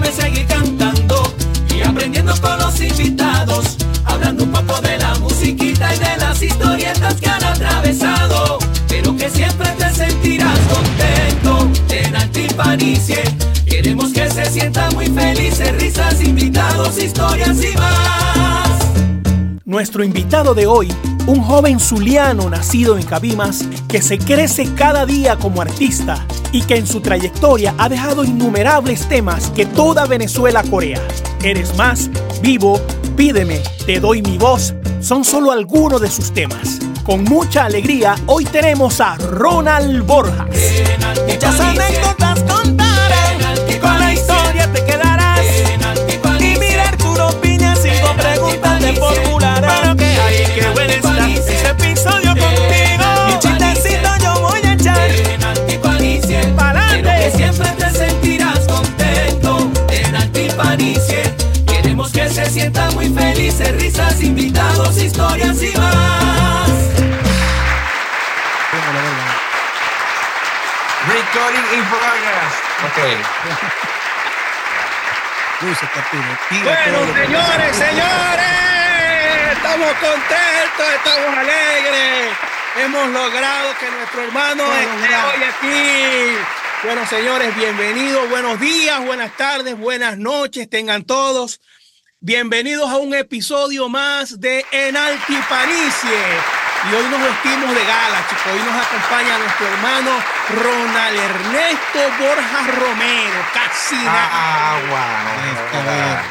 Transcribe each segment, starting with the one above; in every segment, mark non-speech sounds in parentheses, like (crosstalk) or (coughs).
déjame seguir cantando y aprendiendo con los invitados, hablando un poco de la musiquita y de las historietas que han atravesado, pero que siempre te sentirás contento en Altipanicie. Queremos que se sienta muy felices, risas, invitados, historias y más. Nuestro invitado de hoy, un joven zuliano nacido en Cabimas que se crece cada día como artista y que en su trayectoria ha dejado innumerables temas que toda Venezuela corea. Eres más, vivo, pídeme, te doy mi voz, son solo algunos de sus temas. Con mucha alegría, hoy tenemos a Ronald Borjas. Muchas anécdotas contaré, con la historia te quedarás. Y formulares. Invitados, historias y más. Recording in progress. Ok. (laughs) Bueno, señores, señores, estamos contentos, estamos alegres. Hemos logrado que nuestro hermano esté hoy aquí. Bueno, señores, bienvenidos, buenos días, buenas tardes, buenas noches, tengan todos. Bienvenidos a un episodio más de En Altipanicie. Y hoy nos vestimos de gala, chicos. Hoy nos acompaña nuestro hermano Ronald Ernesto Borjas Romero. Casi nada. Ah, wow.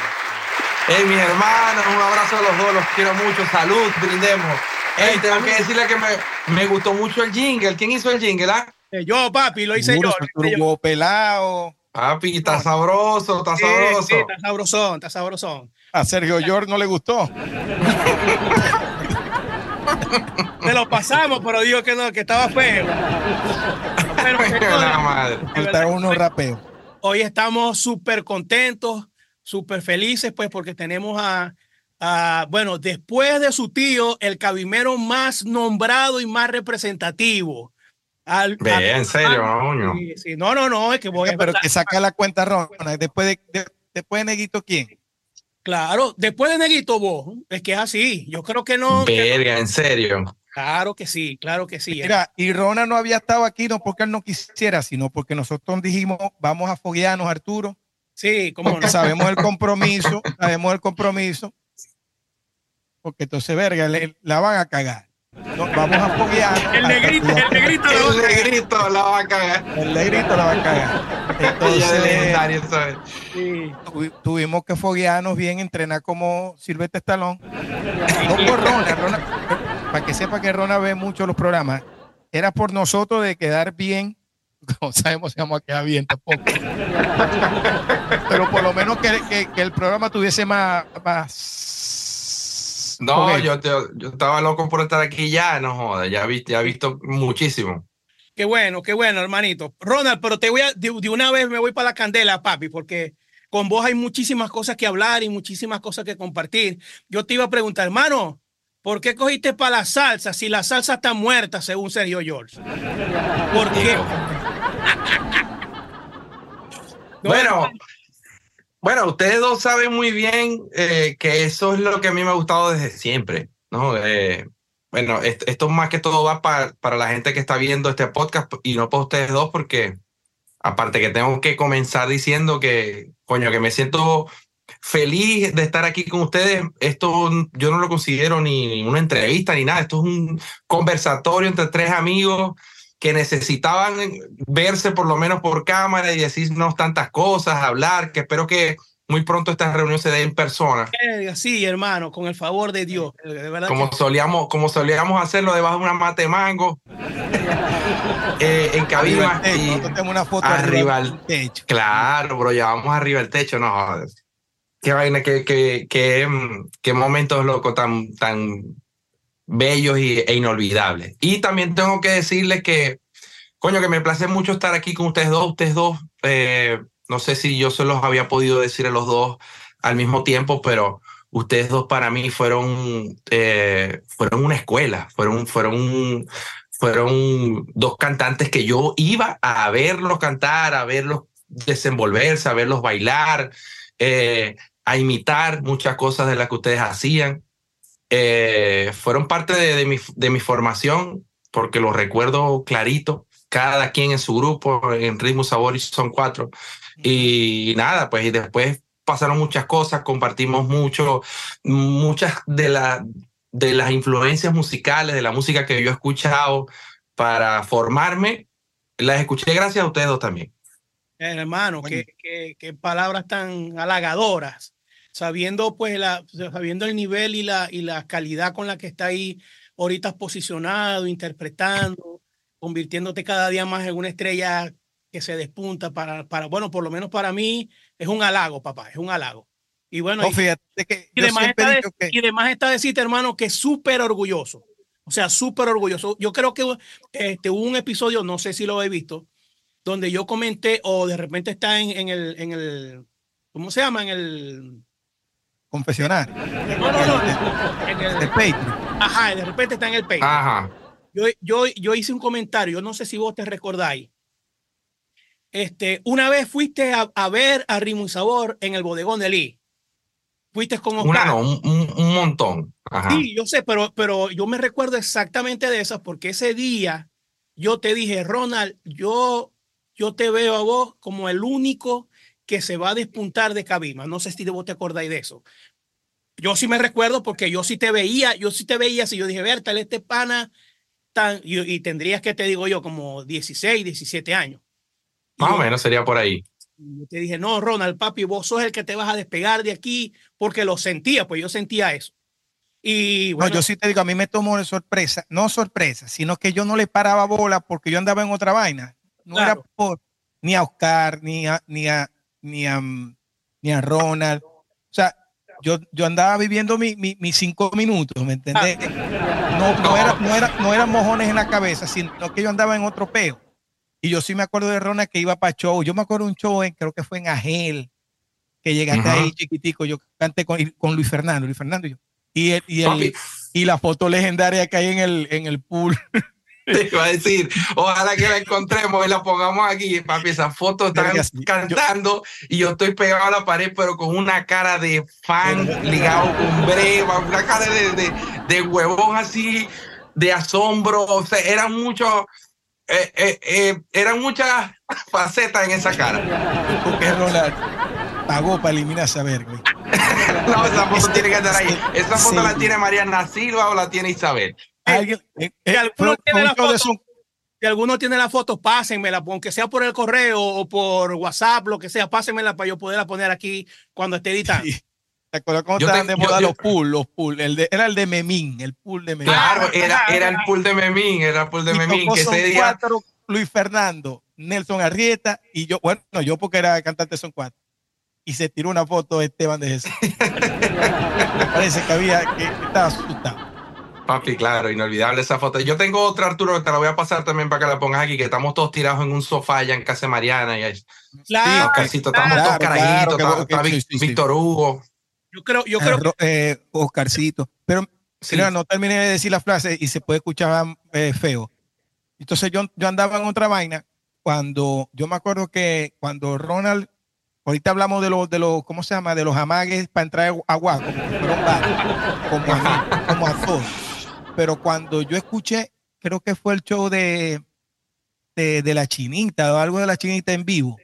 Hey, mi hermano, un abrazo a los dos, los quiero mucho. Salud, brindemos. Hey, tengo que decirle que me, me gustó mucho el jingle. ¿Quién hizo el jingle, ah? Eh, Yo, papi, lo hice yo. lo hice yo. pelado. Papi, está sabroso, está Sí, sabroso. sí, está sabrosón, está sabrosón. A Sergio George no le gustó. (laughs) Te lo pasamos, pero digo que no, que estaba feo. Pero, La señores, madre. Faltaron unos hoy- rapeos. Hoy estamos súper contentos, súper felices, pues, porque tenemos a, a, bueno, después de su tío, el cabimero más nombrado y más representativo. Al, Ve, al- en serio. Sí, sí. No, no, no, es que voy a Pero que saca la cuenta Ronald. Después de, de- después de Neguito, ¿quién? Claro, después de Neguito vos, es que es así. Yo creo que no. que- Verga, en serio. claro que sí, claro que sí. Mira, y Ronald no había estado aquí no porque él no quisiera, sino porque nosotros dijimos, vamos a foguearnos, Arturo, sí, como no. sabemos el (laughs) compromiso, sabemos el compromiso, porque entonces, verga, le- la van a cagar. No, vamos a foguear. El negrito, el negrito lo va a El negrito la va a cagar. El negrito la (laughs) va a cagar. Entonces, tuvi- tuvimos que foguearnos bien, entrenar como Silvestre Stallone. No por Rona, Rona, para que sepa que Rona ve mucho los programas, era por nosotros de quedar bien. (laughs) No sabemos si vamos a quedar bien tampoco. Pero por lo menos que, que- que el programa tuviese más. más No, yo, te- yo estaba loco por estar aquí ya, no joda, ya, vi- ya he visto muchísimo. Qué bueno, qué bueno, hermanito. Ronald, pero te voy a, de, de una vez me voy para la candela, papi, porque con vos hay muchísimas cosas que hablar y muchísimas cosas que compartir. Yo te iba a preguntar, hermano, ¿por qué cogiste para la salsa si la salsa está muerta, según Sergio George? ¿Por qué? (laughs) No, Bueno, bueno, ustedes dos saben muy bien eh, que eso es lo que a mí me ha gustado desde siempre, ¿no? Eh, bueno, est- esto más que todo va pa- para la gente que está viendo este podcast y no para ustedes dos porque aparte que tengo que comenzar diciendo que, coño, que me siento feliz de estar aquí con ustedes. Esto yo no lo considero ni una entrevista ni nada, esto es un conversatorio entre tres amigos que necesitaban verse por lo menos por cámara y decirnos tantas cosas, hablar, que espero que muy pronto esta reunión se dé en persona, Sí, hermano, con el favor de Dios. De verdad como que- solíamos, como solíamos hacerlo debajo de una mate de mango, (laughs) eh, en cabina. Arriba del techo, y- una foto arriba al- techo. Claro, bro, ya vamos arriba del techo, no. Qué vaina, qué, qué, qué, qué momentos locos tan, tan bellos y, e inolvidables. Y también tengo que decirles que, coño, que me place mucho estar aquí con ustedes dos. Ustedes dos, eh, no sé si yo se los había podido decir a los dos al mismo tiempo, pero ustedes dos para mí fueron, eh, fueron una escuela, fueron, fueron, fueron dos cantantes que yo iba a verlos cantar, a verlos desenvolverse, a verlos bailar, eh, a imitar muchas cosas de las que ustedes hacían. Eh, fueron parte de, mi, de mi formación porque lo recuerdo clarito, cada quien en su grupo, en Ritmo Sabor y son cuatro. Y nada, pues y después pasaron muchas cosas, compartimos mucho, muchas de, la, de las influencias musicales, de la música que yo he escuchado para formarme, las escuché gracias a ustedes dos también. Hermano, qué, qué, palabras tan halagadoras, sabiendo pues la, sabiendo el nivel y la, y la calidad con la que está ahí ahorita posicionado, interpretando, convirtiéndote cada día más en una estrella que se despunta para, para bueno, por lo menos para mí es un halago, papá, es un halago. Y bueno, y, que y, demás está de, y demás está decirte, hermano, que es súper orgulloso. O sea, súper orgulloso. Yo creo que este, hubo un episodio, no sé si lo he visto, donde yo comenté, o de repente está en, en, el, en el, ¿cómo se llama? En el... Confesionar. No, no, no. En el, el Ajá, de repente está en el Patreon. Ajá. Yo, yo, yo hice un comentario, no sé si vos te recordáis. Este, una vez fuiste a, a ver a Rimo y Sabor en el bodegón de Lee. Fuiste con Oscar. Una un, un, montón. Sí, yo sé, pero, pero yo me recuerdo exactamente de esas porque ese día yo te dije, Ronald, yo, yo te veo a vos como el único que se va a despuntar de Cabima. No sé si vos te acordáis de eso. Yo sí me recuerdo porque yo sí te veía, yo sí te veía, si yo dije, ver, tal este pana, tan, y, y, tendrías que, te digo yo, como 16, 17 años. Más o menos sería por ahí. Yo te dije, no, Ronald, papi, vos sos el que te vas a despegar de aquí, porque lo sentía, pues yo sentía eso. Y bueno, no, yo sí te digo, a mí me tomó de sorpresa, no sorpresa, sino que yo no le paraba bola porque yo andaba en otra vaina. No claro. era por ni a Oscar, ni a, ni a, ni a, ni a Ronald. O sea, yo, yo andaba viviendo mis mi, mi cinco minutos, ¿me entendés? No, no, era, no, era, no eran mojones en la cabeza, sino que yo andaba en otro peo. Y yo sí me acuerdo de Ronald que iba para show. Yo me acuerdo de un show, en, creo que fue en Agel, que llegaste uh -huh. ahí chiquitico. Yo canté con, con, Luis Fernando, Luis Fernando y yo. Y, el, y, el, y la foto legendaria que hay en el, en el pool. (laughs) Te iba a decir, ojalá que la encontremos y la pongamos aquí, papi. Esa foto están cantando yo, y yo estoy pegado a la pared, pero con una cara de fan ligado con breva, una cara de, de, de, huevón así, de asombro. O sea, eran muchos. Eh, eh, eh, eran muchas (laughs) facetas en esa cara. Porque Ronald pagó para eliminar esa verga. (laughs) no, esa foto tiene que estar ahí. Esa foto sí. la tiene Mariana Silva o la tiene Isabel. Alguien, eh, eh, si, alguno tiene la foto, si alguno tiene la foto, pásenmela, aunque sea por el correo o por WhatsApp, lo que sea, pásenmela para yo poderla poner aquí cuando esté editando. Sí. ¿Te acuerdas cómo yo estaban te, de moda yo, los pool? Los pool. El de, era el de Memín, el pool de Memín. Claro, era, era el pool de Memín, era el pool de Memín. Que ese día... cuatro, Luis Fernando, Nelson Arrieta y yo, bueno, no, yo porque era cantante son cuatro. Y se tiró una foto de Esteban de Jesús. Me (laughs) parece que había, que, que estaba asustado. Papi, claro, inolvidable esa foto. Yo tengo otra, Arturo, que te la voy a pasar también para que la pongas aquí, que estamos todos tirados en un sofá allá en casa de Mariana. Y claro, sí, Oscarcito, estamos todos carajitos, claro, está, está sí, sí, Víctor Hugo. Yo creo, yo creo que... Eh, Oscarcito. Pero mira, no terminé de decir la frase y se puede escuchar eh, feo. Entonces yo, yo andaba en otra vaina cuando, yo me acuerdo que cuando Ronald Ahorita hablamos de los, de los, ¿cómo se llama? De los amagues para entrar a agua, como, como, a, como a todos pero cuando yo escuché, creo que fue el show de, de, de, la chinita o algo de la chinita en vivo.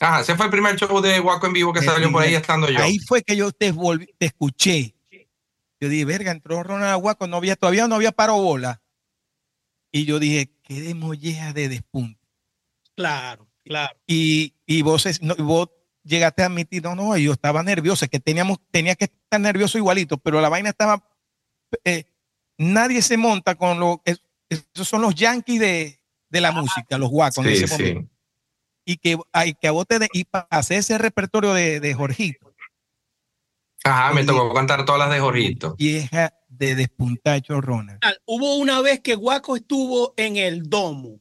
Ah, ese fue el primer show de Guaco en vivo que el salió primer, por ahí estando yo. Ahí fue que yo te, volví, te escuché. Yo dije, verga, entró Ronald Guaco, no había, todavía no había paro bola. Y yo dije, qué de molleja de despunte. Claro, claro. Y, y vos, no, vos llegaste a admitir, no, no, yo estaba nervioso, que teníamos, tenía que estar nervioso igualito, pero la vaina estaba eh, nadie se monta con lo es, esos son los yankees de, de la música, los guacos sí, en ese momento. Sí. Y que hay que a vos te de, y para hacer ese repertorio de, de Jorgito. Ajá, me tocó cantar todas las de Jorgito. Vieja de despuntacho Ronald. Hubo una vez que Guaco estuvo en el domo.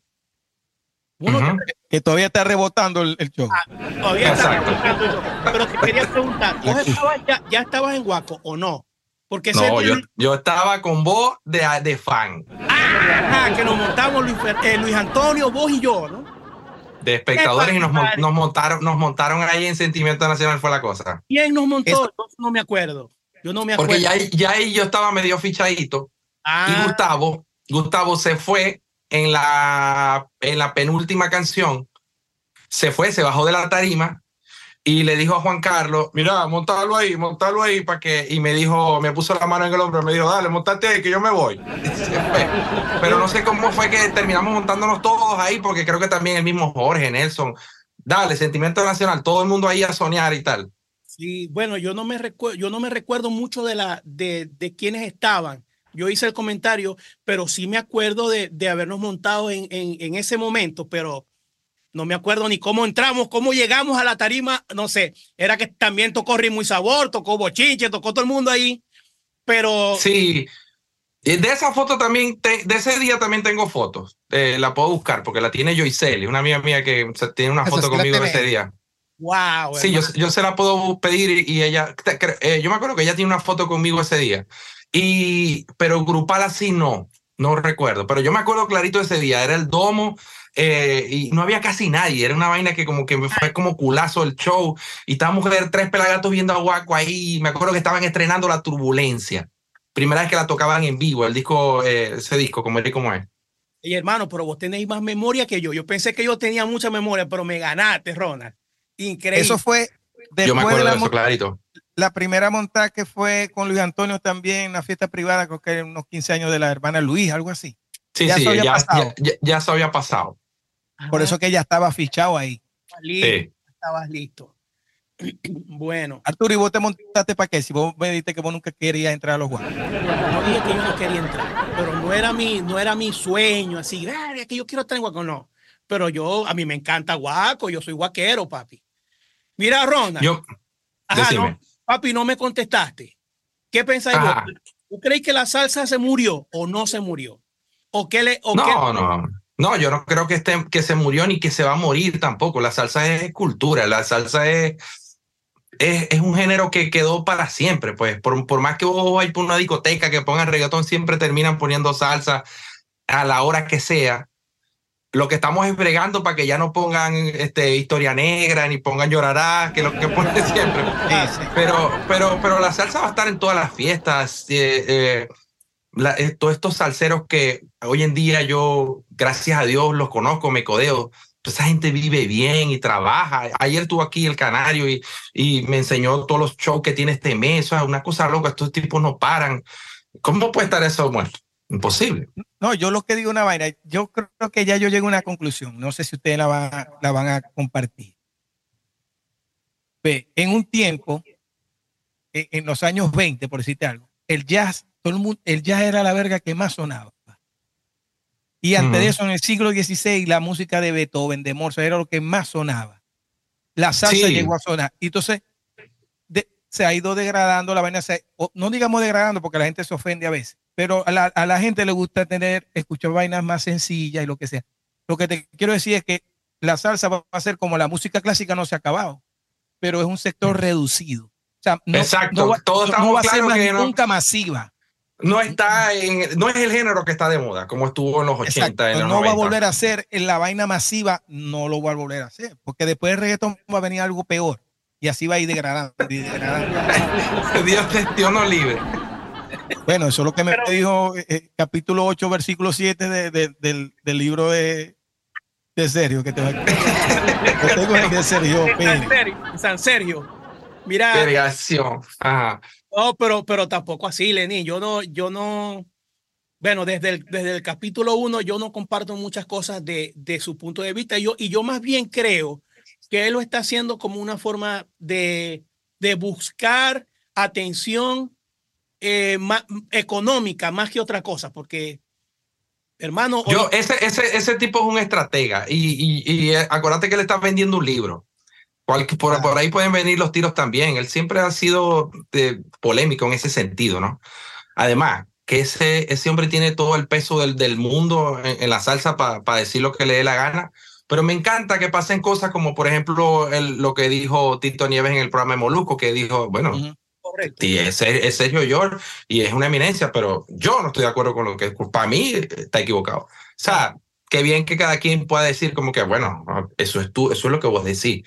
Uno uh -huh. que, que, todavía está rebotando el, el show. Ah, todavía Exacto. está rebotando el show. Pero te quería preguntar, ¿vos estabas ya, ya estabas en Guaco o no? Porque no, yo, yo, estaba con vos de, de fan. Ah, que nos montamos Luis, eh, Luis, Antonio, vos y yo, ¿no? de espectadores y nos, nos, montaron, nos montaron ahí en Sentimiento Nacional fue la cosa. ¿Quién nos montó? no me acuerdo. Yo no me acuerdo. Porque ya, ya ahí yo estaba medio fichadito y Ah, Gustavo, Gustavo se fue en la, en la penúltima canción, se fue, se bajó de la tarima y le dijo a Juan Carlos, mira, montalo ahí, montalo ahí para que, y me dijo, me puso la mano en el hombro, me dijo, dale, montate ahí, que yo me voy. (laughs) Pero no sé cómo fue que terminamos montándonos todos ahí, porque creo que también el mismo Jorge, Nelson, dale, Sentimiento Nacional, todo el mundo ahí a soñar y tal. sí, bueno, yo no me recuerdo, yo no me recuerdo mucho de la de, de quienes estaban. Yo hice el comentario, pero sí me acuerdo de, de habernos montado en, en, en ese momento, pero no me acuerdo ni cómo entramos, cómo llegamos a la tarima, no sé, era que también tocó Ritmo y Sabor, tocó Bochinche, tocó todo el mundo ahí, pero Sí. Y de esa foto también, te- de ese día también tengo fotos. Eh, la puedo buscar porque la tiene Joyceli, una amiga mía que tiene una Esa foto sí conmigo de ese día. wow. Sí, yo, yo se la puedo pedir y, y ella, te- cre- eh, yo me acuerdo que ella tiene una foto conmigo ese día. Y, pero grupal así no, no recuerdo. Pero yo me acuerdo clarito ese día, era el domo eh, y no había casi nadie. Era una vaina que como que me fue como culazo el show. Y estábamos ver tres pelagatos viendo a Guaco ahí. Me acuerdo que estaban estrenando La Turbulencia. Primera vez que la tocaban en vivo, el disco, eh, ese disco, como es como es. Y hermano, pero vos tenéis más memoria que yo. Yo pensé que yo tenía mucha memoria, pero me ganaste, Ronald. Increíble. Eso fue Yo me después de acuerdo la, de eso clarito. la primera montada que fue con Luis Antonio también en la fiesta privada, creo que unos 15 años de la hermana Luis, algo así. Sí, Ya sí, eso había ya, pasado. ya, ya- ya eso había pasado. Por eso que ella estaba fichado ahí. listo, Sí. estabas listo. (clears throat) bueno, Arturo, ¿y vos te montaste para qué? Si vos me dijiste que vos nunca querías entrar a los guapos. no dije que yo no quería entrar, pero no era mi, no era mi sueño, así, "Ah, es que yo quiero estar en Guaco, no. Pero yo, a mí me encanta Guaco, yo soy guaquero, papi. Mira, Ronald. Yo, Ajá, no, papi, no me contestaste. ¿Qué pensáis Ajá. vos? ¿Tú crees que la salsa se murió o no se murió? ¿O qué le, o No, qué- no. No, yo no creo que, esté, que se murió ni que se va a morir tampoco. La salsa es cultura, la salsa es, es, es un género que quedó para siempre. Pues por, por más que vos vayas por una discoteca que pongan reggaetón, siempre terminan poniendo salsa a la hora que sea. Lo que estamos es bregando para que ya no pongan este, historia negra ni pongan llorará, que es lo que (laughs) ponen siempre. Pero, pero, pero la salsa va a estar en todas las fiestas. eh, eh, la- eh, todos estos salseros que hoy en día yo, gracias a Dios, los conozco, me codeo. Pues esa gente vive bien y trabaja. Ayer estuvo aquí el Canario y, y me enseñó todos los shows que tiene este mes. O sea, una cosa loca, estos tipos no paran. ¿Cómo puede estar eso muerto? Imposible. No, yo lo que digo una vaina, yo creo que ya yo llego a una conclusión, no sé si ustedes la, van- la van a compartir. Ve, en un tiempo, en, en los años 20, por decirte algo, el jazz, todo el mundo, el jazz era la verga que más sonaba. Y antes de eso, en el siglo XVI, la música de Beethoven, de Mozart, era lo que más sonaba. La salsa Sí. llegó a sonar. Y entonces, de- se ha ido degradando la vaina, se- o- no digamos degradando porque la gente se ofende a veces, pero a la, a la gente le gusta tener, escuchar vainas más sencillas y lo que sea. Lo que te quiero decir es que la salsa va a ser como la música clásica no se ha acabado, pero es un sector reducido. O sea, no, Exacto. no va, Todos no estamos va a ser más nunca masiva. No está en, no es el género que está de moda, como estuvo en los 80, Exacto. en los No va a 90. volver a ser en la vaina masiva, no lo va a volver a hacer, porque después del reggaetón va a venir algo peor y así va a ir degradando. y degradando. (laughs) Dios, Dios nos libre. Bueno, eso es lo que me Pero- dijo eh, eh, capítulo 8, versículo 7 de- de- del, del libro de, de Sergio, que te va a... (laughs) Yo tengo el de Sergio San. Sergio, San Sergio. Mira, Vergación. Ajá. no, pero, pero tampoco así, Lenín. Yo no, yo no, bueno, desde el, desde el capítulo uno yo no comparto muchas cosas de, de su punto de vista. Yo, y yo más bien creo que él lo está haciendo como una forma de, de buscar atención eh, económica más que otra cosa, porque, hermano, Yo, ese, ese, ese tipo es un estratega y, y, y eh, acuérdate que le está vendiendo un libro. Cual- por, por ahí pueden venir los tiros también. Él siempre ha sido eh, polémico en ese sentido, ¿no? Además, que ese, ese hombre tiene todo el peso del, del mundo en, en la salsa para decir lo que le dé la gana. Pero me encanta que pasen cosas como, por ejemplo, el- lo que dijo Tito Nieves en el programa de Molusco, que dijo, bueno, Ujú. correcto. Sí, es, es Sergio York y es una eminencia, pero yo no estoy de acuerdo con lo que para mí está equivocado. O sea, qué bien que cada quien pueda decir como que, bueno, eso es tú, eso es lo que vos decís,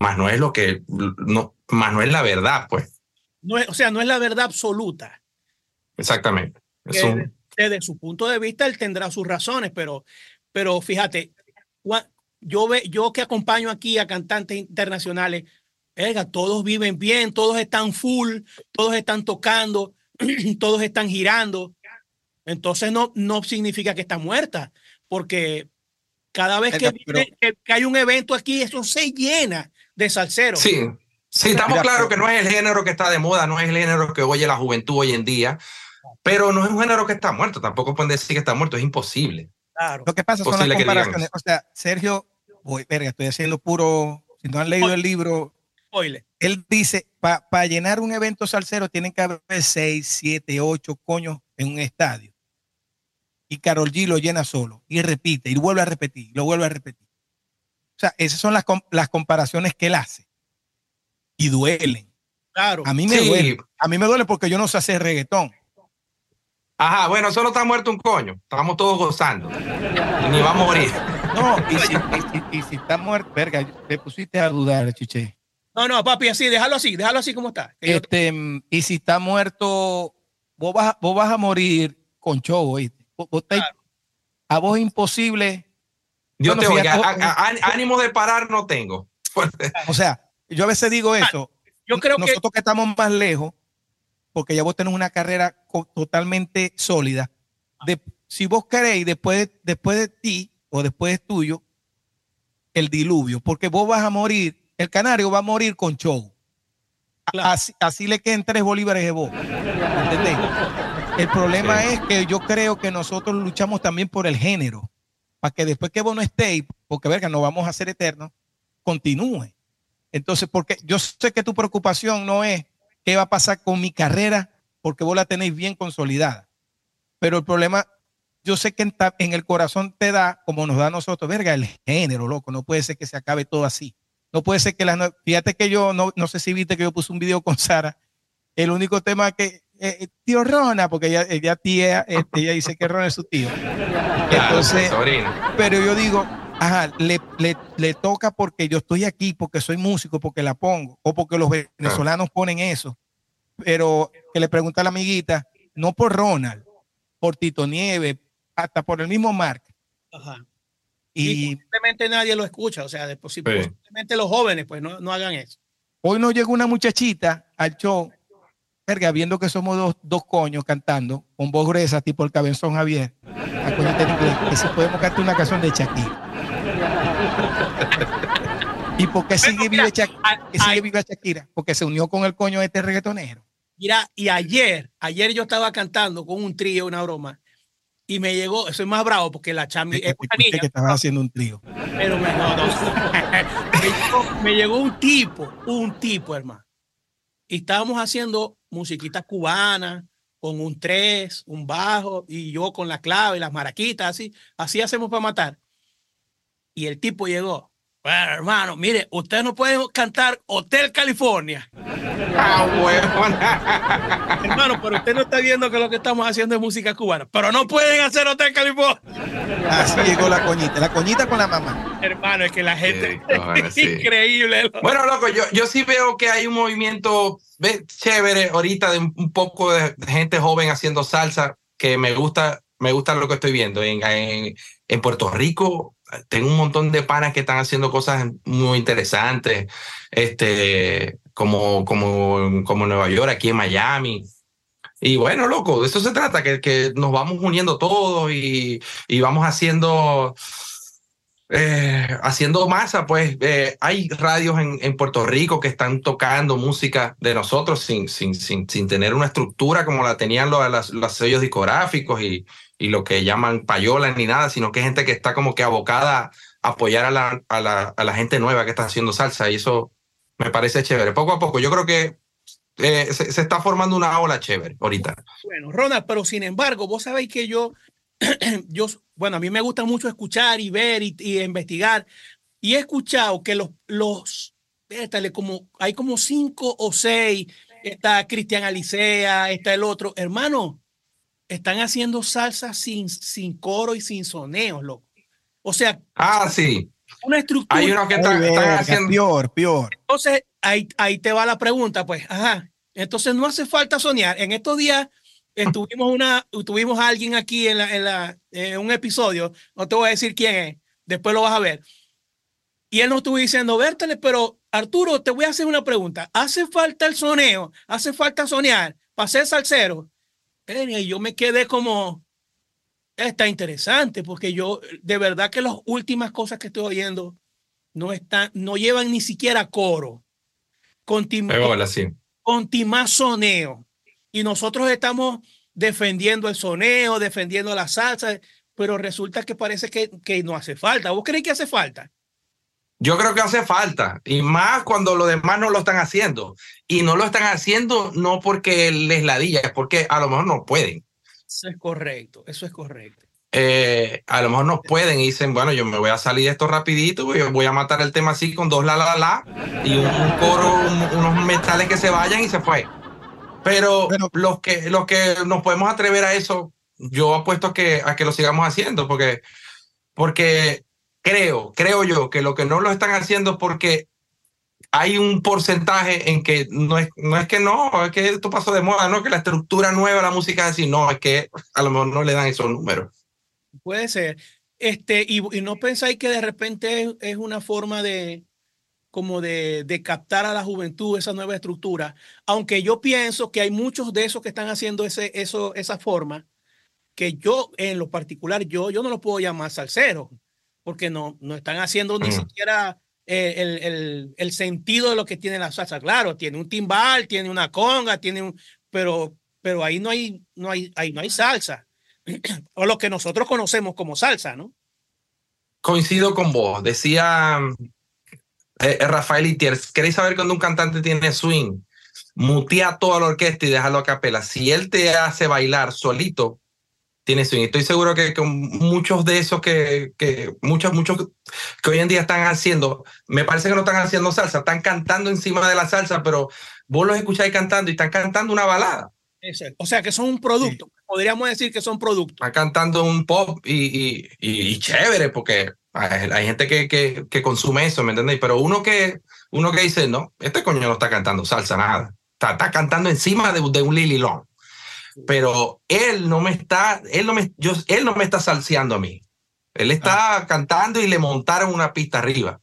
más no es lo que, no, más no es la verdad, pues. No es, o sea, no es la verdad absoluta. Exactamente. Es Que un- Desde su punto de vista, él tendrá sus razones, pero, pero fíjate, yo, ve, yo que acompaño aquí a cantantes internacionales, todos viven bien, todos están full, todos están tocando, (clears throat) todos están girando. Entonces no, no significa que está muerta, porque cada vez que, viene- que- que hay un evento aquí, eso se llena de salseros. Sí, sí, estamos claros pero- que no es el género que está de moda, no es el género que oye la juventud hoy en día, pero no es un género que está muerto, tampoco pueden decir que está muerto, es imposible. Claro. Lo que pasa son las comparaciones. O sea, Sergio, voy, verga, estoy haciendo puro. Si no han leído el libro, Spoiler. él dice: para llenar un evento salsero tienen que haber seis, siete, ocho coños en un estadio. Y Carol G lo llena solo. Y repite, y vuelve a repetir, lo vuelve a repetir. Sea, esas son las, las comparaciones que él hace. Y duelen. Claro. A mí me Sí. duele. A mí me duele porque yo no sé hacer reggaetón. Ajá, bueno, solo está muerto un coño, estamos todos gozando, y ni va a morir. No, y si, y si- y si está muerto, verga, te pusiste a dudar, chiche. No, no, papi, así, déjalo así, déjalo así como está. yo- Este, y si está muerto, vos vas, a- vos vas a morir con show, ¿oíste? Vos- vos estáis- A vos es imposible. Dios Bueno, te fíjate, oiga, o- a- a- ánimo de parar no tengo. O sea, yo a veces digo eso. yo creo que Nosotros que estamos más lejos, porque ya vos tenés una carrera totalmente sólida. De, si vos queréis, después, de- después de ti o después de tuyo, el diluvio, porque vos vas a morir, el canario va a morir con show. Claro. Así, así le queden tres bolívares de vos. ¿Entendés? El problema Sí. es que yo creo que nosotros luchamos también por el género, para que después que vos no estéis, porque verga, no vamos a ser eternos, continúe. Entonces, porque yo sé que tu preocupación no es qué va a pasar con mi carrera, porque vos la tenéis bien consolidada. Pero el problema, yo sé que en, el corazón te da, como nos da a nosotros, verga, el género, loco. No puede ser que se acabe todo así. No puede ser que las. Fíjate que yo, no, no sé si viste que yo puse un video con Sara. El único tema que. eh, tío Rona, porque ella, ella tía, este, ella dice que Rona es su tío. Entonces, pero yo digo, ajá, le, le, le toca porque yo estoy aquí, porque soy músico, porque la pongo, o porque los venezolanos ponen eso. Pero que le pregunta a la amiguita, no por Ronald, por Tito Nieve, hasta por el mismo Mark. Ajá. Y Y posiblemente nadie lo escucha, o sea, de posi- Sí. posiblemente los jóvenes pues no, no hagan eso. hoy nos llegó una muchachita al show, verga, viendo que somos dos, dos coños cantando, con voz gruesa, tipo el cabezón Javier. En inglés, que si podemos cantar una canción de Shakira. ¿Y por qué sigue viva Shakira? que? Porque se unió con el coño de este reggaetonero. Mira, y ayer, ayer yo estaba cantando con un trío, una broma, y me llegó, soy más bravo porque la chami es una niña, que estaba haciendo un trío. pero me, no, no. (laughs) me, llegó, me llegó un tipo, un tipo, hermano. Y estábamos haciendo musiquitas cubanas, con un tres, un bajo, y yo con la clave, las maraquitas, así, así hacemos para matar. Y el tipo llegó. Bueno, hermano, mire, ustedes no pueden cantar Hotel California. Ah, huevona. Hermano, pero usted no está viendo que lo que estamos haciendo es música cubana. Pero no pueden hacer Hotel California. Así llegó la coñita. La coñita con la mamá. Hermano, es que la gente Sí, es sí. increíble. loco. Bueno, loco, yo, yo sí veo que hay un movimiento ve, chévere ahorita de un, un poco de gente joven haciendo salsa que me gusta, me gusta lo que estoy viendo. En, en, en Puerto Rico tengo un montón de panas que están haciendo cosas muy interesantes, este, como, como, como Nueva York, aquí en Miami. Y bueno, loco, de eso se trata, que, que nos vamos uniendo todos y, y vamos haciendo eh, haciendo masa, pues eh, hay radios en, en, Puerto Rico que están tocando música de nosotros sin, sin, sin, sin tener una estructura como la tenían los, los, los sellos discográficos y, y, lo que llaman payola ni nada, sino que gente que está como que abocada a apoyar a la, a la, a la gente nueva que está haciendo salsa y eso me parece chévere. Poco a poco, yo creo que eh, se, se, está formando una ola chévere ahorita. Bueno, Ronald, pero sin embargo, vos sabéis que yo, (clears throat) yo, bueno, a mí me gusta mucho escuchar y ver y, investigar. Y he escuchado que los, los, como, hay como cinco o seis, está Cristian Alicea, está el otro, hermano, están haciendo salsa sin, sin coro y sin soneos, loco. O sea, Ah, sí. una estructura. Hay unos que Ay, están, están haciendo. Peor, peor. Entonces, ahí, ahí te va la pregunta, pues, ajá. Entonces no hace falta soñar. En estos días estuvimos una, tuvimos a alguien aquí en la, en la, en un episodio, no te voy a decir quién es, después lo vas a ver. Y él nos estuvo diciendo, Bertale, pero Arturo, te voy a hacer una pregunta. ¿Hace falta el soneo? ¿Hace falta soñar para ser salsero? Y yo me quedé como, está interesante, porque yo, de verdad que las últimas cosas que estoy oyendo no están, no llevan ni siquiera coro. Bola, sí. Contimás soneo. Y nosotros estamos defendiendo el soneo, defendiendo la salsa, pero resulta que parece que, que no hace falta. ¿Vos creéis que hace falta? Yo creo que hace falta, y más cuando los demás no lo están haciendo. Y no lo están haciendo no porque les ladilla, es porque a lo mejor no pueden. Eso es correcto, eso es correcto. Eh, a lo mejor no pueden y dicen, bueno, yo me voy a salir de esto rapidito, voy, voy a matar el tema así con dos la la la y un, un coro, un- unos metales que se vayan y se fue. Pero Bueno. los que los que nos podemos atrever a eso, yo apuesto que a que lo sigamos haciendo porque porque creo, creo yo que lo que no lo están haciendo porque hay un porcentaje en que no es, no es que no, es que esto pasó de moda, no, que la estructura nueva la música es así, no, es que a lo mejor no le dan esos números. Puede ser. Este, y, no pensáis que de repente es, es una forma de como de, de captar a la juventud esa nueva estructura, aunque yo pienso que hay muchos de esos que están haciendo ese, eso, esa forma, que yo en lo particular, yo, yo no lo puedo llamar salsero, porque no, no están haciendo ni Mm. siquiera eh, el, el, el sentido de lo que tiene la salsa. Claro, tiene un timbal, tiene una conga, tiene un, pero, pero ahí no hay, no hay, ahí no hay salsa (clears throat) o lo que nosotros conocemos como salsa, ¿no? Coincido con vos, decía eh, eh, Rafael Itier, ¿queréis saber cuando un cantante tiene swing? Mutea toda la orquesta y déjalo a capela. Si él te hace bailar solito, tiene swing. Estoy seguro que con muchos de esos que, que muchos, muchos que hoy en día están haciendo, me parece que no están haciendo salsa, están cantando encima de la salsa, pero vos los escucháis cantando y están cantando una balada. Ese- O sea, que son un producto. Podríamos decir que son productos. Están cantando un pop y, y, y- y chévere, porque hay, hay gente que, que, que consume eso, ¿me entendéis? Pero uno que, uno que dice, no, este coño no está cantando salsa, nada. Está, está cantando encima de, de un Lily Long. Pero él no me está, él no me, yo, él no me está salseando a mí. Él está cantando y le montaron una pista arriba.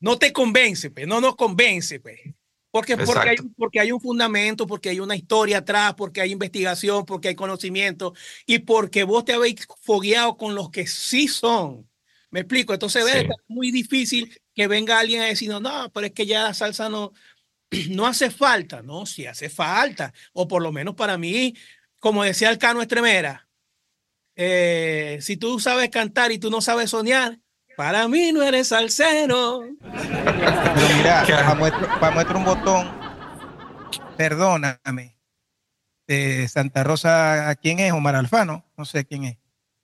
No te convence, pues, no nos convence, pues. Porque, porque, hay, Exacto. porque hay un fundamento, porque hay una historia atrás, porque hay investigación, porque hay conocimiento y porque vos te habéis fogueado con los que sí son. Me explico. Entonces, Sí. es muy difícil que venga alguien a decir, no, no, pero es que ya la salsa no, (clears throat) no hace falta. No, sí hace falta. O por lo menos para mí, como decía el Cano Estremera, eh, si tú sabes cantar y tú no sabes soñar, para mí no eres salsero. Pero mira, para muestra, pa' muestra un botón, perdóname, de Santa Rosa, ¿quién es? Omar Alfano, no sé quién es.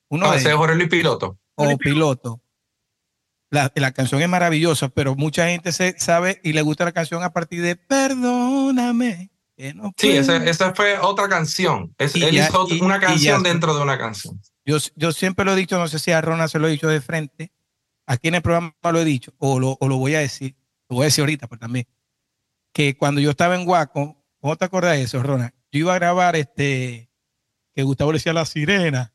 Uno No, de ese es Jorge Luis Piloto. o piloto. La, la canción es maravillosa, pero mucha gente se sabe y le gusta la canción a partir de Perdóname. no Sí, puedo". esa, esa fue otra canción. Es- él ya- hizo y- una ya canción dentro de una canción. Yo, yo siempre lo he dicho, no sé si a Rona se lo he dicho de frente, aquí en el programa lo he dicho, o lo, o lo voy a decir, lo voy a decir ahorita, pero también, que cuando yo estaba en Guaco, ¿cómo te acuerdas de eso, Rona? Yo iba a grabar este, que Gustavo le decía La Sirena.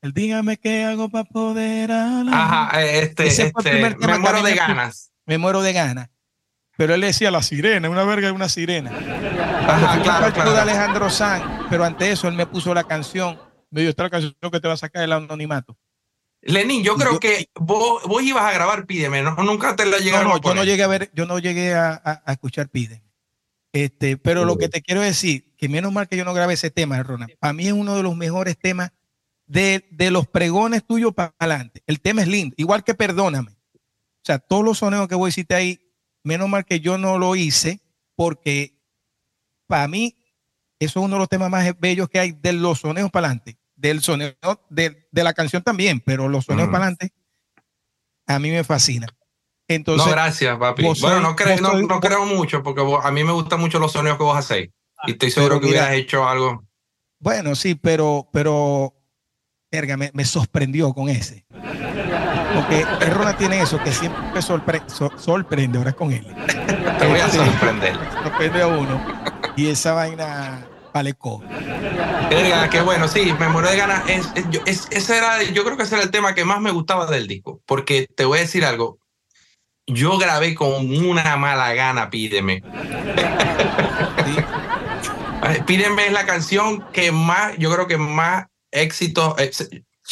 El dígame qué hago para poder hablar. Ajá, eh, este, Ese fue el este, primer me muero de ganas. Me muero de ganas. Pero él decía La Sirena, una verga de una sirena. Ajá, claro, partido de claro. Alejandro Sanz, pero ante eso él me puso la canción, me dijo, esta canción que te va a sacar del anonimato. Lenín, yo creo Yo- que vos, vos ibas a grabar Pídeme, ¿no? Nunca te la No, llegaron no, a yo no llegué a ver, yo no llegué a, a- a escuchar Pide. Este, pero lo que te quiero decir, que menos mal que yo no grabé ese tema, Rona. Para mí es uno de los mejores temas de, de los pregones tuyos para adelante. El tema es lindo, igual que Perdóname. O sea, todos los sonidos que vos hiciste ahí, menos mal que yo no lo hice, porque para mí eso es uno de los temas más bellos que hay de los sonidos para adelante. Del soneo, de, de la canción también, pero los sonidos Mm. para adelante a mí me fascina. Entonces, no, gracias, papi. Bueno, no, cre- vos no, creo mucho porque vos- a mí me gustan mucho los sonidos que vos hacéis. Y estoy seguro que mira- hubieras hecho algo. Bueno, sí, pero, pero, verga, me, me sorprendió con ese. Porque el Rona tiene eso, que siempre sorpre- so- sorprende, ahora con él. Te voy a sorprender. Sorprende a uno. Y esa vaina vale. Verga, qué bueno, sí, me muero de ganas. Es, ese era, yo creo que ese era el tema que más me gustaba del disco, porque te voy a decir algo. Yo grabé con una mala gana, pídeme. Sí. Pídeme es la canción que más, yo creo que más éxito. eh,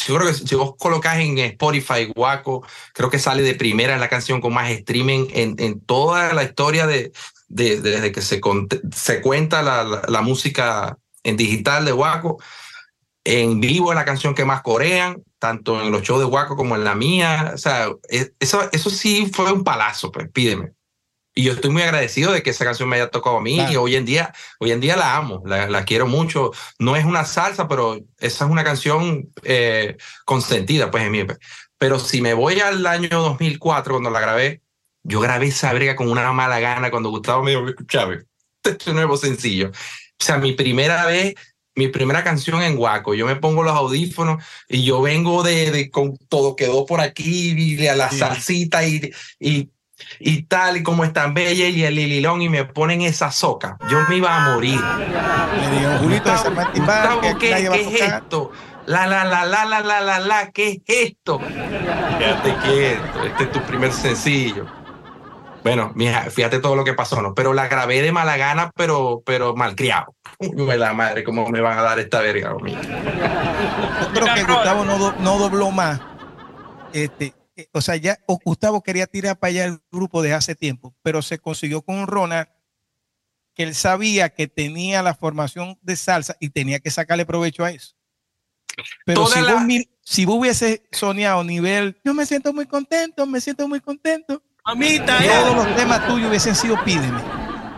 Yo creo que si vos colocas en Spotify, Guaco, creo que sale de primera, la canción con más streaming en, en toda la historia de, de- de- desde que se, se cuenta la, la- la música en digital de Guaco. En vivo es la canción que más corean, tanto en los shows de Guaco como en la mía. O sea, es- eso, eso sí fue un palazo, pues, pídeme. Y yo estoy muy agradecido de que esa canción me haya tocado a mí Claro. y hoy en día, hoy en día la amo, la, la quiero mucho. No es una salsa, pero esa es una canción eh, consentida, pues en mí. Pero si me voy al año 2004, cuando la grabé, yo grabé esa brega con una mala gana cuando Gustavo me dijo, escúchame, este nuevo sencillo. O sea, mi primera vez, mi primera canción en Guaco, yo me pongo los audífonos y yo vengo de, de con todo quedó por aquí, y a la Sí. salsita y, y, y tal, y como es tan bella y el lililón y me ponen esa soca. Yo me iba a morir. Le digo, Julito Gustavo, que ¿qué, qué es esto? La, la, la, la, la, la, la, la, ¿qué es esto? Quédate quieto, este es tu primer sencillo. Bueno, mija, fíjate todo lo que pasó, ¿no? Pero la grabé de mala gana, pero, pero malcriado. Uy, la madre, ¿cómo me van a dar esta verga a mí? Yo creo que Gustavo no, do- no dobló más. Este, o sea, ya Gustavo quería tirar para allá el grupo de hace tiempo, pero se consiguió con un Ronald que él sabía que tenía la formación de salsa y tenía que sacarle provecho a eso. Pero Toda si, la- vos, mir- si vos hubiese soñado nivel, yo me siento muy contento, me siento muy contento, Mamita, todos eh. los temas tuyos hubiesen sido pídeme.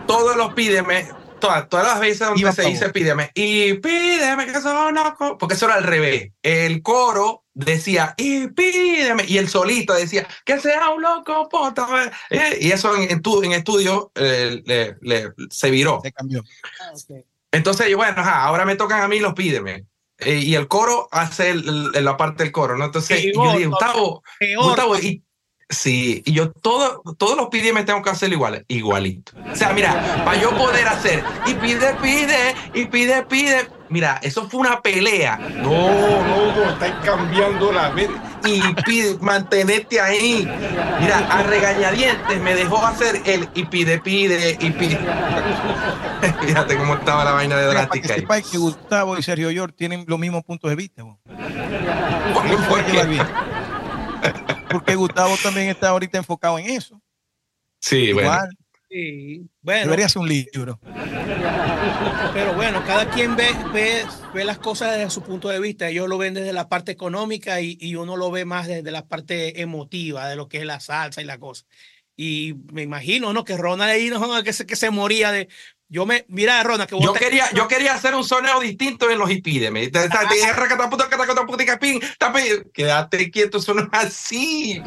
Todos los pídeme, todas, todas las veces donde Iba se dice pídeme, y pídeme que son loco, porque eso era al revés. El coro decía, y pídeme, y el solista decía, que sea un loco, pota, eh, y eso en, en, tu- en estudio eh, le- le- se viró. Se cambió. Entonces, yo, bueno, ajá, ahora me tocan a mí los pídeme. Eh, y el coro hace el- el- la parte del coro, ¿no? Entonces, Sí, yo no, Gustavo, y, sí, y yo todo, todos los pídeme tengo que hacerlo igual, igualito. O sea, mira, para yo poder hacer, y pide, pide, y pide, pide. Mira, eso fue una pelea. No, no, no, estáis cambiando la Y pide, mantenete ahí. Mira, a regañadientes me dejó hacer el y pide, pide, y pide. (laughs) Fíjate cómo estaba la vaina de Mira, para que drástica que Gustavo y Sergio York tienen los mismos puntos de vista. vos. ¿Por- por qué? Porque Gustavo también está ahorita enfocado en eso. Sí, bueno. Sí, bueno, debería ser un libro. pero bueno, cada quien ve, ve, ve las cosas desde su punto de vista. Ellos lo ven desde la parte económica y, y uno lo ve más desde la parte emotiva de lo que es la salsa y la cosa. Y me imagino, ¿no? Que Ronald ahí, no, (laughs) que se, que se moría de... Yo me... Mira, Ronald, que vos Yo te- quería, yo quería hacer un sonido distinto en los hipídeme. Quédate quieto, eso no es así.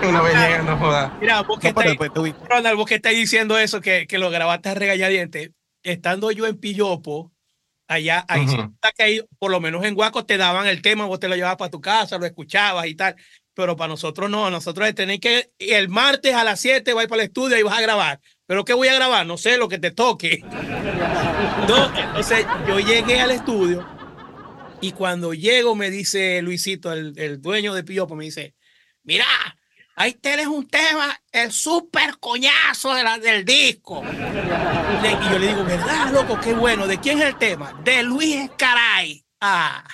Me niegas, no jodas. Mira, vos que No, estáis- tú- Ronald, vos que estás diciendo eso, que, que lo grabaste a regañadientes, estando yo en Pillopo, allá, ahí sí está que ahí, por lo menos en Guaco te daban el tema, vos te lo llevabas para tu casa, lo escuchabas y tal, pero para nosotros no, nosotros tenéis que, el martes a las 7 vais para el estudio y vas a grabar, pero ¿qué voy a grabar? No sé, lo que te toque. Entonces yo llegué al estudio y cuando llego me dice Luisito, el, el dueño de Pillopo, me dice, mira, ahí tienes un tema, el super coñazo de del disco. Y yo le digo, ¿verdad, loco? Qué bueno. ¿De quién es el tema? De Luis Escaray. Ah.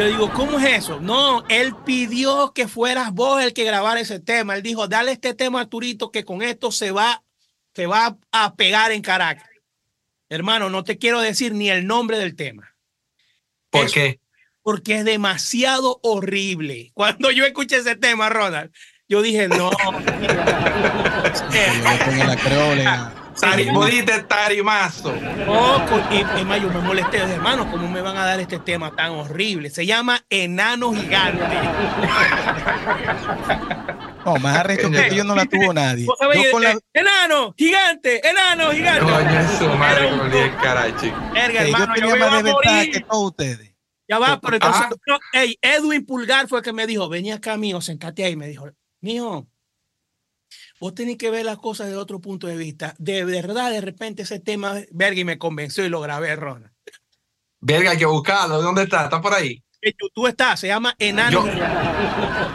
Yo digo, ¿cómo es eso? No, él pidió que fueras vos el que grabara ese tema. Él dijo, dale este tema a Arturito que con esto se va, se va a pegar en Caracas. Hermano, no te quiero decir ni el nombre del tema ¿Por Eso. qué? porque es demasiado horrible. Cuando yo escuché ese tema, Ronald, yo dije, no. (laughs) Tari, dijiste tarimazo. No, con- y, y más, yo me molesté, hermano, ¿cómo me van a dar este tema tan horrible? Se llama Enano Gigante. (laughs) No, más arrecho que yo no la tuvo nadie. Vos sabés, Yo con la- eh, Enano, gigante, enano, gigante. Coño, su madre un el yo hermano, yo, tenía más desventaja que todos ustedes. Ya va, pero entonces, Ah. no, ey, Edwin Pulgar fue el que me dijo, vení acá, mijo, sentate ahí. Me dijo, mijo, vos tenés que ver las cosas de otro punto de vista. De verdad, de repente ese tema, verga, y me convenció y lo grabé, Rona. Verga, hay que buscarlo. ¿Dónde está? ¿Está por ahí? En YouTube está, se llama Enano. Yo-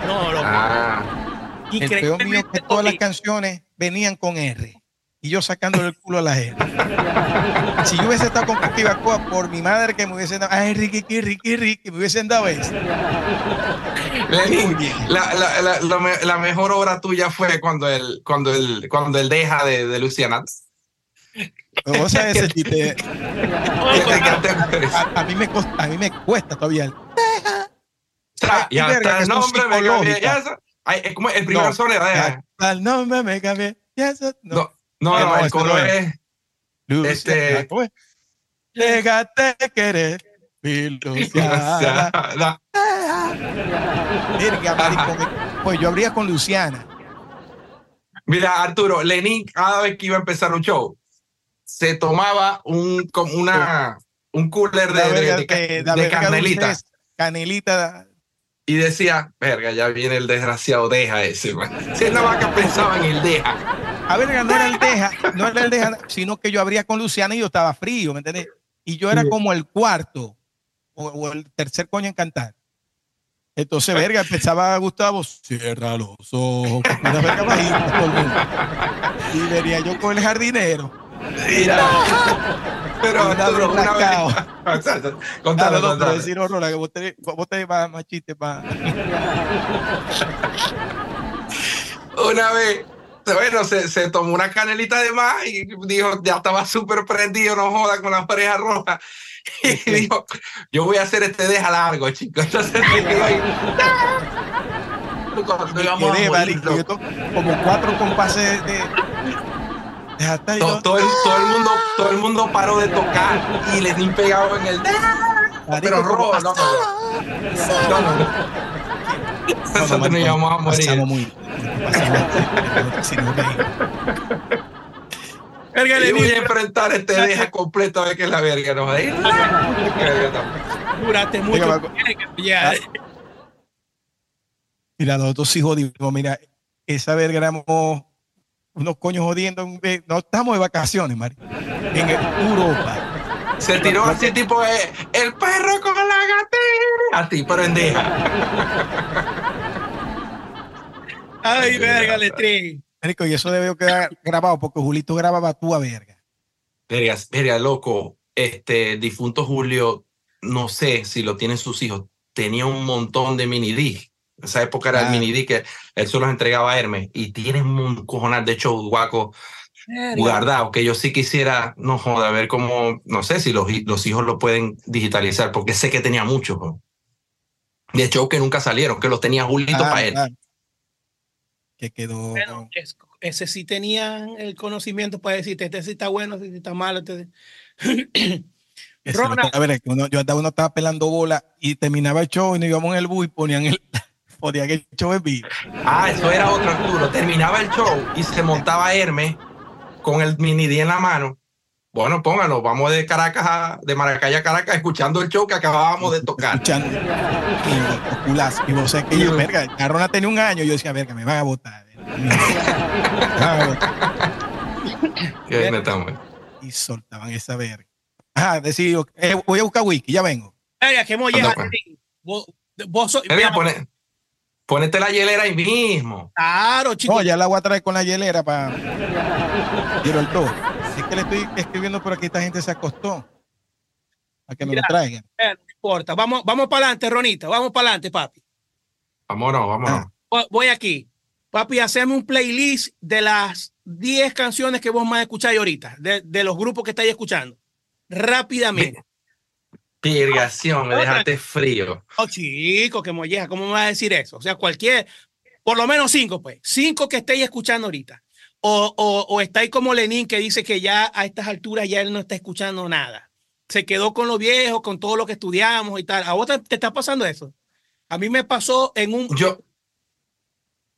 No, lo Ah, El peor mío es que todas las canciones venían con R. Y yo sacándole el culo a la R. Si yo hubiese estado con Coa por mi madre que me hubiesen dado, ay, Ricky, Ricky, Ricky, me hubiesen dado eso. Lenin, la, la, la, la me- la mejor obra tuya fue cuando el, cuando el, cuando el deja de, de Luciana. O sea, ese chiste. A, a mí me costa- a mí me cuesta todavía. Y hasta el nombre me cambié. es como el primer No. son era deja. Al nombre me cambié. Ya eso- No, no. no, No, no, el no es. Este- querer, La- Verga, maricón. Pues yo habría con Luciana. Mira, Arturo, Lenin, cada vez que iba a empezar un show, se tomaba un, como una, un cooler de, La de- verga de de- la de verga canelita Canelita. y decía, verga, ya viene el desgraciado, deja ese. man". Si es más que pensaba en el deja. A ver, no era el Deja, no era el Deja, sino que yo abría con Luciana y yo estaba frío, ¿me entiendes? Y yo era como el cuarto o, o el tercer coño en cantar. Entonces, verga, empezaba Gustavo, cierra los ojos, una verga bajita. Y venía yo con el jardinero. Mira. Pero vez una vez. Contalo, contalo, no, contalo. decir horror, que vos te, vos más chiste para. Una vez, (laughs) bueno, se, se tomó una canelita de más y dijo, ya estaba súper prendido, no joda, con las orejas rojas. (laughs) Y dijo, yo voy a hacer este deja largo, chicos. Entonces se quedó ahí. (laughs) Cuando íbamos a Quedé, morir, como cuatro compases de. todo, el, todo el mundo todo el mundo paró de tocar y le di pegado en el pero rojo no, no, no, no. No, Nosotros no, nos íbamos a morir pasamos muy- pasamos. Verga, Lenin, voy a enfrentar este deja completo a ver qué es la verga no joder. duraste mucho. Venga, Marco. Verga, ya. Mira, nosotros sí jodimos. Mira, esa verga éramos unos coños jodiendo. No estamos de vacaciones, Mari. En Europa. Se tiró así tipo eh, el perro con la gatita así pero en deja. (laughs) Ay, verga, Letrín. Marico, y eso debe quedar grabado porque Julito grababa tú a verga. verga, verga, loco. Este difunto Julio no sé si lo tienen sus hijos. Tenía un montón de mini disc en esa época era Ah. el mini disc que él se los entregaba a Hermes. Y tienen un cojonal de show guaco guardado que yo sí quisiera no joda ver cómo no sé si los, los hijos lo pueden digitalizar porque sé que tenía muchos de show que nunca salieron que los tenía Julito Ah, para él claro. Que quedó. Bueno, es- ese sí tenían el conocimiento para decirte, este sí está bueno, este sí está malo. Este... No- a ver, uno- yo andaba, uno estaba pelando bola y terminaba el show y nos íbamos en el bus y ponían el, (laughs) ponían el show en vivo. Ah, eso era otro Arturo. Terminaba el show y se montaba Hermes con el mini D en la mano. Bueno, pónganlo, vamos de Caracas a, de Maracay a Caracas escuchando el show que acabábamos de tocar. Escuchando. Y, y vos sabés que yo, verga, la Rona tenía un año yo decía, verga, me van a votar. Que estamos. Y soltaban esa verga. Ajá, decía, eh, voy a buscar whisky, ya vengo. Verga, qué molleja, pues. Vos, vos sos- Verga, pone- ponete la hielera ahí mismo. Claro, chico. No, ya la voy a traer con la hielera para. Quiero el todo. Es que le estoy escribiendo por aquí, esta gente se acostó. A que me Mira. lo traigan. Eh, no importa. Vamos, vamos para adelante, Ronita. Vamos para adelante, papi. Vámonos, vámonos. Vo- Voy aquí. Papi, haceme un playlist de las 10 canciones que vos más escucháis ahorita, de, de los grupos que estáis escuchando. Rápidamente. Pirgación, me dejaste frío. Oh, chico, que molleja, ¿cómo me vas a decir eso? O sea, cualquier, por lo menos cinco, pues. Cinco que estéis escuchando ahorita. O, o, o estáis como Lenin, que dice que ya a estas alturas ya él no está escuchando nada. Se quedó con lo viejo, con todo lo que estudiamos y tal. ¿A vos te, te está pasando eso? A mí me pasó en un... Yo,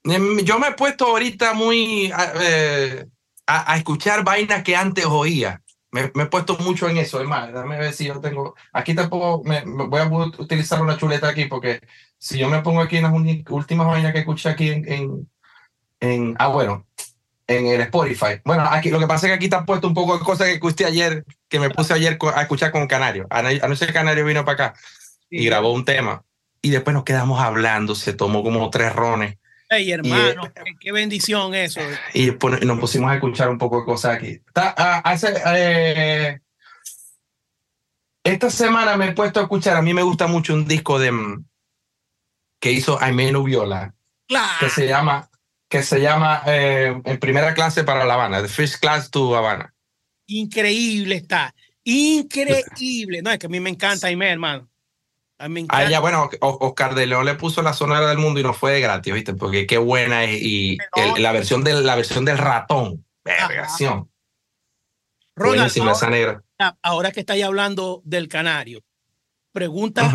em, yo me he puesto ahorita muy eh, a- a escuchar vainas que antes oía. me, me he puesto mucho en eso. Es más, déjame ver si yo tengo. Aquí tampoco me, me voy a utilizar una chuleta aquí porque si yo me pongo aquí en las últimas vainas que escuché aquí en, en, en, Ah, bueno, en el Spotify. Bueno, aquí lo que pasa es que aquí está puesto un poco de cosas que escuché ayer, que me puse ayer a escuchar con Canario. Anoche Canario vino para acá y grabó un tema. Y después nos quedamos hablando, se tomó como tres rones. Hey, hermano, eh, qué bendición eso. Y nos pusimos a escuchar un poco de cosas aquí. Hace, eh, esta semana me he puesto a escuchar, a mí me gusta mucho un disco de mm, que hizo Aimenu Viola, que se llama, que se llama eh, En Primera Clase para La Habana, The First Class to Habana. Increíble está, increíble. No, es que a mí me encanta Aimé, hermano. A ya, bueno, Oscar de León le puso la sonora del mundo y no fue de gratis, ¿viste? Porque qué buena es. Y la, versión del, la versión del ratón, vergación. Ronald, ahora, ahora, que estáis hablando del canario, preguntas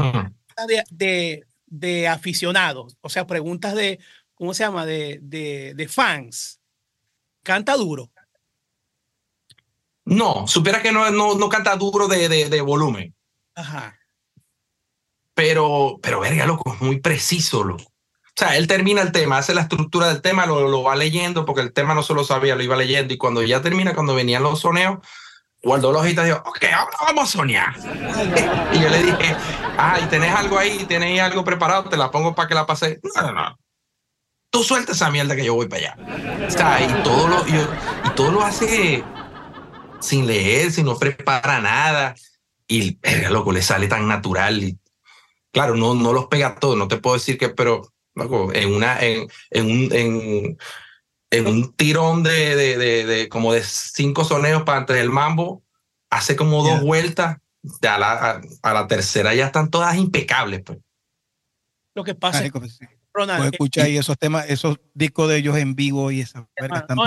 de, de, aficionados, o sea, preguntas de, ¿cómo se llama? De, de, de fans. ¿Canta duro? No, supiera que no, no, no canta duro de, de, de volumen. Ajá pero, pero verga, loco, es muy preciso, loco. O sea, él termina el tema, hace la estructura del tema, lo, lo va leyendo, porque el tema no solo sabía, lo iba leyendo, y cuando ya termina, cuando venían los soneos, guardó los hojitas y dijo, ok, ahora vamos a soñar. (laughs) y yo le dije, ah, ¿y tenés algo ahí? ¿Tenés algo preparado? Te la pongo para que la pase. No, no, no. Tú suelta esa mierda que yo voy para allá. O sea, y todo lo, y, y todo lo hace sin leer, sin no prepara nada. Y, verga, loco, le sale tan natural. Y Claro, no, no los pega todos, no te puedo decir que, pero en, una, en, en, un, en, en un tirón de, de, de, como de cinco soneos para antes del mambo, hace como dos vueltas, a la, a, la tercera ya están todas impecables. Pues. Lo que pasa Ronald. escuchar ahí esos temas, esos discos de ellos en vivo y esas están no,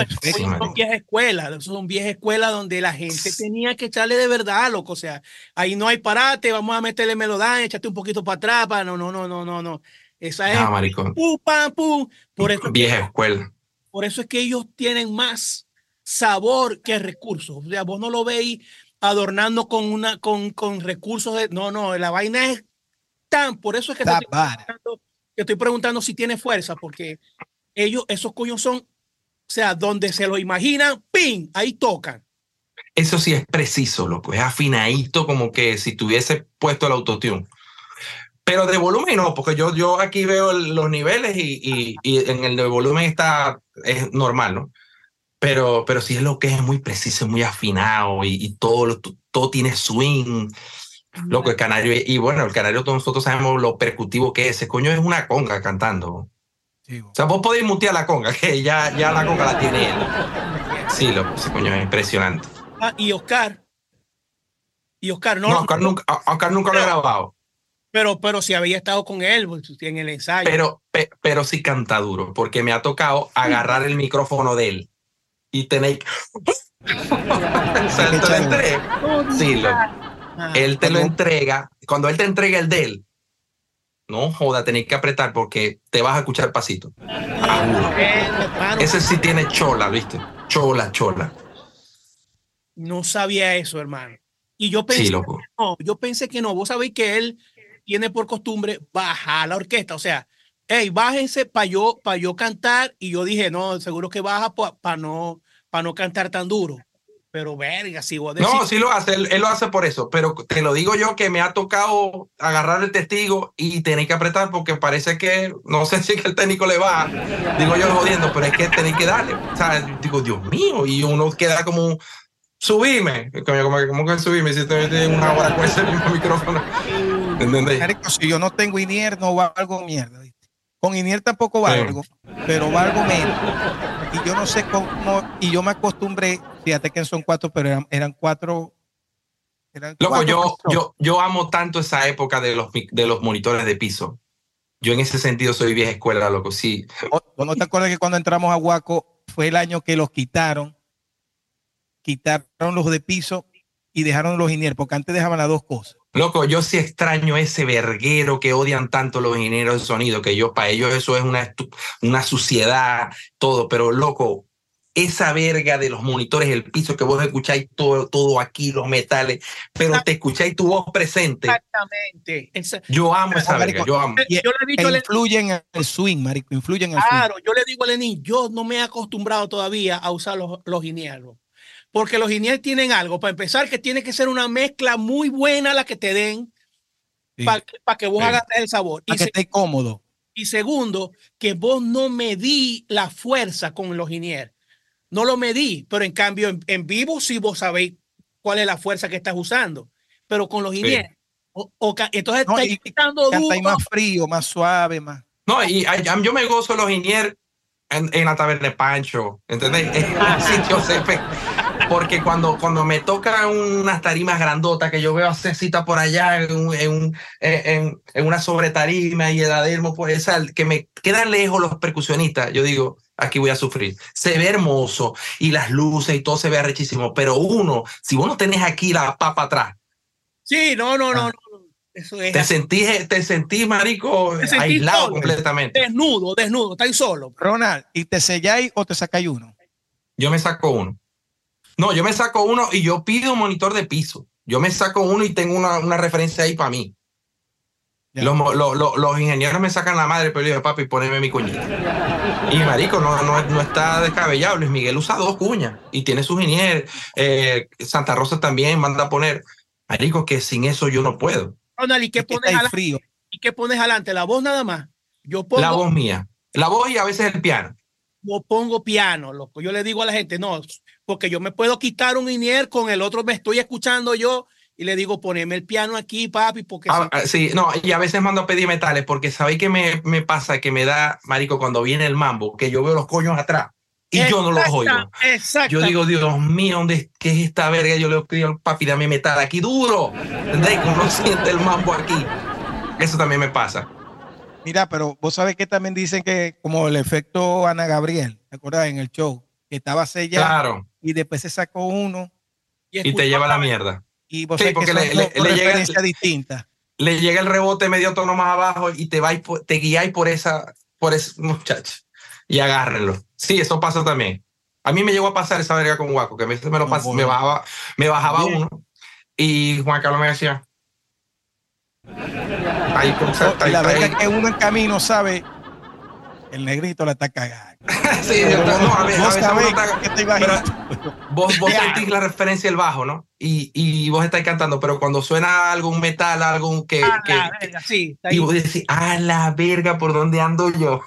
Son viejas escuelas, son viejas escuelas donde la gente tenía que echarle de verdad, loco. O sea, ahí no hay parate, vamos a meterle melodán, échate un poquito para atrás, para no, no, no, no, no, no. Esa es ah, pum, pam, pum. Por eso vieja escuela. Por eso es que ellos tienen más sabor que recursos. O sea, vos no lo veis adornando con una con, con recursos de no, no, la vaina es tan, por eso es que estoy preguntando si tiene fuerza, porque ellos, esos coños son, o sea, donde se lo imaginan, ¡ping! Ahí tocan. Eso sí es preciso, loco, es afinadito como que si tuviese puesto el autotune. Pero de volumen no, porque yo, yo aquí veo los niveles y, y, en el de volumen está, es normal, ¿no? Pero, pero sí es lo que es muy preciso, muy afinado y, todo, todo tiene swing. Loco, el canario, y bueno, el canario todos nosotros sabemos lo percutivo que es. Ese coño es una conga cantando. o sea, vos podéis mutear la conga, (laughs) que ya, ya la conga la tiene él. Sí, loco, ese coño es impresionante. Ah, y Oscar. Y Oscar no. No, Oscar nunca, Oscar nunca lo ha grabado. Pero, pero si había estado con él en el ensayo. Pero, pero sí canta duro, porque me ha tocado agarrar el micrófono de él y tener. (laughs) Salto de Sí, loco él te lo entrega, cuando él te entrega el de él, no joda, tenés que apretar porque te vas a escuchar pasito. Ese sí tiene chola, ¿viste? Chola, chola. No sabía eso, hermano. Y yo pensé que no, yo pensé que no. Vos sabéis que él tiene por costumbre bajar la orquesta, o sea, hey, bájense para yo, para yo cantar. Y yo dije, no, seguro que baja para no, para no cantar tan duro. Pero verga, si vos decís... No, sí lo hace, él, lo hace por eso, pero te lo digo yo que me ha tocado agarrar el testigo y tener que apretar porque parece que, no sé (laughs) si es que el técnico le va, digo yo jodiendo, pero es que tenéis que darle. O sea, digo, Dios mío, y uno queda como, subime, como, como que subime si te una hora con ese mismo (laughs) micrófono. ¿Entendés? Si yo no tengo INIER, no valgo mierda. Con INIER tampoco valgo, pero valgo menos. Y yo no sé cómo, y yo me acostumbré Fíjate que son cuatro, pero eran, cuatro. Loco, yo, yo, yo amo tanto esa época de los, de los monitores de piso. Yo en ese sentido soy vieja escuela, loco, sí. ¿No te acuerdas que cuando entramos a Huaco fue el año que los quitaron? Quitaron los de piso y dejaron los ingenieros, porque antes dejaban las dos cosas. Loco, yo sí extraño ese verguero que odian tanto los ingenieros de sonido, que yo para ellos eso es una, una suciedad, todo, pero loco, esa verga de los monitores, el piso que vos escucháis todo, todo aquí, los metales, pero te escucháis tu voz presente. Exactamente. Esa- Yo amo esa Marico, verga, yo amo. Yo le he dicho a Lenín, influyen en el swing, marico, influyen en el swing. claro, yo le digo a Lenín, yo no me he acostumbrado todavía a usar los, los. Porque los inieros tienen algo. Para empezar, que tiene que ser una mezcla muy buena la que te den Sí. para que vos Sí. agarres el sabor. Y, Para que se- esté cómodo. y segundo, que vos no medí la fuerza con los inieros. No lo medí, pero en cambio en, en vivo sí vos sabéis cuál es la fuerza que estás usando. Pero con los Sí. inieros. o- o entonces No, estáis y quitando duro. más frío, más suave, más. No, y ay, yo me gozo los Inier en, en la taberna de Pancho, ¿entendés? Es un sitio. Porque cuando, cuando me tocan unas tarimas grandotas que yo veo a Cecita por allá en, en, en, en una sobretarima y el Adelmo, pues esa, que me quedan lejos los percusionistas, yo digo, aquí voy a sufrir. Se ve hermoso y las luces y todo se ve arrechísimo, pero uno, si vos no tenés aquí la papa atrás, Sí, no, no, no, Ah. no. Eso es te así. sentís, te sentís, marico, Te sentís aislado solo. completamente. desnudo, desnudo, estáis solo. Ronald, ¿y te selláis o te sacáis uno? Yo me saco uno. No, yo me saco uno y yo pido un monitor de piso. Yo me saco uno y tengo una, una referencia ahí para mí. Los, mo- lo- lo- los ingenieros me sacan la madre, pero yo digo, papi, poneme mi cuñita. Y marico, no, no, no está descabellado. Luis Miguel usa dos cuñas y tiene sus ingenieros. Eh, Santa Rosa también manda a poner. Marico, que sin eso yo no puedo. Ronald, ¿y qué Es pones adelante? frío. ¿Y qué pones adelante? La voz nada más. Yo pongo, La voz mía. La voz y a veces el piano. yo pongo piano, loco. Yo le digo a la gente, no, porque yo me puedo quitar un inier con el otro, me estoy escuchando yo y le digo, poneme el piano aquí, papi, porque Ah, ah, sí, no, y a veces mando a pedir metales porque sabéis que me, me pasa que me da, marico, cuando viene el mambo, que yo veo los coños atrás y yo no los oigo. Exacto. Yo digo, Dios mío, ¿dónde es, ¿qué es esta verga? Yo le pido al papi, dame metal aquí duro. Uno (laughs) siente el mambo aquí. Eso también me pasa. Mira, pero vos sabés que también dicen que como el efecto Ana Gabriel, ¿te acuerdas? En el show, que estaba sellado Claro. Y después se sacó uno Y te lleva la mierda. y vos Sí, que porque son le- le- le llega- distintas. Le llega el rebote medio tono más abajo y te vais, por- te guiáis por esa, por ese muchacho. Y agárrenlo. Sí, eso pasa también. A mí me llegó a pasar esa verga con Guaco, que a veces me lo No, pas- me bajaba, me bajaba Bien. uno y Juan Carlos me decía. Ahí, Y la verdad es que uno en camino sabe el negrito la está cagando. (laughs) Sí, yo- no, a ver- a Vos veces sabés uno está- que estoy pero vos, vos sentís la referencia del bajo, ¿no? Y, y vos estáis cantando, pero cuando suena algo, un metal, algo que, Ah, que- la verga, sí, y vos decís, ah, la verga, ¿por dónde ando yo?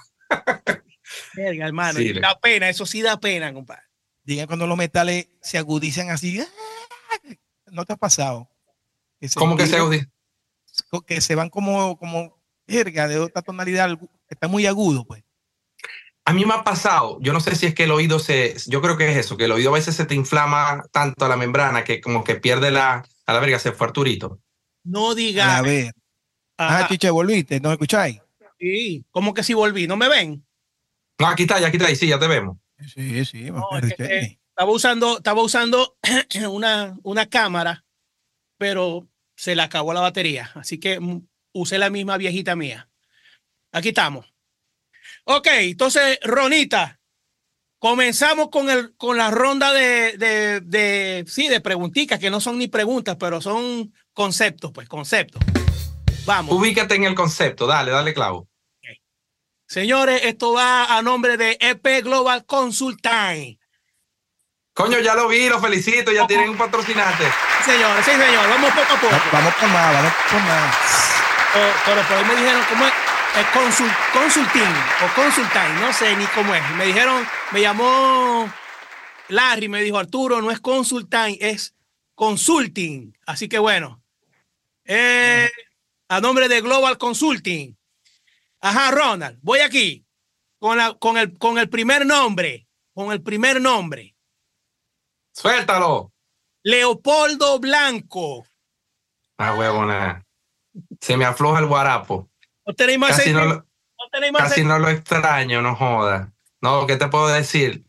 verga, hermano. Sí, le- da pena, eso sí da pena, compadre. Digan cuando los metales se agudizan así. ¡ah! ¿No te ha pasado? Que ¿Cómo que se agudizan, que se van como, como verga de otra tonalidad, está muy agudo, pues. A mí me ha pasado, yo no sé si es que el oído se, yo creo que es eso, que el oído a veces se te inflama tanto a la membrana que como que pierde la, a la verga, se fue Arturito. No A diga. ver. ajá, Ah, chiche, volviste, ¿no escucháis? sí, ¿Cómo que si volví? ¿No me ven? No, aquí está, ya aquí está, ahí, sí, ya te vemos. Sí, sí, No, es que, eh, estaba usando, estaba usando (clears throat) una, una cámara, pero se le acabó la batería. Así que usé la misma viejita mía. Aquí estamos. Ok, entonces, Ronita, comenzamos con, el, con la ronda de, de, de, sí, de preguntitas, que no son ni preguntas, pero son conceptos, pues, conceptos. Vamos. Ubícate en el concepto, dale, dale clavo. Señores, esto va a nombre de EP Global Consulting. Coño, ya lo vi, lo felicito, ya tienen un patrocinante. Señores, sí, señor, vamos poco a poco. va- Vamos por más, vamos por más. O- pero por ahí me dijeron cómo es es consul, consulting o consulting, no sé ni cómo es. Me dijeron, me llamó Larry, me dijo Arturo, no es consulting, es consulting. Así que bueno, eh, a nombre de Global Consulting. Ajá, Ronald, voy aquí con, la, con, el, con el primer nombre, con el primer nombre. Suéltalo. Leopoldo Blanco. Ah, huevona. Se me afloja el guarapo. No tenéis más Casi no, No, lo- tenéis más casi aceite. no lo extraño, no joda. No, ¿qué te puedo decir?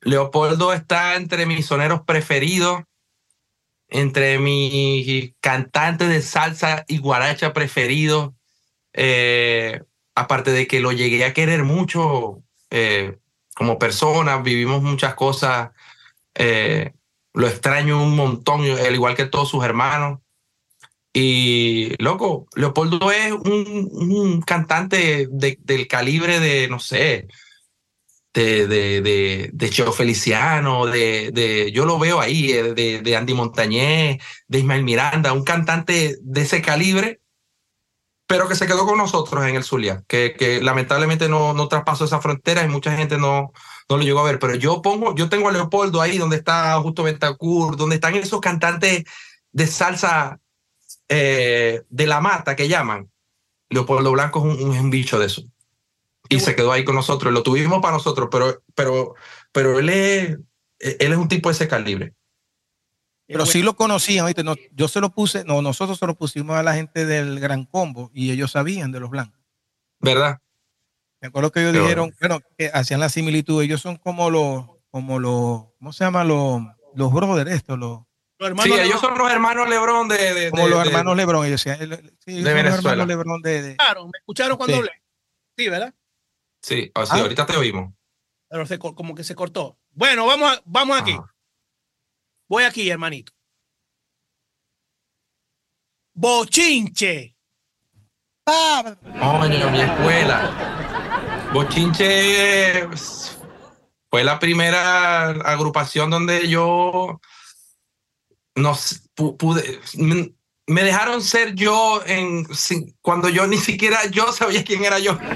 Leopoldo está entre mis soneros preferidos, entre mis cantantes de salsa y guaracha preferidos. Eh, aparte de que lo llegué a querer mucho, eh, como personas, vivimos muchas cosas. Eh, lo extraño un montón, al igual que todos sus hermanos. Y, loco, Leopoldo es un, cantante del calibre de, no sé, de, de, de, Cheo Feliciano, de, de, yo lo veo ahí, eh, de, de Andy Montañez, de Ismael Miranda, un cantante de ese calibre, pero que se quedó con nosotros en el Zulia, que, que lamentablemente no, no traspasó esa frontera y mucha gente no, no lo llegó a ver. Pero yo pongo, yo tengo a Leopoldo ahí donde está Justo Ventacur, donde están esos cantantes de salsa eh, de la mata que llaman. Leopoldo Blanco es un, un bicho de eso y se quedó ahí con nosotros. Lo tuvimos para nosotros, pero, pero, pero él, es, él es un tipo de ese calibre. Pero sí lo conocían, ¿viste? No, yo se lo puse, no, nosotros se lo pusimos a la gente del Gran Combo y ellos sabían de los blancos. ¿Verdad? Me acuerdo que ellos dijeron, bueno, que hacían la similitud. Ellos son como los, como los, ¿cómo se llama? Los, los brothers, estos, los. Hermanos sí, ellos son los hermanos Lebrón de. de como los hermanos Lebrón, ellos. Sí, de Venezuela. Los hermanos Lebrón de, de, Claro, me escucharon cuando Sí. hablé. Sí, ¿verdad? Sí, así, Ah. ahorita te oímos. Pero se, como que se cortó. Bueno, vamos, a- vamos aquí. Ajá. Voy aquí, hermanito. Bochinche. Coño, mi escuela. Bochinche fue la primera agrupación donde yo nos pude. me- dejaron ser yo en cuando yo ni siquiera yo sabía quién era yo. (laughs)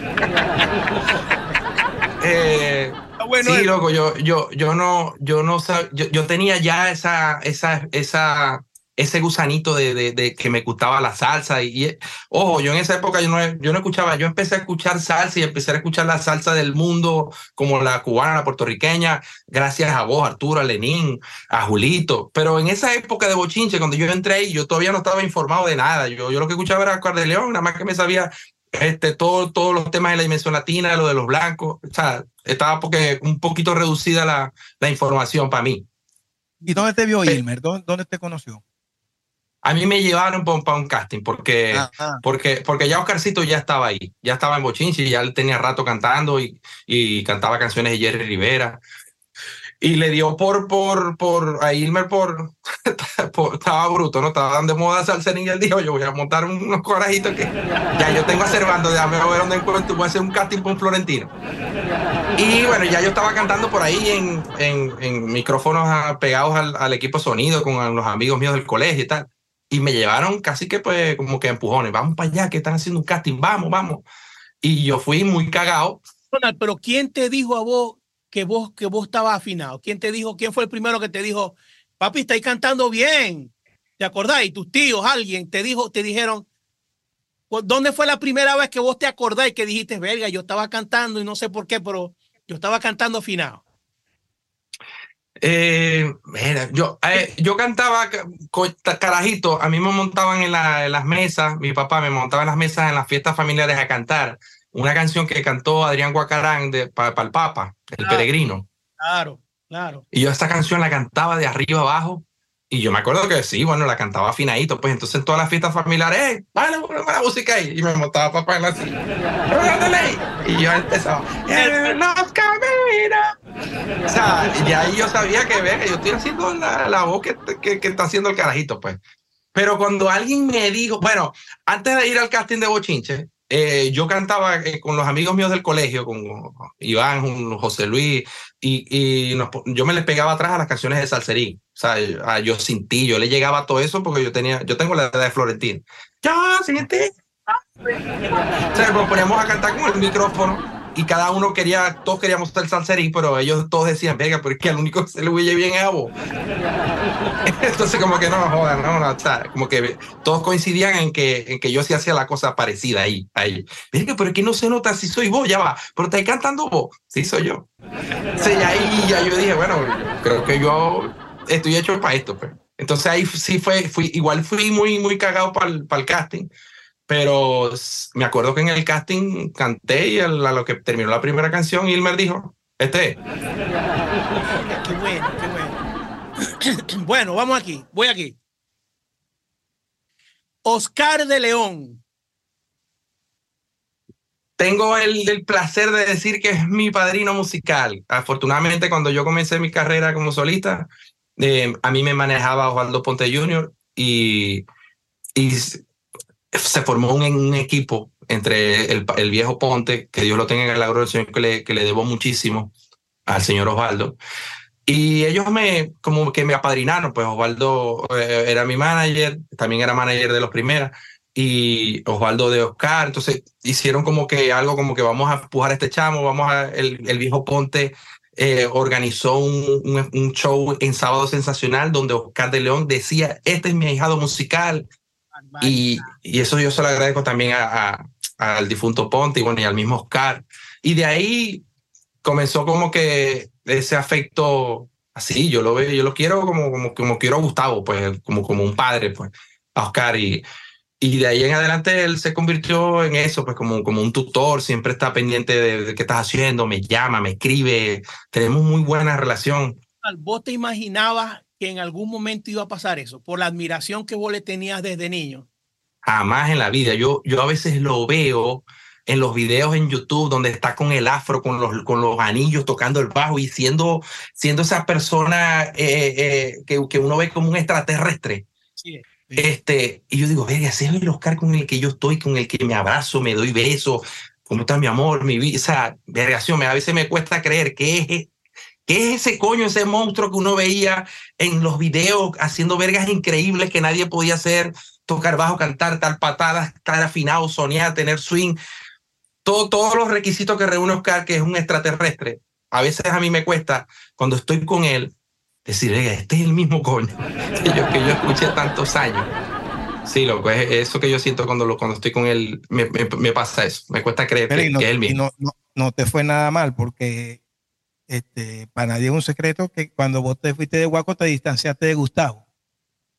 Eh, Ah, bueno, sí, eh, loco, yo, yo, yo no, yo no sab- yo, yo tenía ya esa, esa, esa, ese gusanito de, de, de que me gustaba la salsa. Y, y, ojo, yo en esa época yo no, yo no escuchaba, yo empecé a escuchar salsa y empecé a escuchar la salsa del mundo, como la cubana, la puertorriqueña, gracias a vos, Arturo, a Lenín, a Julito. Pero en esa época de bochinche, cuando yo entré ahí, yo todavía no estaba informado de nada. Yo, yo lo que escuchaba era Cuar de León, nada más que me sabía este, todo, todos los temas de la dimensión latina, lo de los blancos. O sea, estaba porque un poquito reducida la, la información para mí. ¿Y dónde te vio Ilmer? ¿Dónde, dónde te conoció? A mí me llevaron para un casting porque, porque, porque ya Oscarcito ya estaba ahí, ya estaba en Bochinchi, ya tenía rato cantando y, y cantaba canciones de Jerry Rivera. Y le dio por, por, por, a Ilmer por, (laughs) por- estaba bruto, ¿no? Estaba dando moda salserín y él dijo, yo voy a montar unos corajitos que ya yo tengo acervando, déjame ver dónde encuentro, voy a hacer un casting con Florentino. Y bueno, ya yo estaba cantando por ahí en, en, en micrófonos pegados al, al equipo sonido con los amigos míos del colegio y tal. Y me llevaron casi que pues como que empujones, vamos para allá, que están haciendo un casting, vamos, vamos. Y yo fui muy cagado. Ronald, pero ¿quién te dijo a vos que vos que vos estabas afinado? ¿Quién te dijo, quién fue el primero que te dijo, papi, estáis cantando bien? ¿Te acordáis? Tus tíos, alguien te dijo, te dijeron, "¿Cu- ¿dónde fue la primera vez que vos te acordáis que dijiste, verga, yo estaba cantando y no sé por qué, pero yo estaba cantando afinado? Eh, mira, yo, eh, yo cantaba carajito, a mí me montaban en, la- en las mesas, mi papá me montaba en las mesas en las fiestas familiares a cantar una canción que cantó Adrián Guacarán de, para el Papa, El. Peregrino. Claro, claro. Y yo esta canción la cantaba de arriba abajo. Y yo me acuerdo que sí, bueno, la cantaba afinadito. Pues entonces en todas las fiestas familiares, ¡eh! ¡Vale, la música ahí! Y me montaba papá en la silla. Y yo empezaba, "En los caminos". O sea, y ahí yo sabía que, ve, que yo estoy haciendo la, la voz que, que, que está haciendo el carajito, pues. Pero cuando alguien me dijo, bueno, antes de ir al casting de Bochinche, eh, yo cantaba eh, con los amigos míos del colegio, con Iván, José Luis, y, y nos yo me les pegaba atrás a las canciones de Salserín. O sea, a Yo Sin Ti, yo le llegaba a todo eso porque yo tenía, yo tengo la edad de Florentín. Yo sin ti. O sea, nos poníamos a cantar con el micrófono y cada uno quería, todos queríamos ser salserín, pero ellos todos decían, venga, pero es que al único que se le huye bien es a vos. (laughs) Entonces, como que no, jodan, no, no, o sea, como que todos coincidían en que, en que yo sí hacía la cosa parecida ahí, ahí. Venga, pero es que no se nota si soy vos, ya va, pero estáis cantando vos, sí soy yo. Sí, ahí ya yo dije, bueno, creo que yo estoy hecho para esto, pues. Entonces ahí sí fue, fui, igual fui muy, muy cagado para el casting, pero me acuerdo que en el casting canté y a lo que terminó la primera canción, Ilmer dijo, este es. Qué bueno, qué bueno. (coughs) bueno, vamos aquí, voy aquí. Oscar de León. tengo el, el, placer de decir que es mi padrino musical. Afortunadamente, cuando yo comencé mi carrera como solista, eh, a mí me manejaba Osvaldo Ponte Jr. y, y se formó un, equipo entre el, el, viejo Ponte, que Dios lo tenga en el agro del Señor, que le, que le debo muchísimo al señor Osvaldo. Y ellos me, como que me apadrinaron, pues Osvaldo eh, era mi manager, también era manager de los primeras, y Osvaldo de Oscar, entonces hicieron como que algo como que vamos a empujar a este chamo, vamos a, el, el viejo Ponte eh, organizó un, un, un, show en Sábado Sensacional donde Oscar de León decía, este es mi ahijado musical, y, y, eso yo se lo agradezco también a, a, al difunto Ponte y, bueno, y al mismo Oscar. Y de ahí comenzó como que ese afecto así, yo lo veo, yo lo quiero como, como, como quiero a Gustavo, pues como, como un padre, pues, a Oscar. Y, y de ahí en adelante él se convirtió en eso, pues como, como un tutor, siempre está pendiente de, de qué estás haciendo, me llama, me escribe, tenemos muy buena relación. ¿Vos te imaginabas que en algún momento iba a pasar eso, por la admiración que vos le tenías desde niño? Jamás en la vida. Yo, yo a veces lo veo en los videos en YouTube donde está con el afro, con los, con los anillos, tocando el bajo y siendo, siendo esa persona eh, eh, que, que uno ve como un extraterrestre. Sí. Este, y yo digo, verga, ese es el Oscar con el que yo estoy, con el que me abrazo, me doy besos, ¿cómo está mi amor, mi vida? O sea, vergación, a veces me cuesta creer que es ¿Qué es ese coño, ese monstruo que uno veía en los videos haciendo vergas increíbles que nadie podía hacer? Tocar bajo, cantar, tal patadas, estar afinado, soñar, tener swing. Todo, todos los requisitos que reúne Oscar, que es un extraterrestre. A veces a mí me cuesta, cuando estoy con él, decir, este es el mismo coño (laughs) que yo, que yo escuché tantos años. Sí, loco, es eso que yo siento cuando, lo, cuando estoy con él, me, me, me pasa eso. Me cuesta creer que, no, que, es el mismo. No, no, no te fue nada mal, porque este, para nadie es un secreto que cuando vos te fuiste de Guaco te distanciaste de Gustavo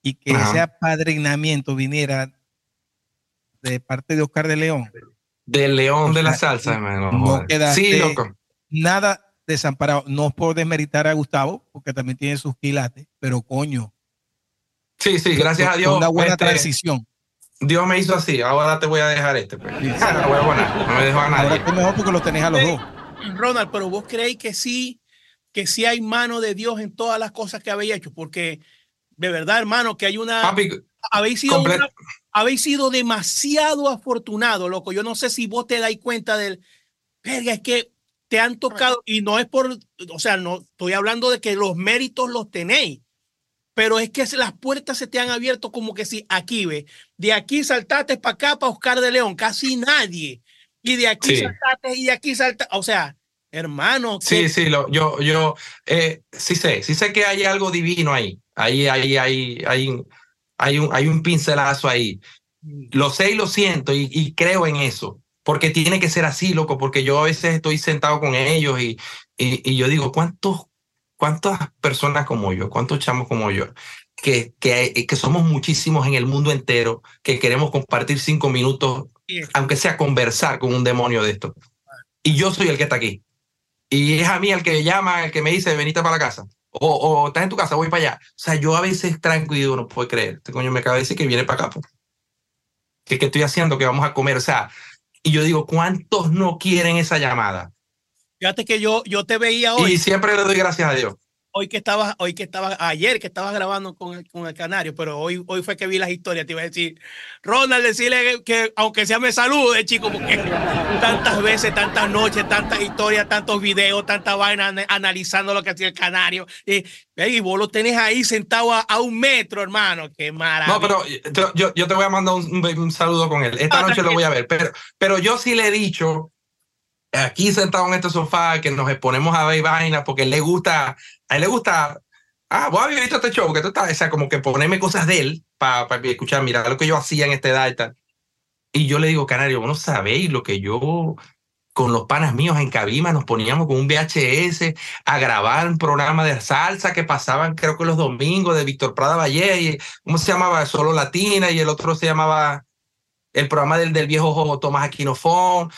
y que Ajá. ese apadrinamiento viniera de parte de Oscar de León. De León de la salsa, hermano. No quedaste sí, loco. nada desamparado. No por desmeritar a Gustavo, porque también tiene sus quilates, pero coño. Sí, sí, gracias a Dios. Una buena este, transición. Dios me hizo así, ahora te voy a dejar este. Pues. Sí, sí. No, voy a poner, no me dejo a nadie. Ahora es mejor porque lo tenés a los dos. Ronald, pero vos creéis que sí, que sí hay mano de Dios en todas las cosas que habéis hecho, porque de verdad, hermano, que hay una. Papi, habéis sido, una, habéis sido demasiado afortunado, loco. Yo no sé si vos te dais cuenta del. Verga, es que te han tocado, y no es por. O sea, no estoy hablando de que los méritos los tenéis. Pero es que las puertas se te han abierto como que si aquí ve, de aquí saltaste para acá, para Oscar de León, casi nadie y de aquí sí. saltaste y de aquí saltaste. O sea, hermano. Sí, sí, lo, yo, yo eh, sí sé, sí sé que hay algo divino ahí. Ahí, ahí, ahí, hay, hay, un, hay un pincelazo ahí. Lo sé y lo siento y, y, creo en eso. Porque tiene que ser así, loco, porque yo a veces estoy sentado con ellos y, y, y yo digo, ¿cuántos, ¿cuántas personas como yo, cuántos chamos como yo, que, que, que somos muchísimos en el mundo entero, que queremos compartir cinco minutos aunque sea conversar con un demonio de esto. Y yo soy el que está aquí. Y es a mí el que llama, el que me dice, venite para la casa. O, o estás en tu casa, voy para allá. O sea, yo a veces tranquilo, no puedo creer. Este coño me acaba de decir que viene para acá. Pues. ¿Qué, ¿Qué estoy haciendo? Que vamos a comer. O sea, y yo digo, ¿cuántos no quieren esa llamada? Fíjate que yo, yo te veía hoy. Y siempre le doy gracias a Dios hoy que estabas, hoy que estabas, ayer que estabas grabando con el, con el Canario, pero hoy, hoy fue que vi las historias, te iba a decir, Ronald, decirle que, que aunque sea me salude, chico, porque tantas veces, tantas noches, tantas historias, tantos videos, tanta vaina analizando lo que hacía el Canario, y, y vos lo tenés ahí sentado a, a, un metro, hermano, qué maravilla. No, pero yo, yo te voy a mandar un, un saludo con él, esta ah, noche lo voy a ver, pero, pero yo sí le he dicho, aquí sentado en este sofá, que nos exponemos a ver vainas porque le gusta, a él le gusta, ah, vos habías visto este show, porque tú estás, o sea, como que ponerme cosas de él para pa escuchar, mira lo que yo hacía en esta edad y tal. Y yo le digo, Canario, vos no sabéis lo que yo con los panas míos en Cabima nos poníamos con un VHS a grabar un programa de salsa que pasaban creo que los domingos de Víctor Prada Valle, y, ¿cómo se llamaba? Solo Latina y el otro se llamaba el programa del, del viejo Tomás Aquinofón.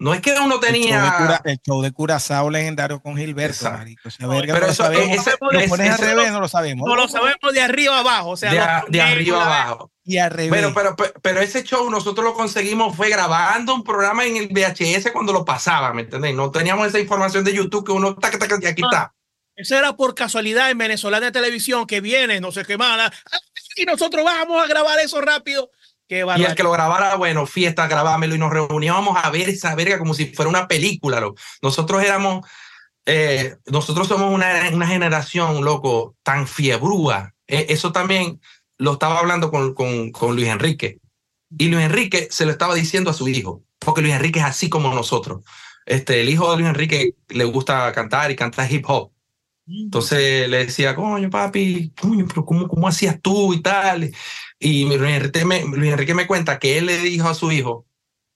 No es que uno tenía. El show de, cura, el show de Curazao legendario con Gilberto, marico. O sea, no, pero eso, sabemos, ese, lo pones al revés, no lo sabemos. No lo sabemos de arriba abajo. O sea, de, a, de arriba abajo. Y al revés. Pero, pero, pero ese show nosotros lo conseguimos fue grabando un programa en el VHS cuando lo pasaba, ¿me entendés? No teníamos esa información de YouTube que uno taca, taca, y aquí está. Eso era por casualidad en Venezolana de Televisión que viene, no sé qué mala, y nosotros vamos a grabar eso rápido. Qué Y el que lo grabara, bueno, fiesta, grabámelo y nos reuníamos a ver esa verga como si fuera una película. loco. Nosotros éramos, eh, nosotros somos una, una generación, loco, tan fiebrúa. Eh, eso también lo estaba hablando con, con, con Luis Enrique. Y Luis Enrique se lo estaba diciendo a su hijo, porque Luis Enrique es así como nosotros. Este, el hijo de Luis Enrique le gusta cantar y canta hip hop. Entonces le decía, coño, papi, coño, pero ¿cómo, cómo hacías tú y tal? Y Luis Enrique, me, Luis Enrique me cuenta que él le dijo a su hijo,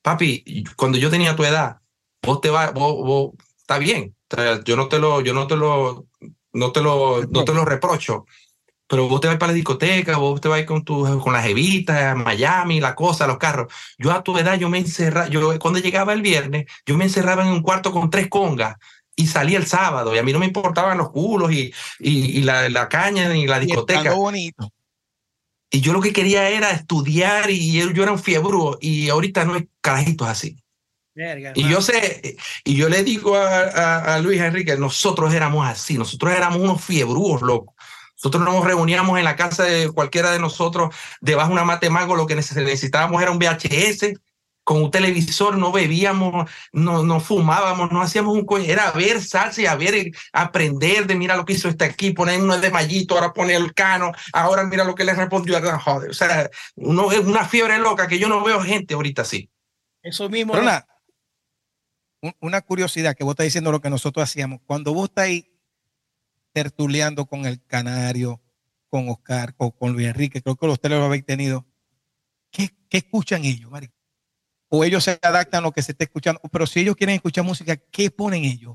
papi, cuando yo tenía tu edad, vos te vas, vos, vos, está bien, o sea, yo no te lo, yo no te lo, no te lo, no te lo reprocho, pero vos te vas para la discoteca, vos te vas con tu, con las evitas, Miami, la cosa, los carros. Yo a tu edad, yo me encerraba, yo cuando llegaba el viernes, yo me encerraba en un cuarto con tres congas y salía el sábado y a mí no me importaban los culos y, y, y la, la caña ni la Y discoteca. estando bonito. Y yo lo que quería era estudiar y yo, yo era un fiebrúo y ahorita no hay carajitos así. Verga, Y yo sé, y yo le digo a, a, a Luis Enrique, nosotros éramos así, nosotros éramos unos fiebrúos, loco. Nosotros nos reuníamos en la casa de cualquiera de nosotros, debajo de una matemago, lo que neces- necesitábamos era un VHS, con un televisor, no bebíamos, no, no fumábamos, no hacíamos un coño, era ver salsa y a ver, aprender de mira lo que hizo este aquí, poner uno de mallito, ahora pone el cano, ahora mira lo que le respondió, joder, o sea, uno, es una fiebre loca que yo no veo gente ahorita así. Eso mismo. Pero una, un- una curiosidad que vos estás diciendo lo que nosotros hacíamos. Cuando vos estás ahí tertuleando con el Canario, con Oscar, o con Luis Enrique, creo que ustedes lo habéis tenido. ¿Qué, qué escuchan ellos, Mari? O ellos se adaptan a lo que se está escuchando. Pero si ellos quieren escuchar música, ¿qué ponen ellos?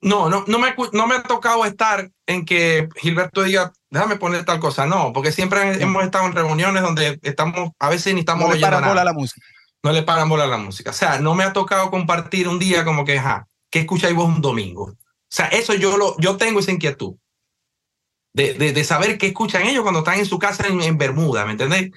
No, no, no me, no me ha tocado estar en que Gilberto diga, déjame poner tal cosa. No, porque siempre hemos estado en reuniones donde estamos, a veces ni estamos No le paran bola a la música. No le paran bola a la música. O sea, no me ha tocado compartir un día como que, ajá, ¿qué escucháis vos un domingo? O sea, eso yo, lo, yo tengo esa inquietud. De, de, de saber qué escuchan ellos cuando están en su casa en, en Bermuda, ¿me entendés?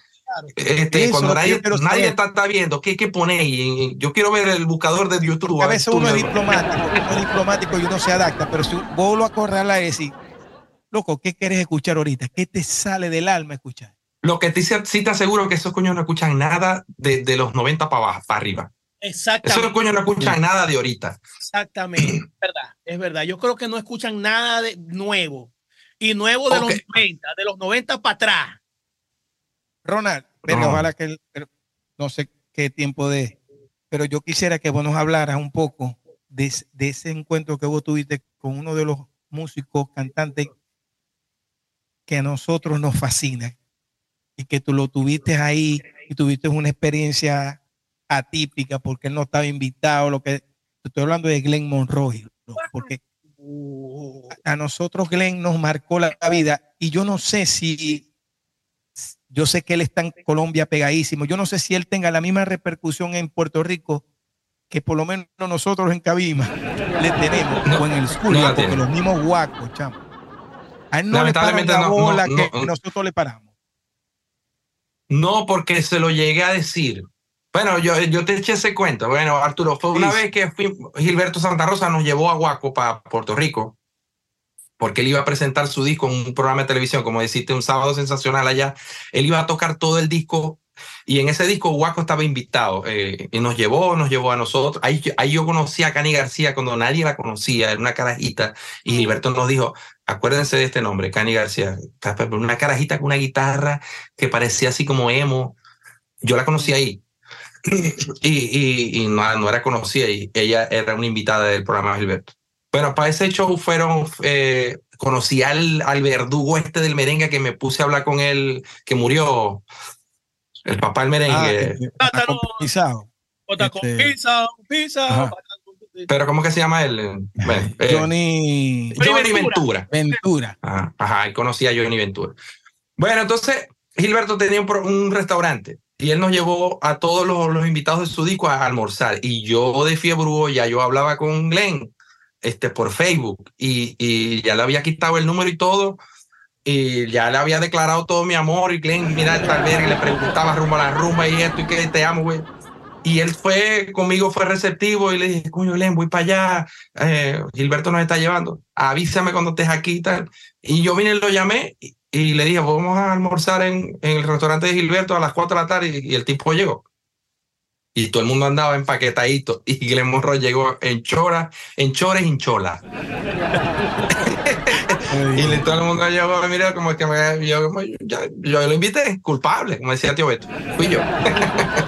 Este, Eso cuando nadie, nadie está, está viendo, ¿qué, qué ponéis? Yo quiero ver el buscador de YouTube. A veces uno es diplomático, (laughs) uno es diplomático y uno se adapta, pero si vos lo acorralas y decís, loco, ¿qué quieres escuchar ahorita? ¿Qué te sale del alma escuchar? Lo que te, sí te aseguro que esos coños no escuchan nada de, de los 90 para abajo, para arriba. Esos Exactamente. coños no escuchan nada de ahorita. Exactamente. (clears throat) Es verdad, es verdad. Yo creo que no escuchan nada de nuevo. Y nuevo de los 90, de los 90 para atrás. Ronald, No. ojalá que el- no sé qué tiempo de, pero yo quisiera que vos nos hablaras un poco de, es- de ese encuentro que vos tuviste con uno de los músicos, cantantes que a nosotros nos fascina y que tú lo tuviste ahí y tuviste una experiencia atípica porque él no estaba invitado, lo que estoy hablando de Glenn Monroy, ¿no? porque a nosotros Glenn nos marcó la vida y yo no sé si yo sé que él está en Colombia pegadísimo. Yo no sé si él tenga la misma repercusión en Puerto Rico que por lo menos nosotros en Cabima (laughs) le tenemos No, o en el no la porque los mismos guacos, chamo. A él no le paran la no, no, bola no, que no. nosotros le paramos. No, porque se lo llegué a decir. Bueno, yo, yo te eché ese cuento. Bueno, Arturo, fue una Sí. vez que fui- Gilberto Santa Rosa nos llevó a Guaco para Puerto Rico, porque él iba a presentar su disco en un programa de televisión, como deciste, un sábado sensacional allá. Él iba a tocar todo el disco y en ese disco Guaco estaba invitado eh, y nos llevó, nos llevó a nosotros. Ahí, ahí yo conocí a Cani García cuando nadie la conocía, era una carajita y Gilberto nos dijo, acuérdense de este nombre, Cani García, una carajita con una guitarra que parecía así como emo. Yo la conocí ahí. (laughs) Y, y, y no, no era conocida y ella era una invitada del programa de Gilberto. Bueno, para ese show fueron, eh, conocí al, al verdugo este del merengue que me puse a hablar con él, que murió, el papá del Ah, merengue. con Este- con pizza. Pero ¿cómo que se llama él? Bueno, eh, Johnny Johnny Ventura. Ventura. Ventura. Ajá, ajá, y conocí a Johnny Ventura. Bueno, entonces Gilberto tenía un, un restaurante y él nos llevó a todos los, los invitados de su disco a almorzar. Y yo de fiebre ya yo hablaba con Glenn este, por Facebook y, y ya le había quitado el número y todo. y ya le había declarado todo mi amor y Glenn, mira, tal vez y le preguntaba rumbo a la rumba y esto y que te amo, güey. Y él fue conmigo, fue receptivo y le dije, coño, Glenn, voy para allá, eh, Gilberto nos está llevando, avísame cuando estés aquí y tal. Y yo vine lo llamé y, y le dije, vamos a almorzar en, en, el restaurante de Gilberto a las 4 de la tarde y, y el tipo llegó y todo el mundo andaba empaquetadito y Glenn Monroe llegó en chora, en chores y en chola. (laughs) y todo el mundo llegó, mira, como que me, yo, yo, yo, lo invité, culpable, como decía tío Beto, fui yo.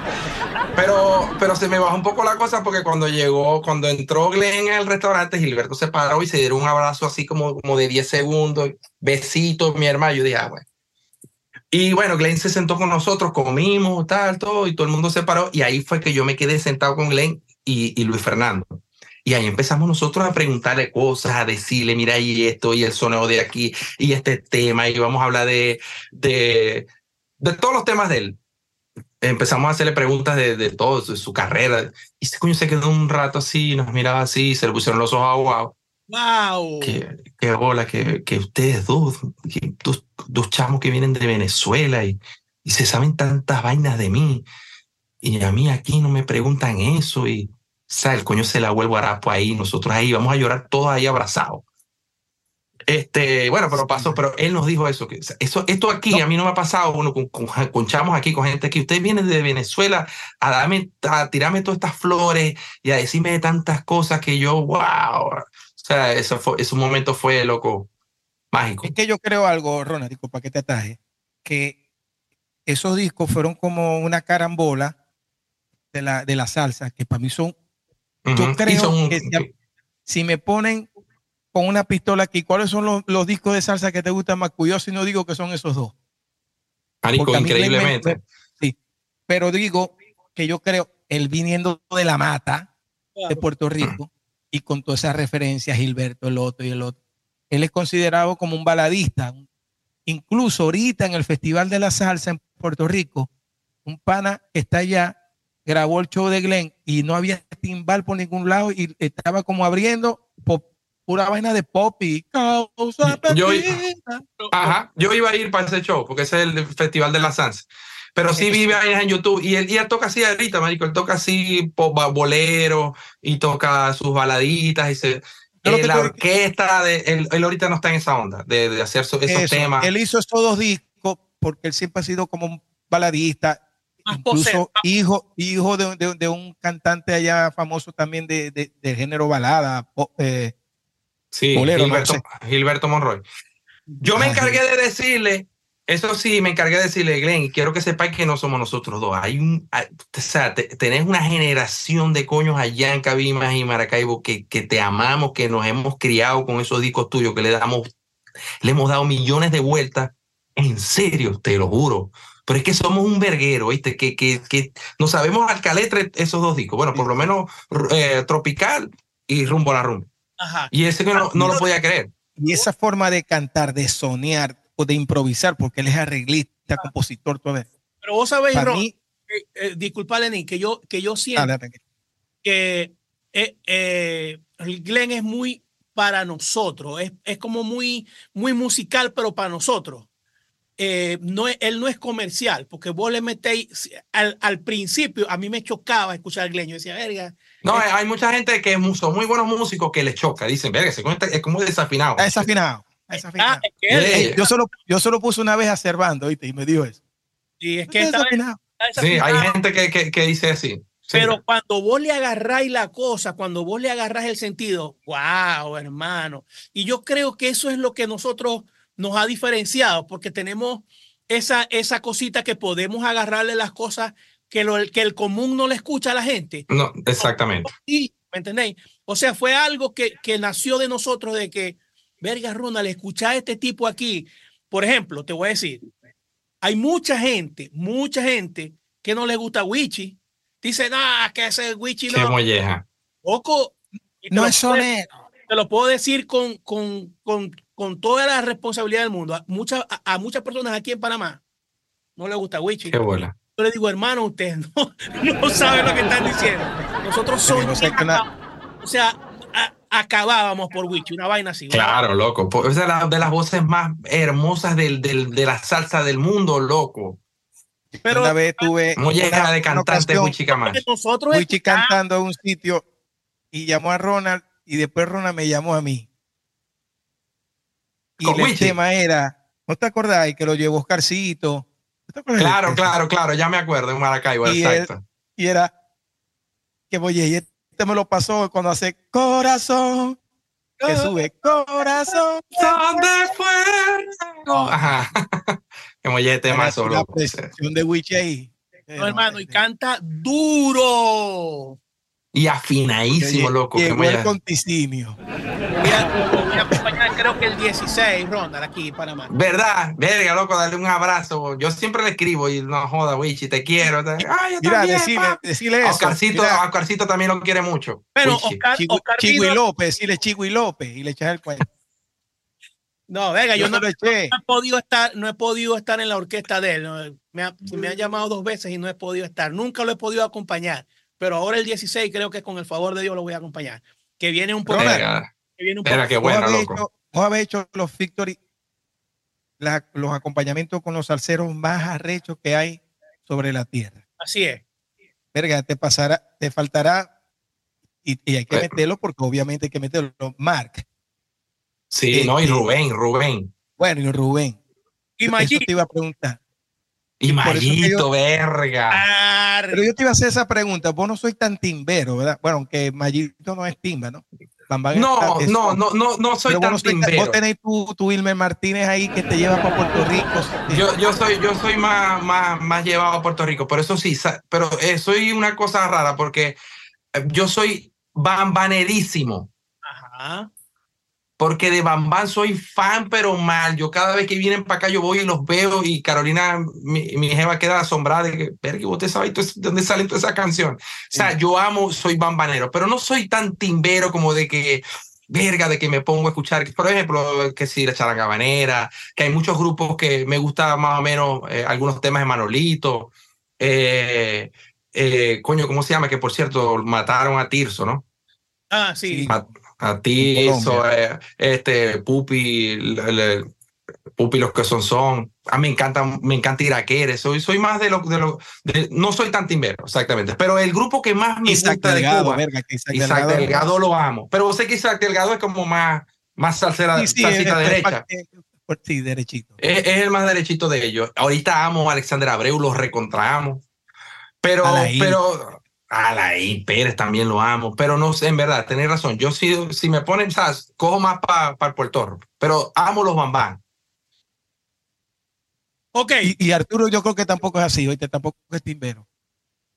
(laughs) pero, pero se me bajó un poco la cosa porque cuando llegó, cuando entró Glenn al restaurante, Gilberto se paró y se dieron un abrazo así como, como de 10 segundos, besito, mi hermano, yo dije, ah, bueno y bueno, Glenn se sentó con nosotros, comimos, tal, todo, y todo el mundo se paró. Y ahí fue que yo me quedé sentado con Glenn y, y Luis Fernando. Y ahí empezamos nosotros a preguntarle cosas, a decirle, mira, y esto, y el sonido de aquí, y este tema, y vamos a hablar de, de, de todos los temas de él. Empezamos a hacerle preguntas de, de todo, de su carrera. Y ese coño se quedó un rato así, nos miraba así, se le pusieron los ojos aguados. ¡Wow! Qué, qué bola, que, que ustedes dos, que dos, dos, chamos que vienen de Venezuela y, y se saben tantas vainas de mí. Y a mí aquí no me preguntan eso. Y, o sea, el coño se la vuelvo a rapo ahí. Nosotros ahí vamos a llorar todos ahí abrazados. Este, bueno, pero pasó, pero él nos dijo eso, que eso, esto aquí no. a mí no me ha pasado, bueno, con, con, con, chamos aquí, con gente aquí, ustedes vienen de Venezuela a darme, a tirarme todas estas flores y a decirme tantas cosas que yo, wow, sea, eso fue, ese momento fue loco, mágico. Es que yo creo algo, Ronald, para que te ataje, que esos discos fueron como una carambola de la, de la salsa, que para mí son, uh -huh. yo creo son, que si, si, me ponen con una pistola aquí, ¿cuáles son los, los, discos de salsa que te gustan más? Curioso y no digo que son esos dos. Marico, increíblemente. Me, sí, pero digo que yo creo, él viniendo de la mata de Puerto Rico, y con todas esas referencias, Gilberto, el otro y el otro. Él es considerado como un baladista. Incluso ahorita en el Festival de la Salsa en Puerto Rico, un pana que está allá grabó el show de Glenn y no había timbal por ningún lado y estaba como abriendo pop, pura vaina de pop y causa yo, ajá, yo iba a ir para ese show porque ese es el Festival de la Salsa. Pero sí vive ahí en YouTube y él, y él toca así ahorita, marico, él toca así pop, bolero y toca sus baladitas y se... Eh, la orquesta, de, él, él, ahorita no está en esa onda de, de hacer esos Eso, temas. Él hizo estos dos discos porque él siempre ha sido como un baladista, Más incluso hijo, hijo de, de, de, un cantante allá famoso también de, de género balada. Eh, sí, bolero, Gilberto, no sé. Gilberto Monroy. Yo me encargué de decirle eso sí, me encargué de decirle, Glenn, quiero que sepáis que no somos nosotros dos. Hay un, hay, o sea, te, tenés una generación de coños allá en Cabimas y Maracaibo que, que te amamos, que nos hemos criado con esos discos tuyos, que le damos, le hemos dado millones de vueltas. En serio, te lo juro. Pero es que somos un verguero, ¿viste? Que, que, que no sabemos al caletre esos dos discos. Bueno, por lo menos eh, Tropical y Rumbo a la Rumba. Ajá. Y ese que no, no lo podía creer. Y esa forma de cantar, de soñar, de improvisar, porque él es arreglista, compositor, todo eso. Pero vos sabéis, Ron, mí, eh, eh, disculpa, Lenín, que yo, que yo siento ah, que eh, eh, Glenn es muy para nosotros, es, es, como muy, muy musical, pero para nosotros. Eh, no es, él no es comercial, porque vos le metéis al, al, principio, a mí me chocaba escuchar a Glenn, yo decía, verga. No, hay mucha gente que son muy buenos músicos que les choca, dicen, verga, es como desafinado. Desafinado. Ah, es que él, eh, yo, solo, yo solo puse una vez a Cervando ¿viste? y me dio eso. Y es que está Sí, hay gente que, que, que dice así. Sí. Pero cuando vos le agarráis la cosa, cuando vos le agarrás el sentido, wow, hermano. Y yo creo que eso es lo que nosotros nos ha diferenciado, porque tenemos esa, esa cosita que podemos agarrarle las cosas que, lo, que el común no le escucha a la gente. No, exactamente. Y, ¿me entendéis? O sea, fue algo que, que nació de nosotros, de que, verga, Ronald, escucha a este tipo aquí. Por ejemplo, te voy a decir, hay mucha gente, mucha gente que no le gusta Wichi. Dice, nah, que ese Wichi no. Qué molleja. Poco. No es sonero. Te lo puedo decir con, con, con, con toda la responsabilidad del mundo. A, mucha, a, a, muchas personas aquí en Panamá no le gusta Wichi. Qué bola. Yo le digo, hermano, ustedes no, (laughs) no saben lo que están diciendo. Nosotros somos. No sé o sea, acabábamos por Wichi, una vaina así. Claro, loco. Es de, de las voces más hermosas del, del, de la salsa del mundo, loco. Pero una vez tuve. ¿Cómo llega de cantante Wichi Camacho? Nosotros Wichi cantando en un sitio y llamó a Ronald y después Ronald me llamó a mí. Y el tema era, ¿no te acordáis que lo llevó Oscarcito? claro, claro, claro, ya me acuerdo en Maracaibo, y exacto. y era que oye, y este me lo pasó cuando hace corazón, que sube corazón. ¿Dónde fue? Ajá. (laughs) que mollete más solo. La presión de Wichi ahí. No, hermano, y canta duro. Y afinadísimo, loco. Llegó el conticinio. Voy a, voy a acompañar, creo que el 16, Ronald, aquí en Panamá. ¿Verdad? Verga, loco, dale un abrazo. Yo siempre le escribo y no joda, Wichi, te quiero. Te... Ay, yo Mira, también, decirle, decirle eso. Oscarcito, Oscarcito también lo quiere mucho. Pero Oscar, Chigu, Oscar Chigu y López, decirle Chigu y López y le echas el cuento. No, venga, yo, Yo no, no lo eché. no he podido estar, no he podido estar en la orquesta de él. me, ha- me han llamado dos veces y no he podido estar. Nunca lo he podido acompañar. Pero ahora el 16 creo que con el favor de Dios lo voy a acompañar. Que viene un poco. Verga, Que viene un poco- qué Vos bueno, habéis loco. hecho, vos habéis hecho los victory, la- los acompañamientos con los salseros más arrechos que hay sobre la tierra. Así es. Verga, te pasará, te faltará, y, y hay que Eh. meterlo porque obviamente hay que meterlo. Mark, Sí, Eh, no, y eh, Rubén, Rubén. bueno, y Rubén. Y Eso te iba a preguntar. Y Mayito, yo- verga. Pero yo te iba a hacer esa pregunta. Vos no sois tan timbero, ¿verdad? Bueno, aunque Mayito no es timba, ¿no? Bambán No, es- no, no, no, no soy tan no sois tan- timbero. vos tenés tu, tu Wilmer Martínez ahí que te lleva para Puerto Rico. Yo, yo soy, yo soy más, más, más llevado a Puerto Rico, por eso sí, pero eh, soy una cosa rara porque eh, yo soy bambanerísimo, Ajá. Porque de Bambán soy fan, pero mal. Yo cada vez que vienen para acá, yo voy y los veo y Carolina, mi, mi jeva queda asombrada de que, verga, ¿vos te sabes de dónde salen toda esa canción? O sea, yo amo, soy bambanero, pero no soy tan timbero como de que, verga, de que me pongo a escuchar, por ejemplo, que si la charanga habanera, que hay muchos grupos que me gusta más o menos eh, algunos temas de Manolito. Eh, eh, coño, ¿cómo se llama? Que por cierto, mataron a Tirso, ¿no? Ah, sí. Sí. A, Tirso, Colombia. eh, este, Pupi, le- le- Pupi, los que son son. A mí me encanta, me encanta Iraquere. Soy, soy más de lo, de lo, de- no soy tan timbero, exactamente. Pero el grupo que más me Isaac gusta de Delgado, Cuba, verga, Isaac, Isaac Delgado. Delgado lo amo. Pero sé que Isaac Delgado es como más, más salsera, Sí, sí, salsita es- es derecha. sí, derechito. Es, el más derechito de ellos. Ahorita amo a Alexander Abreu, los recontramos. Pero, pero, Alain Pérez también lo amo. Pero no sé, en verdad, tenés razón. Yo sí, si me ponen, ¿sabes? Cojo más para el Puerto Rico. Pero amo los bambán. Ok. Y, y Arturo yo creo que tampoco es así, oíste, tampoco es timbero.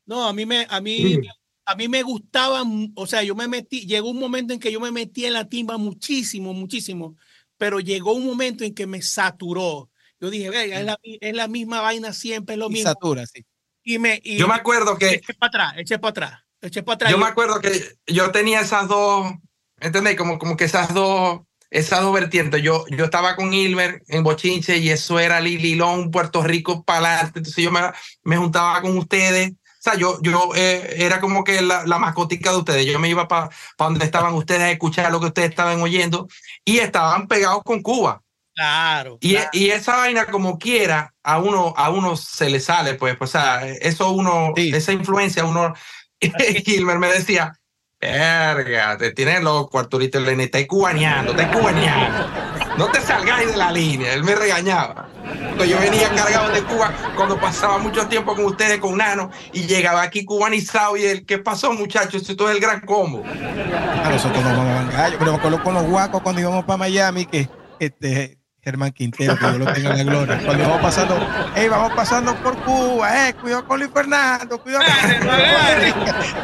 No, a mí me, a mí, a mí me gustaba, o sea, yo me metí, llegó un momento en que yo me metí en la timba muchísimo, muchísimo, pero llegó un momento en que me saturó. Yo dije, venga, es la, es la misma vaina siempre, es lo Y mismo. satura, sí. Y me, y Yo me acuerdo que, eché para atrás, eché para atrás, eché para atrás. yo Yo- me acuerdo que yo tenía esas dos, ¿entendés? Como, como que esas dos, esas dos vertientes. Yo, yo estaba con Ilmer en Bochinche y eso era Lililón, Puerto Rico, para adelante. Entonces yo me, me juntaba con ustedes. O sea, yo, yo eh, era como que la, la mascotica de ustedes. Yo me iba para donde estaban ustedes a escuchar lo que ustedes estaban oyendo y estaban pegados con Cuba. Claro. Y, claro. y esa vaina como quiera, a uno, a uno se le sale, pues, pues, o sea, eso uno, Sí. esa influencia, uno, (laughs) Gilmer me decía, verga, te tienes loco, Arturito Elena, está cubaneando, está cubaneando, no te salgáis de la línea, él me regañaba. Cuando yo venía cargado de Cuba, cuando pasaba mucho tiempo con ustedes, con Nano, y llegaba aquí cubanizado y él, ¿qué pasó muchachos? Esto es el gran combo. A nosotros nos vamos a gallo, pero me acuerdo con los guacos cuando íbamos para Miami, que este Germán Quintero, que yo lo tenga en la gloria, cuando íbamos pasando, hey, vamos pasando por Cuba, eh, cuidado con Luis Fernando, cuidado con (laughs) Agarre,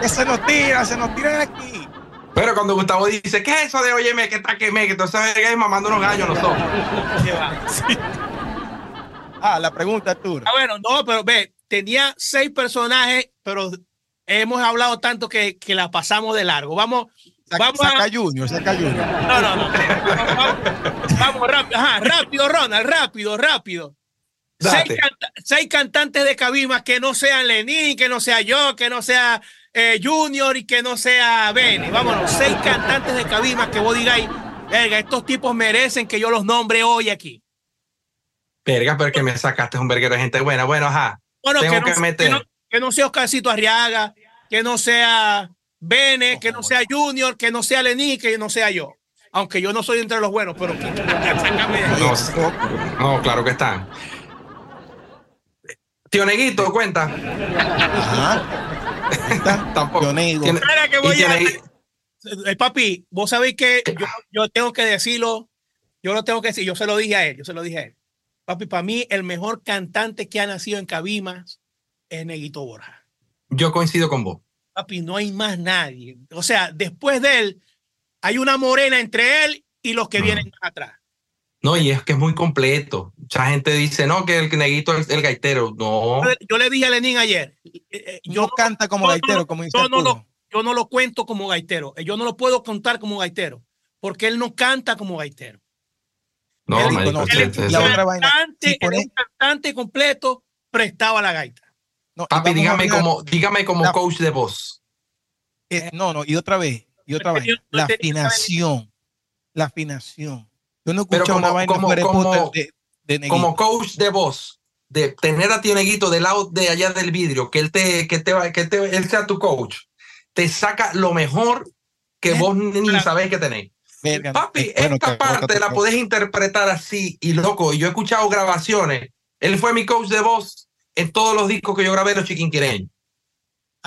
que se nos tira, se nos tiran aquí. Pero cuando Gustavo dice, ¿qué es eso de óyeme, que está que me, que entonces es mamando unos gallos nosotros? Ah, la pregunta, Arturo. Ah, bueno, no, pero ve, tenía seis personajes, pero hemos hablado tanto que, que la pasamos de largo. Vamos, Saca, vamos a- saca Junior, saca Junior. no, no, no. Vamos, (laughs) vamos rápido, ajá, rápido, Ronald, rápido, rápido. Seis, Date. canta- seis cantantes de Cabimas que no sean Lenín, que no sea yo, que no sea eh, Junior y que no sea Bene. Vámonos, seis cantantes de Cabima que vos digáis, verga, estos tipos merecen que yo los nombre hoy aquí. Verga, pero que me sacaste un verguero de gente buena. Bueno, ajá. Bueno, Tengo que no, que meter. que no- que no sea Oscarcito Arriaga, que no sea Bene, que no sea Junior, que no sea Lenín, que no sea yo. Aunque yo no soy entre los buenos, pero sácame. No, no, claro que están. Tío Neguito, cuenta. Ajá. Está. (laughs) Tampoco. Yo nego. Tiene- Espera que voy Tío a- Negui- Eh, papi, vos sabéis que yo, yo tengo que decirlo, yo lo tengo que decir, yo se lo dije a él, yo se lo dije a él. Papi, para mí el mejor cantante que ha nacido en Cabimas es Neguito Borja. Yo coincido con vos. Papi, no hay más nadie. O sea, después de él, hay una morena entre él y los que Mm. vienen más atrás. No, y es que es muy completo. Mucha gente dice, no, que el Neguito es el gaitero. No. Yo le- dije a Lenín ayer, eh, eh, yo, No canta como yo no gaitero, como dice yo no, lo, yo no lo cuento como gaitero, eh, yo no lo puedo contar como gaitero, porque él no canta como gaitero. No, Él marico, sí, Él es la otra vaina, cantante, si pone- era un cantante completo, prestaba la gaita. No, Papi, a dígame hablar- como, dígame como La- coach de voz. eh, no, no, y otra vez, y otra Yo vez, tenía- la afinación, la afinación. Yo no escuchado una como- vaina como- como- de, de. Como coach de voz, de tener a Tío Neguito del lado de allá del vidrio, que él te, que te, va- que te, él sea tu coach, te saca lo mejor que Eh, vos ni claro. sabés que tenéis. Verga, Papi, eh, bueno, esta que- parte la podés interpretar así y loco. y Yo he escuchado grabaciones. Él fue mi coach de voz en todos los discos que yo grabé los chiquinquireños.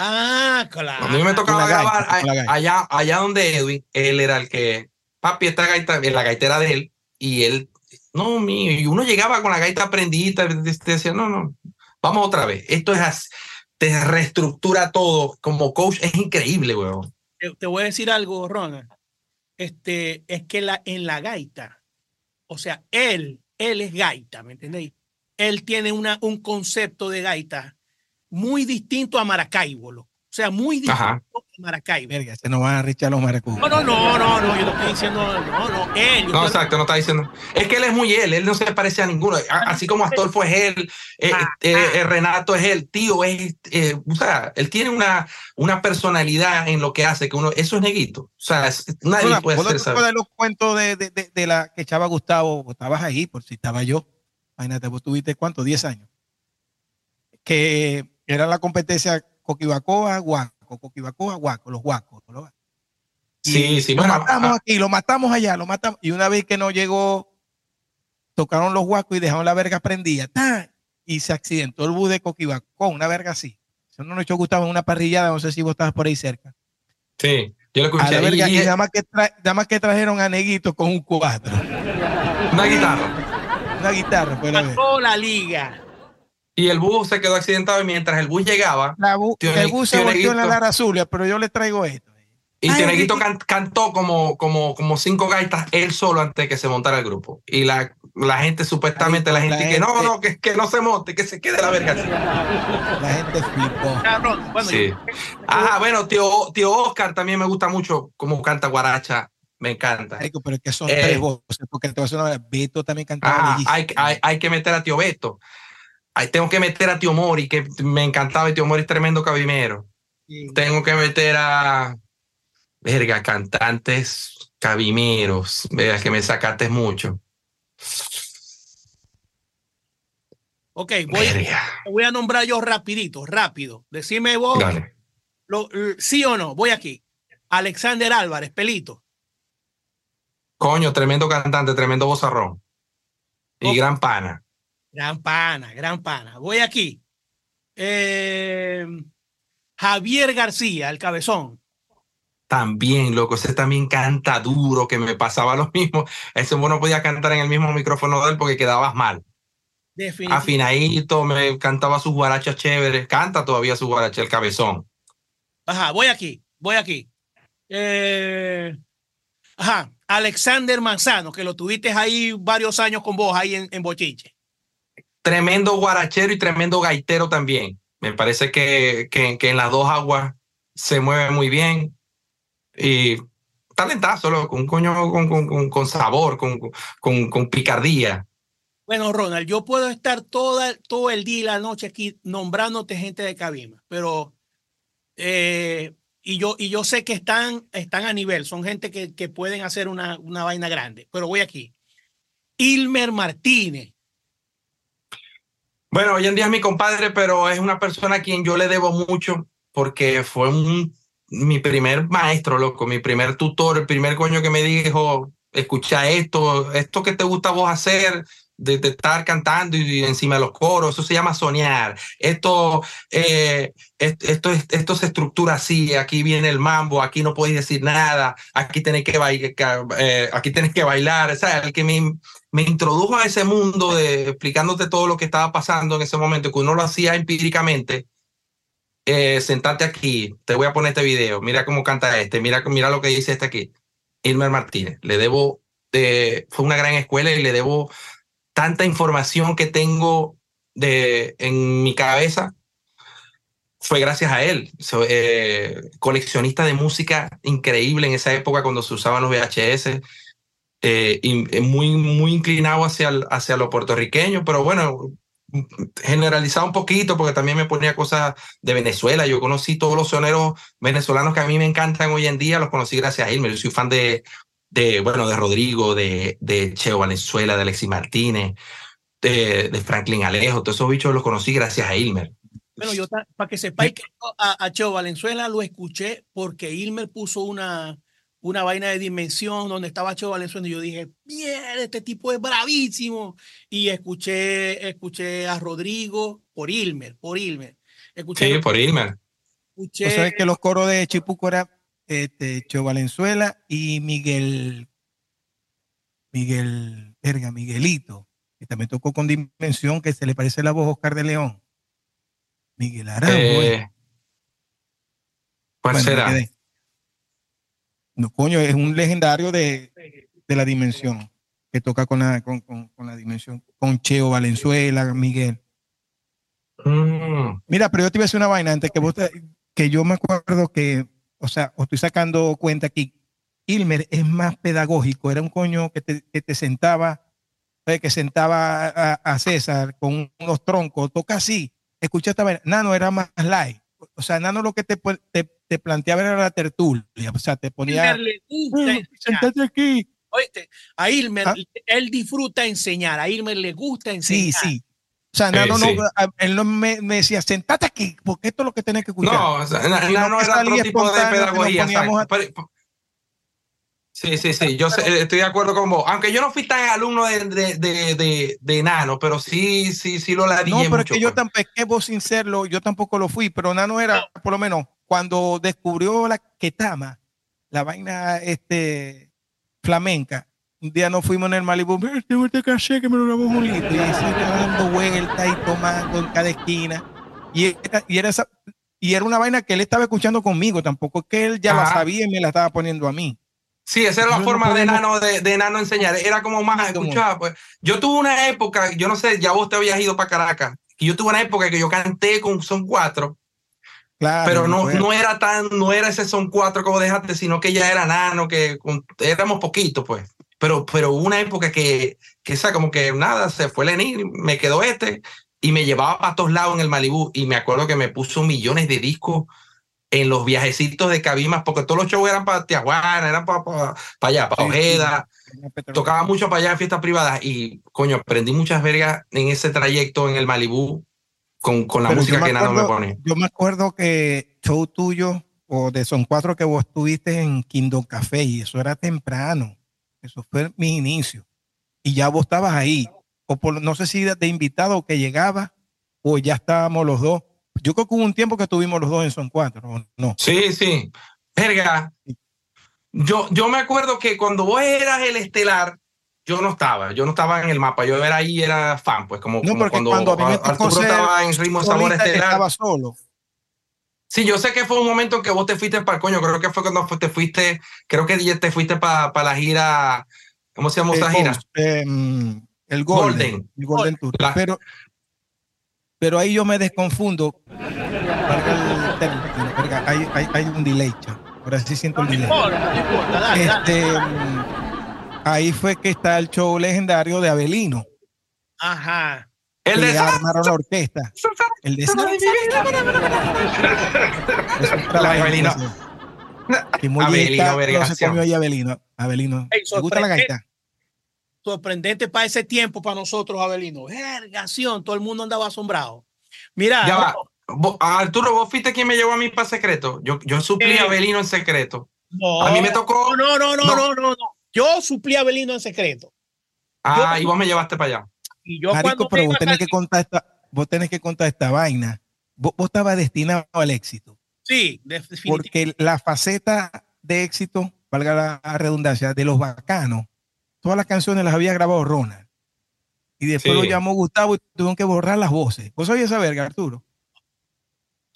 Ah, claro. Cuando yo me tocaba Con la gaita, grabar gaita. allá, allá donde Edwin, él era el que, papi, esta gaita, la gaitera de él, y él, no, mío, y uno llegaba con la gaita prendida, y te decía, no, no, vamos otra vez. Esto es así, te reestructura todo. Como coach es increíble, weón. te, te voy a decir algo, Ronald. Este, es que la, en la gaita, o sea, él, él es gaita, ¿me entendéis? Él tiene una, un concepto de gaita muy distinto a Maracaibo, o sea, muy distinto Ajá. a Maracaibo. Verga, se nos van a richar los maracujos. No, no, no, no, no, yo no estoy diciendo, no, no, él. No, exacto, no está diciendo. Es que él es muy él, él no se parece a ninguno. Así como Astolfo es él, eh, Ah, eh, ah. eh, Renato es él, tío es, eh, o sea, él tiene una, una personalidad en lo que hace que uno, eso es neguito. O sea, es- nadie Hola, puede ¿vos no hacer te saber. acuerdas de los cuentos de, de, de, de la que echaba Gustavo? Vos estabas ahí, por si estaba yo. Imagínate, vos tuviste cuánto, 10 años. Que era la competencia Coquibacoa, Guaco, Coquibacoa, Guaco, los guacos. Sí, sí, lo bueno, matamos ah, aquí, lo matamos allá, lo matamos. Y una vez que no llegó, tocaron los guacos y dejaron la verga prendida. ¡Tan! Y se accidentó el bus de Coquibacoa, una verga así. Eso no nos echó Gustavo en una parrillada, no sé si vos estabas por ahí cerca. Sí, yo lo A escuché. la verga, y- y y- nada más, que tra- nada más que trajeron a Neguito con un cuatro. una guitarra. Una guitarra fue la. Mató la liga. Y el bus se quedó accidentado y mientras el bus llegaba, La bu- Tío el bus se Tío volteó en la. Lara Zulia, pero yo le traigo esto. y Ay, Tioneguito Enrique. can- cantó como, como, como cinco gaitas él solo antes de que se montara el grupo. Y la, la gente, supuestamente, la Marico, gente la que no, gente- no, que, que no se monte, que se quede la verga. La gente flipó. Bueno, Sí. yo- Ah, bueno, tío, tío Oscar también me gusta mucho cómo canta Guaracha. Me encanta. Marico, pero es que son Eh. tres voces, porque te voy a decir una Beto también cantaba Ah, hay, hay, hay que meter a tío Beto. Ahí tengo que meter a tío Mori, que me encantaba. Y tío Mori es tremendo cabimero. Tengo que meter a. Verga, cantantes cabimeros. Verga, que me sacaste mucho. Ok, voy, voy a nombrar yo rapidito, rápido. Decime vos, lo- sí o no, voy aquí. Alexander Álvarez, pelito. Coño, tremendo cantante, tremendo bozarrón. Y gran pana. Gran pana, gran pana. Voy aquí. Eh, Javier García, el cabezón. También, loco, ese también canta duro, que me pasaba lo mismo. Ese no podía cantar en el mismo micrófono de él porque quedabas mal. Afinadito, me cantaba sus guarachas chéveres. Canta todavía su guaracha, el cabezón. Ajá, voy aquí, voy aquí. Eh, ajá, Alexander Manzano, que lo tuviste ahí varios años con vos, ahí en, en Bochiche. Tremendo guarachero y tremendo gaitero también. Me parece que, que, que en las dos aguas se mueve muy bien. Y talentazo, con, con, con, con sabor, con picardía. Bueno, Ronald, yo puedo estar toda, todo el día y la noche aquí nombrándote gente de Cabima, pero eh, y yo, y yo sé que están, están a nivel, son gente que, que pueden hacer una, una vaina grande, pero voy aquí. Ilmer Martínez. Bueno, hoy en día es mi compadre, pero es una persona a quien yo le debo mucho porque fue mi primer maestro, loco, mi primer tutor, el primer coño que me dijo, escucha esto, esto que te gusta vos hacer, de, estar cantando y, encima de los coros, eso se llama soñar. Esto, eh, esto, esto se estructura así, aquí viene el mambo, aquí no podéis decir nada, aquí tenés que, bailar, eh, aquí tenés que bailar. O me introdujo a ese mundo de explicándote todo lo que estaba pasando en ese momento, que uno lo hacía empíricamente. Eh, sentate aquí, te voy a poner este video, mira cómo canta este, mira, mira lo que dice este aquí. Ilmer Martínez, le debo, fue una gran escuela y le debo tanta información que tengo de, en mi cabeza fue gracias a él. Eh, coleccionista de música increíble en esa época cuando se usaban los VHS. Eh, y, muy, muy inclinado hacia, hacia lo puertorriqueño, pero bueno, generalizado un poquito porque también me ponía cosas de Venezuela. Yo conocí todos los soneros venezolanos que a mí me encantan hoy en día, los conocí gracias a él. Yo soy fan de, de, bueno, de Rodrigo, de, de Cheo Valenzuela, de Alexis Martínez, de, de, Franklin Alejo, todos esos bichos los conocí gracias a Ilmer. Bueno, yo para que sepáis que a, Cheo Valenzuela lo escuché porque Ilmer puso una, una vaina de dimensión donde estaba Cheo Valenzuela y yo dije, bien, este tipo es bravísimo. Y escuché, escuché a Rodrigo por Ilmer, por Ilmer. Escuché sí, por Ilmer. Escuché, sabes que los coros de Chipuco eran este, Valenzuela y Miguel, Miguel, verga, Miguelito, que también tocó con Dimensión, que se le parece la voz a Oscar de León. Miguel Arango. Eh, ¿Cuál será? No, coño, es un legendario de, de la Dimensión, que toca con la, con, con, la Dimensión, con Cheo Valenzuela, Miguel. Mm. Mira, pero yo te iba a decir una vaina antes que vos que yo me acuerdo que o sea, os estoy sacando cuenta aquí, Ilmer es más pedagógico, era un coño que te, que te sentaba, eh, que sentaba a, César con unos troncos, toca así, escucha esta vez, Nano era más light, o sea, Nano lo que te, te, te planteaba era la tertulia, o sea, te ponía, gusta sentate aquí. Oíste, a Ilmer, ¿Ah? él disfruta enseñar, a Ilmer le gusta enseñar. Sí, sí, o sea, Nano no, él no me, decía, sentate aquí, porque esto es lo que tenés que escuchar. No, o sea, Nano era otro tipo de pedagogía. Sí, sí, sí, yo estoy de acuerdo con vos. Aunque yo no fui tan alumno de, de, de, de, Nano, pero sí, sí, sí lo la No, pero es que yo pues. tampoco, es vos sin serlo, yo tampoco lo fui, pero Nano era, por lo menos, cuando descubrió la Ketama, la vaina este, flamenca, un día nos fuimos en el Malibu, tengo este caché que me lo grabó Julito, y así dando vueltas y tomando en cada esquina. Y era, y, era esa, y era una vaina que él estaba escuchando conmigo, tampoco es que él ya la sabía y me la estaba poniendo a mí. Sí, esa era la forma de Nano de, de Nano enseñar. Era como más escuchaba. Pues. Yo tuve una época, yo no sé, ya vos te habías ido para Caracas, y yo tuve una época que yo canté con Son Cuatro. Claro, pero no, no era tan, no era ese Son Cuatro como dejaste, sino que ya era Nano, que éramos poquitos, pues pero, pero una época que, que esa como que nada, se fue Lenin, me quedó este y me llevaba para todos lados en el Malibú y me acuerdo que me puso millones de discos en los viajecitos de Cabimas, porque todos los shows eran para Tijuana, eran para, para, allá, para Ojeda, tocaba mucho para allá en fiestas privadas y coño, aprendí muchas vergas en ese trayecto en el Malibú con, con la música que nada me pone. Yo me acuerdo que show tuyo o de Son Cuatro que vos estuviste en Kingdom Café y eso era temprano. Eso fue mi inicio. Y ya vos estabas ahí. O por, no sé si de, invitado que llegaba o ya estábamos los dos. Yo creo que hubo un tiempo que estuvimos los dos en Son Cuatro, ¿no? Sí, sí. Verga. Yo, yo me acuerdo que cuando vos eras el estelar, yo no estaba, yo no estaba en el mapa, yo era ahí, era fan, pues como, no, cuando, cuando Arturo estaba en Ritmo Sabor Estelar. Estaba solo. Sí, yo sé que fue un momento en que vos te fuiste para el coño. Creo que fue cuando te fuiste, creo que te fuiste para la gira. ¿Cómo se llama esa gira? Em, el Golden. El Golden Tour. Pero, pero ahí yo me desconfundo. Hay, hay, hay un delay, ahora sí siento el delay. Este, ahí fue que está el show legendario de Abelino. Ajá. El que de armaron la orquesta. El de Abelino. Abelino, Abelino. Abelino. ¿Te gusta la gaita? Sorprendente para ese tiempo para nosotros, Abelino. Vergación, todo el mundo andaba asombrado. Mira, Ya va. Vos- Arturo, vos fuiste quien me llevó a mí para secreto. Yo, yo suplí Eh. a Belino en secreto. no, A mí me tocó. No, no, no, No. no, no, no. Yo suplí a Abelino en secreto. Ah, yo- y vos me llevaste para allá. Y yo Marico, cuando pero vos tenés que contar esta, vos tenés que contar esta vaina. Vos, vos estabas destinado al éxito. Sí, definitivamente. Porque la faceta de éxito, valga la redundancia, de los bacanos, todas las canciones las había grabado Ronald. Y después Sí. lo llamó Gustavo y tuvieron que borrar las voces. ¿Vos sabías esa verga, Arturo?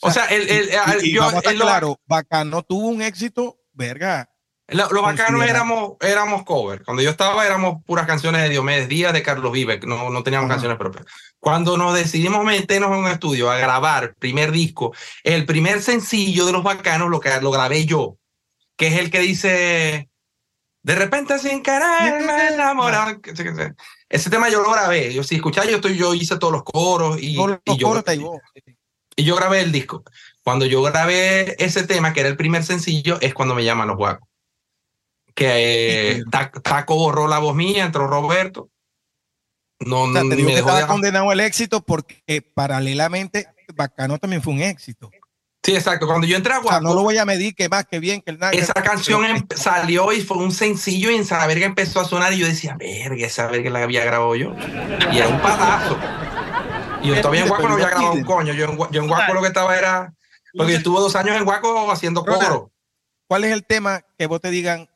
O sea, el, el- el- Y- y yo- vamos a estar el- lo- claro, Bacano tuvo un éxito, verga. lo- los bacanos considera- éramos, éramos cover. Cuando yo estaba, éramos puras canciones de Diomedes Díaz, de Carlos Vives. No, no teníamos Ajá. canciones propias. Cuando nos decidimos meternos en un estudio a grabar primer disco, el primer sencillo de los bacanos lo, que, lo grabé yo, que es el que dice. De repente sin querer me enamoré". Ese tema yo lo grabé. Yo, si escucháis, yo, estoy, yo hice todos los coros y, y yo, y yo grabé el disco. Cuando yo grabé ese tema, que era el primer sencillo, es cuando me llaman los guacos. Que eh, Ta- Taco borró la voz mía, entró Roberto. No, O sea, te digo me que estaba condenado al éxito porque paralelamente Bacano también fue un éxito. Sí, exacto. Cuando yo entré a O sea, Guaco, no lo voy a medir que más, que bien, que el nada. esa canción em- salió y fue un sencillo y en esa verga empezó a sonar y yo decía, verga, esa verga la había grabado yo. Y era un palazo. Y yo todavía en Guaco no había grabado un coño. Yo en, yo en Guaco lo que estaba era... Porque yo estuve dos años en Guaco haciendo coro. ¿Cuál es el tema que vos te digan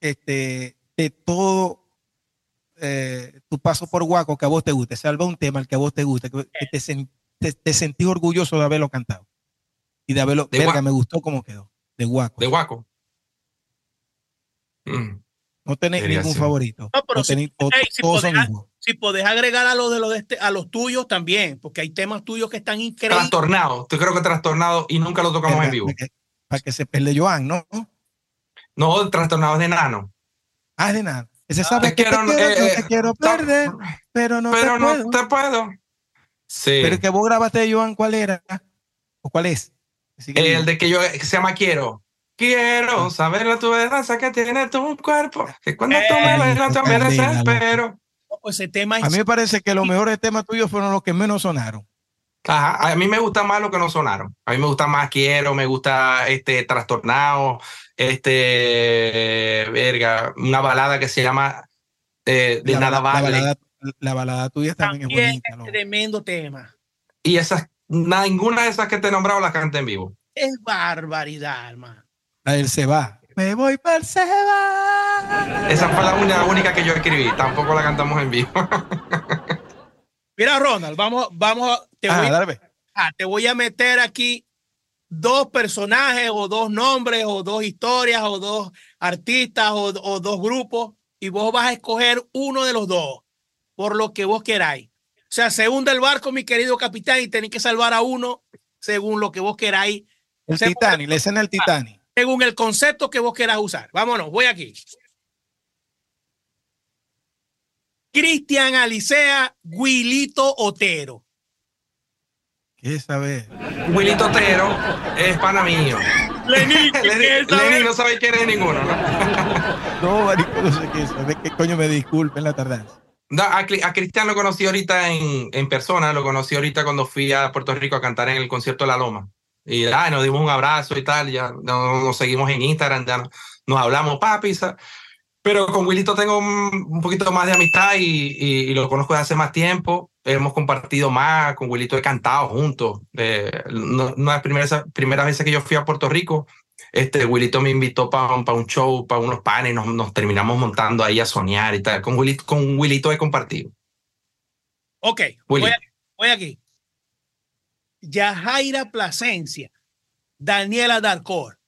este, de todo eh, tu paso por Guaco que a vos te guste? Salva un tema el que a vos te guste, que, que te, sen- te, te sentís orgulloso de haberlo cantado. Y de haberlo, De verga, Guaco. me gustó cómo quedó. De Guaco. De Guaco. Mm. no tenés Debería ningún ser. favorito. No, pero No si- ey, si todos son podés- igual. Si podés agregar a los de los de este, a los tuyos también, porque hay temas tuyos que están increíbles. Trastornado. Yo creo que trastornado y nunca lo tocamos en vivo. Para que, para que se pele Joan, ¿no? No, trastornado es de nano. Ah, de nada. Ese sabe Te que te quiero, quiero, eh, no eh, te quiero ta- perder, pero no pero te no puedo. te puedo. Sí. Pero el que vos grabaste de Joan, ¿cuál era? ¿O cuál es? El de que yo que se llama Quiero. Quiero saber la tu danza que tiene tu cuerpo. Que cuando tú me Eh, bailas yo me candela, desespero. Ese tema es A mí me parece que los mejores temas tuyos fueron los que menos sonaron. Ajá, a mí me gusta más lo que no sonaron. A mí me gusta más Quiero, me gusta este Trastornado, este verga, una balada que se llama eh, De la, Nada la Vale. balada, la balada tuya también, también es bonita. es ¿no? tremendo tema. Y esas, ninguna de esas que te he nombrado las canta en vivo. Es barbaridad, hermano. Del se va. Me voy para el se va. Esa fue la única, única que yo escribí. Tampoco la cantamos en vivo. (laughs) Mira, Ronald, vamos, vamos, a- te, voy, Ah, dale, ve. ah, te voy a meter aquí dos personajes o dos nombres o dos historias o dos artistas o, o dos grupos y vos vas a escoger uno de los dos por lo que vos queráis. O sea, se hunde el barco, mi querido capitán, y tenéis que salvar a uno según lo que vos queráis, El Según- Titanic, la escena del Titanic. según el concepto que vos quieras usar. Vámonos, voy aquí. Cristian Alicea, Guilito Otero. ¿Qué sabe? Wilito Otero es pana mío. Lenín, (laughs) Lenny, Lenny no sabe quién es ninguno, ¿no? (laughs) No, marico, no sé qué sabe. ¿Qué coño me disculpen la tardanza? No, a, a Cristian lo conocí ahorita en, en persona, lo conocí ahorita cuando fui a Puerto Rico a cantar en el concierto de La Loma. Y ay, nos dimos un abrazo y tal, ya no- nos seguimos en Instagram, ya no- nos hablamos, papi. sa- Pero con Wilito tengo un, un poquito más de amistad y, y- y lo conozco desde hace más tiempo. Hemos compartido más, con Wilito he cantado juntos. Eh, no, no es primera, primera vez que yo fui a Puerto Rico. Este, Wilito me invitó para un show, para unos panes, nos, nos terminamos montando ahí a soñar y tal. Con Wilito, con Wilito he compartido. Ok, voy, a- voy aquí. Yajaira Plasencia, Daniela Darcor.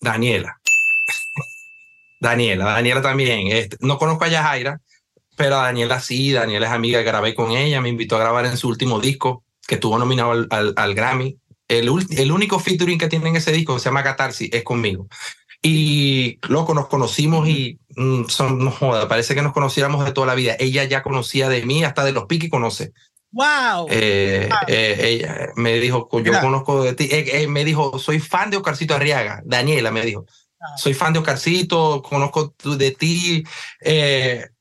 Daniela. (laughs) Daniela, Daniela también. Este, no conozco a Yajaira, pero a Daniela sí. Daniela es amiga, grabé con ella, me invitó a grabar en su último disco, que estuvo nominado al, al- al Grammy. El, el único featuring que tiene en ese disco, se llama Catarsis, es conmigo. Y loco, nos conocimos y mm, son, no joda, parece que nos conociéramos de toda la vida. Ella ya conocía de mí, hasta de los piques conoce. Wow. Eh, eh, ella me dijo, yo Mira. conozco de ti. Eh, eh, me dijo, soy fan de Oscarcito Arriaga. Daniela me dijo, Ah. soy fan de Oscarcito, conozco de ti.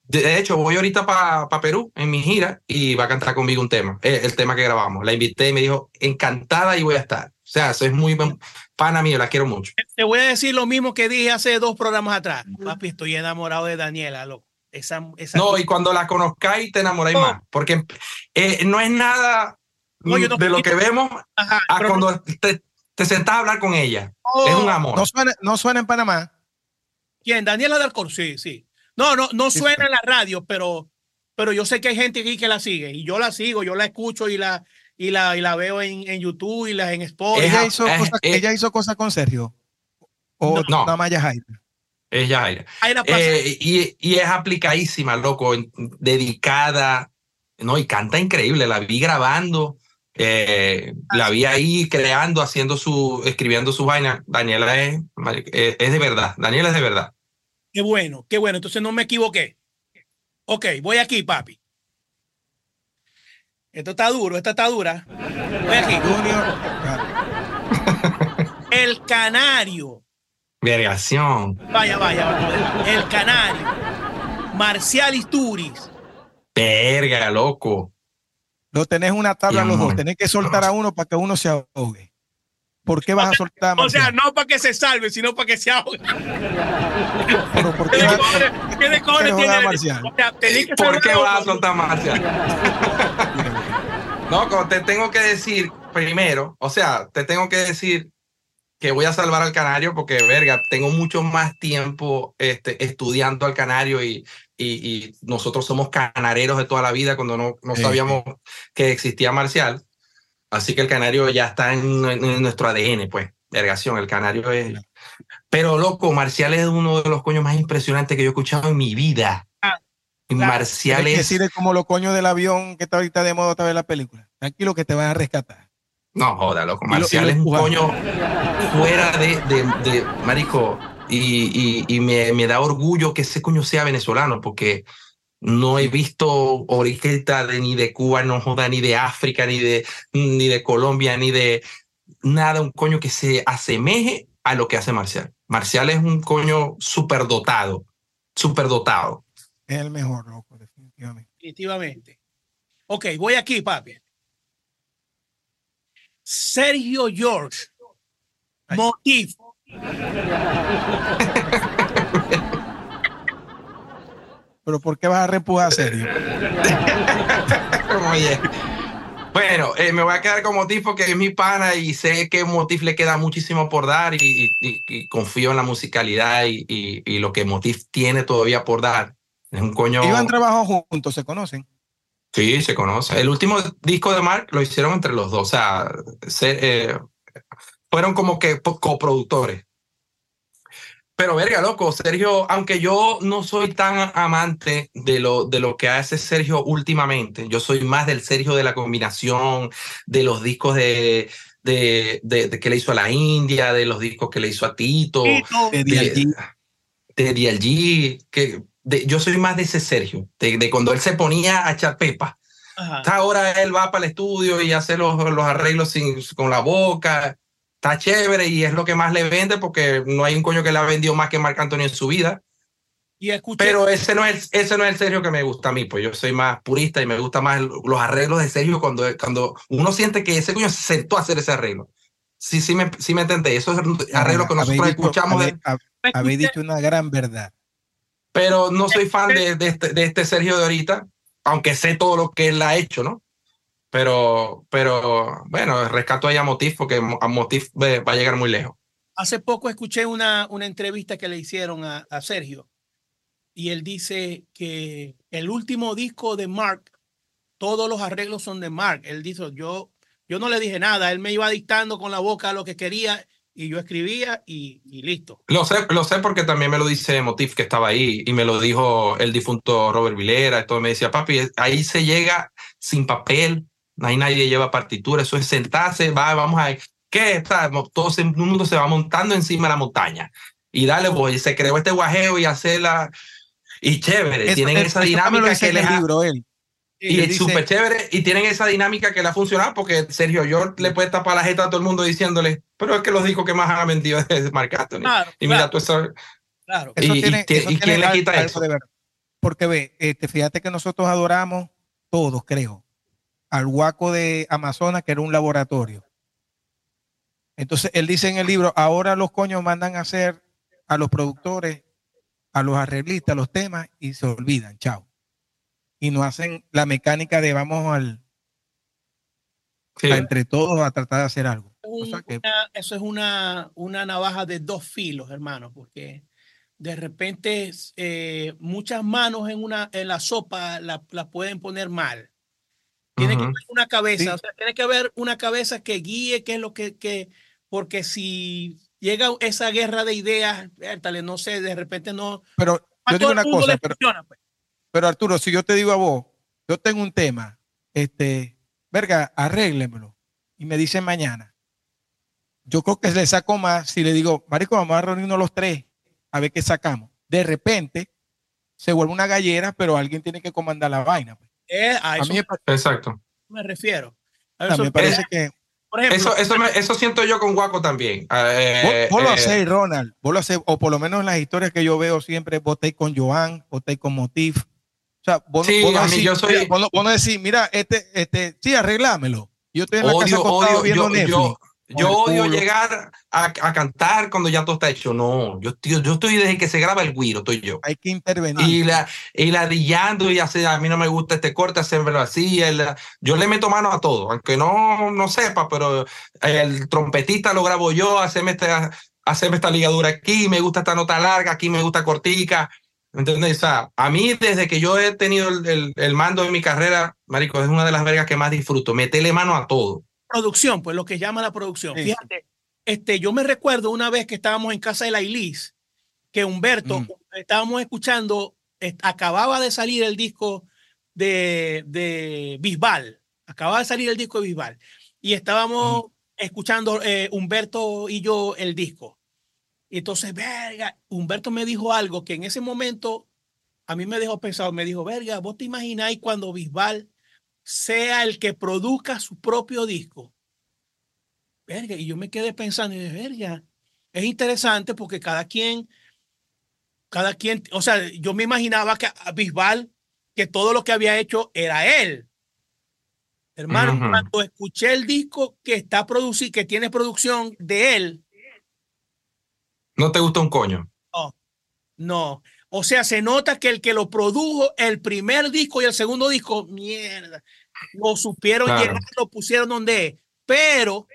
De hecho, voy ahorita para Perú en mi gira y va a cantar conmigo un tema, eh, el tema que grabamos. La invité y me dijo, encantada y voy a estar. O sea, eso es muy buen- pana mío, la quiero mucho. Te voy a decir lo mismo que dije hace dos programas atrás. Papi, estoy enamorado de Daniela, loco. Esa, esa No, y cuando la conozcáis te enamoráis Oh. más, porque eh, no es nada No, yo no- de lo que vemos Ajá, a cuando te, te sentás a hablar con ella. Oh, Es un amor. No suena, no suena en Panamá. ¿Quién? Daniela del Cor, sí, sí. No, no, no Sí, suena en la radio, pero, pero yo sé que hay gente aquí que la sigue y yo la sigo, yo la escucho y la, y la, y la veo en, en YouTube y la en Spotify. Ella a- hizo, es- cosas, es- ella hizo cosas con Sergio. O No. nada más ya Jaira. Es pasa. Eh, y, y es aplicadísima, loco, dedicada, ¿no? Y canta increíble, la vi grabando, eh, la vi ahí creando, haciendo su, escribiendo su vaina. Daniela es, es de verdad, Daniela es de verdad. Qué bueno, qué bueno. Entonces no me equivoqué. Ok, voy aquí, papi. Esto está duro, esta está dura. Voy aquí. Junior. El Canario. Vergación. Vaya, vaya, vaya. El Canario. Marcial Isturiz. Verga, loco. Lo tenés una tabla Mi los dos. Tenés que soltar a uno para que uno se ahogue. ¿Por qué vas a soltar a O sea, Marcial? no para que se salve, sino para que se ahogue. Pero ¿por ¿Qué qué vas- qué de cojones joda tiene? Marcial? O sea, tenés que ¿Por qué vas a soltar Marcial? No, como te tengo que decir primero, o sea, te tengo que decir que voy a salvar al canario porque, verga, tengo mucho más tiempo este, estudiando al canario y, y, y nosotros somos canareros de toda la vida cuando no, no Sí, sabíamos que existía Marcial. Así que el canario ya está en, nuestro ADN, pues, vergación, el canario es... Pero, loco, Marcial es uno de los coños más impresionantes que yo he escuchado en mi vida. Ah, claro. Marcial es... decir como los coños del avión que está ahorita de moda otra vez la película. Tranquilo que te van a rescatar. No, joda, loco. Marcial lo es un coño fuera de, de, de marico. Y, y, y me, me da orgullo que ese coño sea venezolano, porque no he visto orquesta de, ni de Cuba, no joda, ni de África, ni de, ni de Colombia, ni de nada, un coño que se asemeje a lo que hace Marcial. Marcial es un coño súper dotado, súper dotado. Es el mejor, loco, definitivamente. Definitivamente. Ok, voy aquí, papi. Sergio George. Motif. (laughs) Pero ¿por qué vas a repujar a Sergio? (laughs) Oye. Bueno, eh, me voy a quedar con Motif porque es mi pana y sé que Motif le queda muchísimo por dar y, y- y- confío en la musicalidad y, y- lo que Motif tiene todavía por dar. Es un coño. Ellos han trabajado juntos, se conocen. Sí, se conoce. El último disco de Mark lo hicieron entre los dos. O sea, se- eh, fueron como que coproductores. Pero verga, loco, Sergio, aunque yo no soy tan amante de lo, de lo que hace Sergio últimamente, yo soy más del Sergio de la combinación, de los discos de, de, de- de que le hizo a la India, de los discos que le hizo a Tito, Tito. De DLG. de DLG, que de- yo soy más de ese Sergio, de, de cuando él se ponía a echar pepa. Ajá. Ahora él va para el estudio y hace los, los arreglos sin, con la boca. Está chévere y es lo que más le vende porque no hay un coño que le ha vendido más que Marc Anthony en su vida. Y escuché. Pero ese no es, ese no es el Sergio que me gusta a mí, pues yo soy más purista y me gusta más los arreglos de Sergio cuando, cuando uno siente que ese coño se sentó a hacer ese arreglo. Sí, sí me, sí me entendés. Esos arreglos que Habéis nosotros dicho- escuchamos, de- habe- hab- escuché- habéis dicho una gran verdad. pero no soy fan de, de este, de este Sergio de ahorita, aunque sé todo lo que él ha hecho, ¿no? Pero, pero bueno, rescato ahí a Motif porque a Motif va a llegar muy lejos. Hace poco escuché una, una entrevista que le hicieron a, a Sergio y él dice que el último disco de Mark, todos los arreglos son de Mark. Él dijo, yo, yo no le dije nada, él me iba dictando con la boca lo que quería y yo escribía y, y listo. Lo sé, lo sé porque también me lo dice Motif que estaba ahí y me lo dijo el difunto Robert Vilera. Esto me decía, papi, ahí se llega sin papel, ahí nadie lleva partitura, eso es sentarse, va, vamos a... ¿Qué está? Todo el mundo se va montando encima de la montaña. Y dale, pues, y se creó este guajeo y hacer la... Y chévere, Eso- tienen eso- esa eso dinámica que les libro él. y es súper chévere y tienen esa dinámica que le ha funcionado porque Sergio York le puede tapar la jeta a todo el mundo diciéndole, pero es que los discos que más han vendido es Marc Anthony. y mira tú eso. Claro. y, quién le quita eso. Porque ve, este, fíjate que nosotros adoramos todos, creo, al huaco de Amazonas, que era un laboratorio. Entonces él dice en el libro, ahora los coños mandan a hacer a los productores, a los arreglistas, los temas y se olvidan, chao y no hacen la mecánica de vamos al entre todos a tratar de hacer algo. eso es una, una navaja de dos filos, hermano, porque de repente eh, muchas manos en una en la sopa la, pueden poner mal. Tiene que haber una cabeza, o sea, tiene que haber una cabeza que guíe qué es lo que, que porque si llega esa guerra de ideas, no sé, de repente no. Pero yo digo una cosa, pero, pues. Pero Arturo, si yo te digo a vos, yo tengo un tema, este, verga, arréglemelo. Y me dicen mañana. Yo creo que le saco más si le digo, Marico, vamos a reunirnos los tres a ver qué sacamos. De repente se vuelve una gallera, pero alguien tiene que comandar la vaina. Pues. Eh, a, mí Exacto. Me refiero. A me parece que. Por ejemplo, eso, eso, siento yo con Guaco también. Eh, vos, lo eh, hacéis, Ronald. Vos lo hacéis, o por lo menos en las historias que yo veo siempre, votéis con Joan, votéis con Motif, sea, vos, sí, a mí yo soy... Vos, no decís, mira, este, este, sí, arreglámelo. Yo estoy en la odio, casa odio, viendo yo, Yo, odio llegar a, a, cantar cuando ya todo está hecho. No, yo, yo, yo estoy desde que se graba el guiro, estoy yo. Hay que intervenir. Y, la, y ladillando y hace, a mí no me gusta este corte, hacerlo así. El, yo le meto mano a todo, aunque no, no sepa, pero el trompetista lo grabo yo, hacerme esta, hacerme esta ligadura aquí, me gusta esta nota larga, aquí me gusta cortica. ¿Entendés? a mí, desde que yo he tenido el, el, mando de mi carrera, Marico, es una de las vergas que más disfruto. Metele mano a todo. Producción, pues lo que llama la producción. Fíjate, este, yo me recuerdo una vez que estábamos en casa de la Ilis, que Humberto, mm. estábamos escuchando, acababa de salir el disco de, de Bisbal, acababa de salir el disco de Bisbal, y estábamos mm. escuchando eh, Humberto y yo el disco. Y entonces, verga, Humberto me dijo algo que en ese momento a mí me dejó pensado, me dijo, verga, vos te imagináis cuando Bisbal sea el que produzca su propio disco. Verga, y yo me quedé pensando, y dije, verga, es interesante porque cada quien, cada quien, o sea, yo me imaginaba que a Bisbal, que todo lo que había hecho era él. Hermano, cuando escuché el disco que está producido, que tiene producción de él, ¿No te gusta un coño? No, no. O sea, se nota que el que lo produjo, el primer disco y el segundo disco, mierda, lo supieron llegar, lo pusieron donde Pero,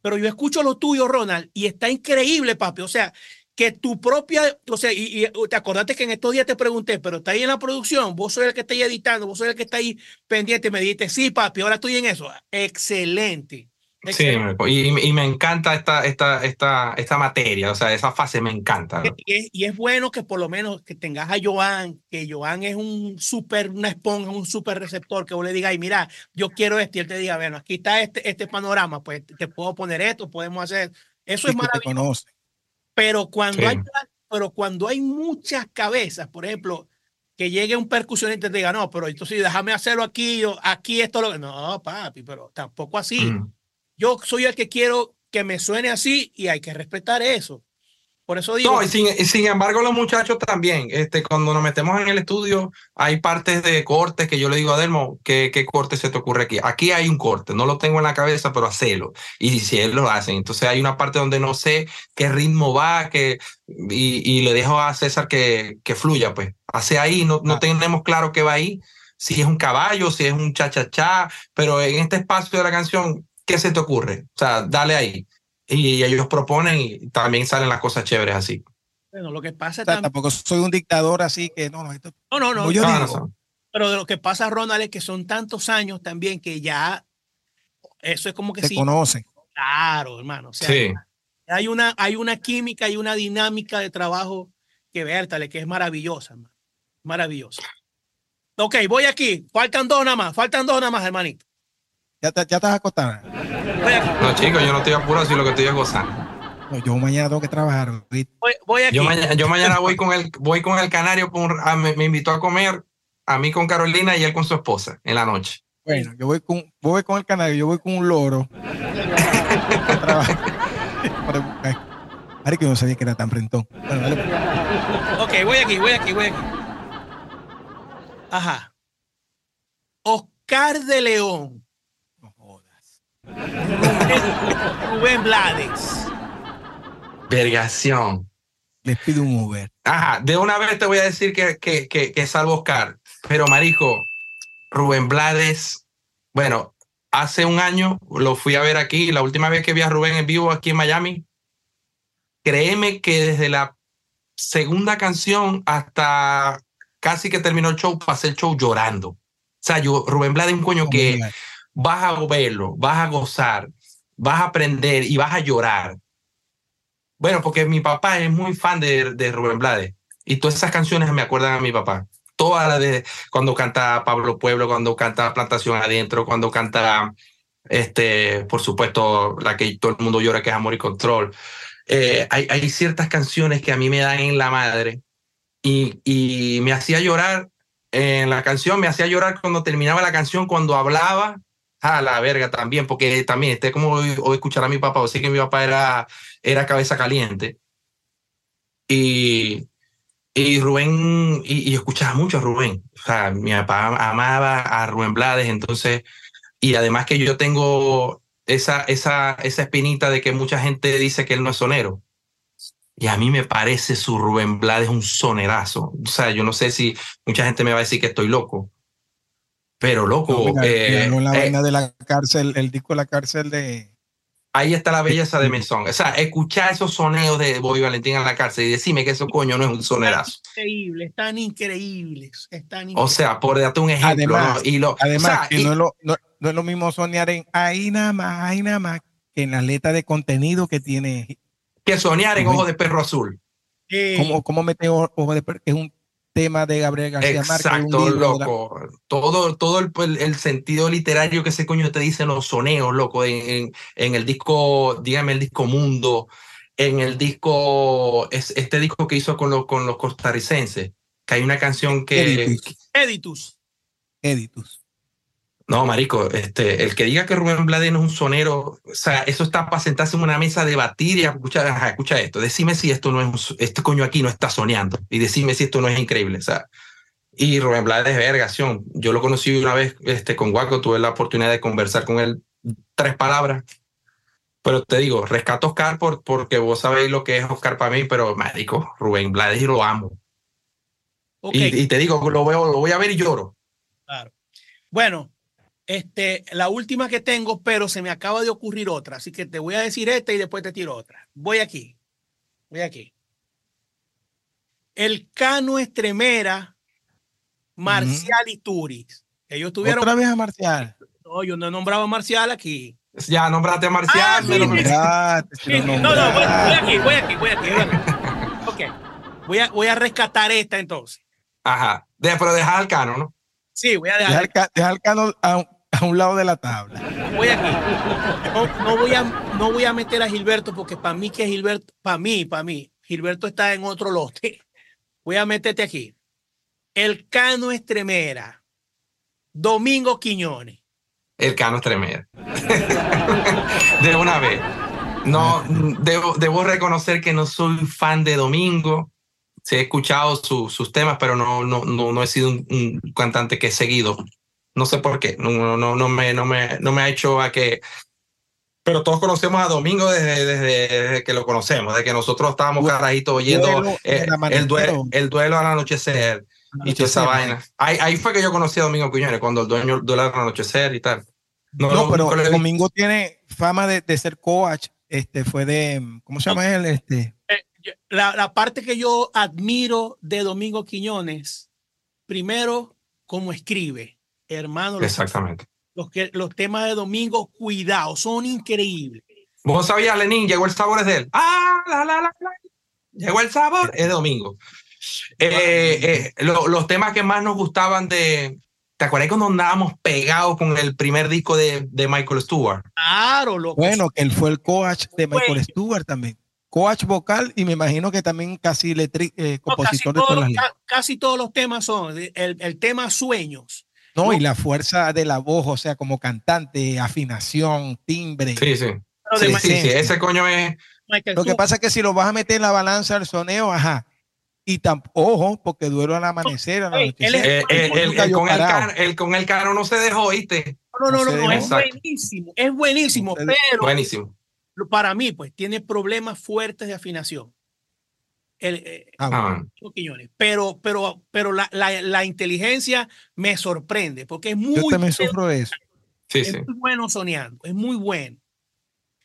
pero yo escucho lo tuyo, Ronald, y está increíble, papi. O sea, que tu propia, o sea, y, te acordaste que en estos días te pregunté, pero está ahí en la producción, vos sois el que está ahí editando, vos sois el que está ahí pendiente, me dijiste, sí, papi, ahora estoy en eso. Excelente. Sí, y, me encanta esta, esta, esta, esta materia, o sea, esa fase me encanta. Y, es, bueno que por lo menos que tengas a Joan, que Joan es un súper, una esponja, un súper receptor, que vos le digas, y mira, yo quiero esto, y él te diga, bueno, aquí está este, este panorama, pues te puedo poner esto, podemos hacer. Eso es maravilloso. Pero cuando, hay, pero cuando hay muchas cabezas, por ejemplo, que llegue un percusionista y te diga, no, pero entonces déjame hacerlo aquí, o aquí esto lo No, papi, pero tampoco así. Mm. Yo soy el que quiero que me suene así y hay que respetar eso. Por eso digo. No, y sin, embargo, los muchachos también, este, cuando nos metemos en el estudio, hay partes de cortes que yo le digo a Delmo, ¿qué, qué corte se te ocurre aquí? Aquí hay un corte, no lo tengo en la cabeza, pero hacelo. Y si él lo hace, entonces hay una parte donde no sé qué ritmo va, que, y, y le dejo a César que, que fluya, pues. Hace ahí, no, no ah. tenemos claro qué va ahí, si es un caballo, si es un cha-cha-cha, pero en este espacio de la canción ¿qué se te ocurre? O sea, dale ahí. Y ellos proponen y también salen las cosas chéveres así. Bueno, lo que pasa tampoco soy un dictador así que no, no, esto, no, no, no, yo digo. Pero de lo que pasa, Ronald, es que son tantos años también que ya eso es como que se conocen. Claro, hermano. sí. Hay una, hay una química y una dinámica de trabajo que vértale, que es maravillosa, maravillosa. Ok, voy aquí. Faltan dos nada más, faltan dos nada más, hermanito. ¿Ya, te, ya estás acostado? No, chicos, yo no estoy apurado, si lo que estoy es gozando. No, yo mañana tengo que trabajar. Voy, aquí. Yo, mañana, yo mañana voy con el voy con el canario, me, invitó a comer a mí con Carolina y él con su esposa en la noche. Bueno, yo voy con, voy con el canario, yo voy con un loro. (laughs) Ari que no sabía que era tan frentón. Bueno, dale. pues. Ok, voy aquí, voy aquí, voy aquí. Ajá. Oscar de León. (laughs) Rubén, Blades. Vergación. Les pido un Uber. Ajá, de una vez te voy a decir que, que, que, que salvo Oscar. Pero, marico, Rubén Blades, bueno, hace un año lo fui a ver aquí. La última vez que vi a Rubén en vivo aquí en Miami, créeme que desde la segunda canción hasta casi que terminó el show, pasé el show llorando. O sea, yo, Rubén Blades es un coño que vas a verlo, vas a gozar, vas a aprender y vas a llorar. Bueno, porque mi papá es muy fan de, de Rubén Blades y todas esas canciones me acuerdan a mi papá. Todas las de cuando canta Pablo Pueblo, cuando canta Plantación Adentro, cuando canta, este, por supuesto, la que todo el mundo llora, que es Amor y Control. Eh, hay, hay ciertas canciones que a mí me dan en la madre y, y me hacía llorar en la canción, me hacía llorar cuando terminaba la canción, cuando hablaba, a la verga también, porque también, este como hoy, hoy escuchar a mi papá, o sí que mi papá era, era cabeza caliente. Y, y Rubén, y, y escuchaba mucho a Rubén. O sea, mi papá amaba a Rubén Blades, entonces, y además que yo tengo esa, esa, esa espinita de que mucha gente dice que él no es sonero. Y a mí me parece su Rubén Blades un sonerazo. O sea, yo no sé si mucha gente me va a decir que estoy loco. Pero loco, No, mira, eh, la eh, vaina de la cárcel, el disco de la cárcel de. ahí está la belleza de Mesón. O sea, escuchar esos soneos de Bobby Valentín en la cárcel y decirme que eso coño no es un sonerazo. Increíbles, están increíbles. Están O sea, por darte un ejemplo. Además- ¿no? Y lo, Además, o sea, que y- no, es lo, no, no es lo mismo soñar en ahí nada más, ahí nada más, que en la letra de contenido que tiene. que soñar en. Ojo de Perro Azul. Eh, ¿Cómo, cómo mete ojo de per- que es un tema de Gabriel García Márquez? Exacto, libro loco. Todo, todo el, el- el sentido literario que ese coño te dice en los soneos, loco, en, en, en el disco, dígame el disco Mundo, en el disco, es, este disco que hizo con los, con los costarricenses, que hay una canción que... Editus. Editus. Editus. No, marico, este, el que diga que Rubén Blades no es un sonero, o sea, eso está para sentarse en una mesa a debatir y a escuchar, ajá, escucha esto, decime si esto no es, este coño aquí no está soñando y decime si esto no es increíble, o sea. Y Rubén Blades es vergación. Yo lo conocí una vez este, con Guaco, tuve la oportunidad de conversar con él tres palabras. Pero te digo, rescato a Oscar por, porque vos sabéis lo que es Oscar para mí, pero marico, Rubén Blades lo amo. Y te digo, lo, veo, lo voy a ver y lloro. claro. Bueno, este, la última que tengo, pero se me acaba de ocurrir otra, así que te voy a decir esta y después te tiro otra. Voy aquí. Voy aquí. El Cano Estremera, Marcial y Turis. Ellos tuvieron. Otra vez a Marcial. No, yo no nombraba a Marcial aquí. Ya nombraste a Marcial. Ah, sí, sí, sí. No, no, voy, aquí, voy aquí, voy aquí. Voy aquí. Ok. Voy a, voy a rescatar esta entonces. Ajá. De- pero dejar al cano, ¿no? Sí, voy a Deja dejar. el, ca- deja el cano a, un- lado de la tabla. Voy aquí. No, no voy a, no voy a meter a Gilberto porque para mí que Gilberto, para mí, para mí, Gilberto está en otro lote. Voy a meterte aquí. El Cano Estremera. Domingo Quiñones. El cano es tremendo. (laughs) de una vez. No, debo, debo reconocer que no soy fan de Domingo. Sí, he escuchado su- sus temas, pero no, no, no, no he sido un, un cantante que he seguido. No sé por qué. No, no, no, no me, no, me, no me ha hecho a que. Pero todos conocemos a Domingo desde, desde, desde que lo conocemos, desde que nosotros estábamos Duelo- carajitos oyendo duelo eh, el, duelo, el duelo al anochecer y toda esa vaina. Ahí, ahí fue que yo conocí a Domingo Quiñones, cuando el dueño duelo al anochecer y tal. No, pero. Domingo tiene fama de, de ser coach. Este fue de, ¿cómo se llama él? Este, Eh, la, la parte que yo admiro de Domingo Quiñones, primero, como escribe, hermano, los, Exactamente. los, que, los temas de Domingo, cuidado, son increíbles. Vos sabías, Lenín, llegó el sabor es de él. Ah, la, la, la, la. Llegó el sabor, es de domingo. Eh, eh, lo- los temas que más nos gustaban de. ¿Te acuerdas cuando andábamos pegados con el primer disco de, de Michael Stewart? Claro, loco. bueno, que él fue el coach de Michael Bueno. Stewart también. coach vocal y me imagino que también casi letri, eh, No, casi, compositor de todos todas las ca- casi todos los temas son el, el tema sueños. No, y la fuerza de la voz, o sea, como cantante, afinación, timbre. Sí, sí. Sí, sí, sí. Ese coño es. Michael Lo que pasa es que si lo vas a meter en la balanza del soneo, ajá. Y tam- ojo, porque duelo al amanecer, al él eh, con el, cano, el con el cano no se dejó, ¿viste? No, no, no, no es buenísimo, es buenísimo, pero Buenísimo. para mí, pues, tiene problemas fuertes de afinación. El, eh, Ah, bueno. Chico Quiñones. Pero, pero, pero la, la, la inteligencia me sorprende porque es muy, Yo también bueno, sufro de eso. sí, es sí. muy bueno soñando, es muy bueno.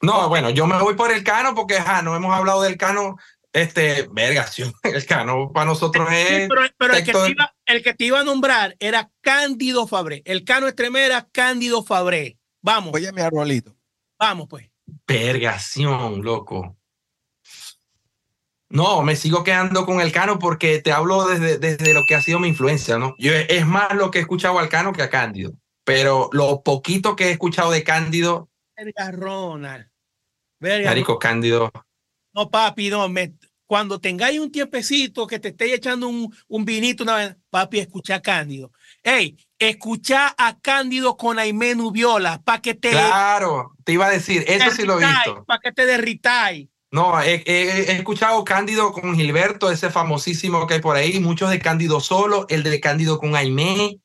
No, bueno, yo me voy por el cano porque ajá, no hemos hablado del cano. Este, verga, (laughs) sí, el cano para nosotros Sí, es. pero pero el, que texto te de- iba, el que te iba a nombrar era Cándido Fabré. El Cano Estremera, Cándido Fabré. Vamos, Oye, mi arbolito. vamos, pues. Vergación, loco. No, me sigo quedando con el Cano porque te hablo desde, desde lo que ha sido mi influencia, ¿no? Yo es más lo que he escuchado al Cano que a Cándido, pero lo poquito que he escuchado de Cándido, Verga, Ronald. Verga, Marico, Cándido, No, papi, no. me- cuando tengáis un tiempecito que te estéis echando un, un vinito, una vez, papi, escucha a Cándido. Ey, escucha a Cándido con Aimé Nubiola para que te. claro, te iba a decir, eso sí lo he visto. Para que te derritáis. No, he, he- he escuchado Cándido con Gilberto, ese famosísimo que hay por ahí, muchos de Cándido solo, el de Cándido con Aimé.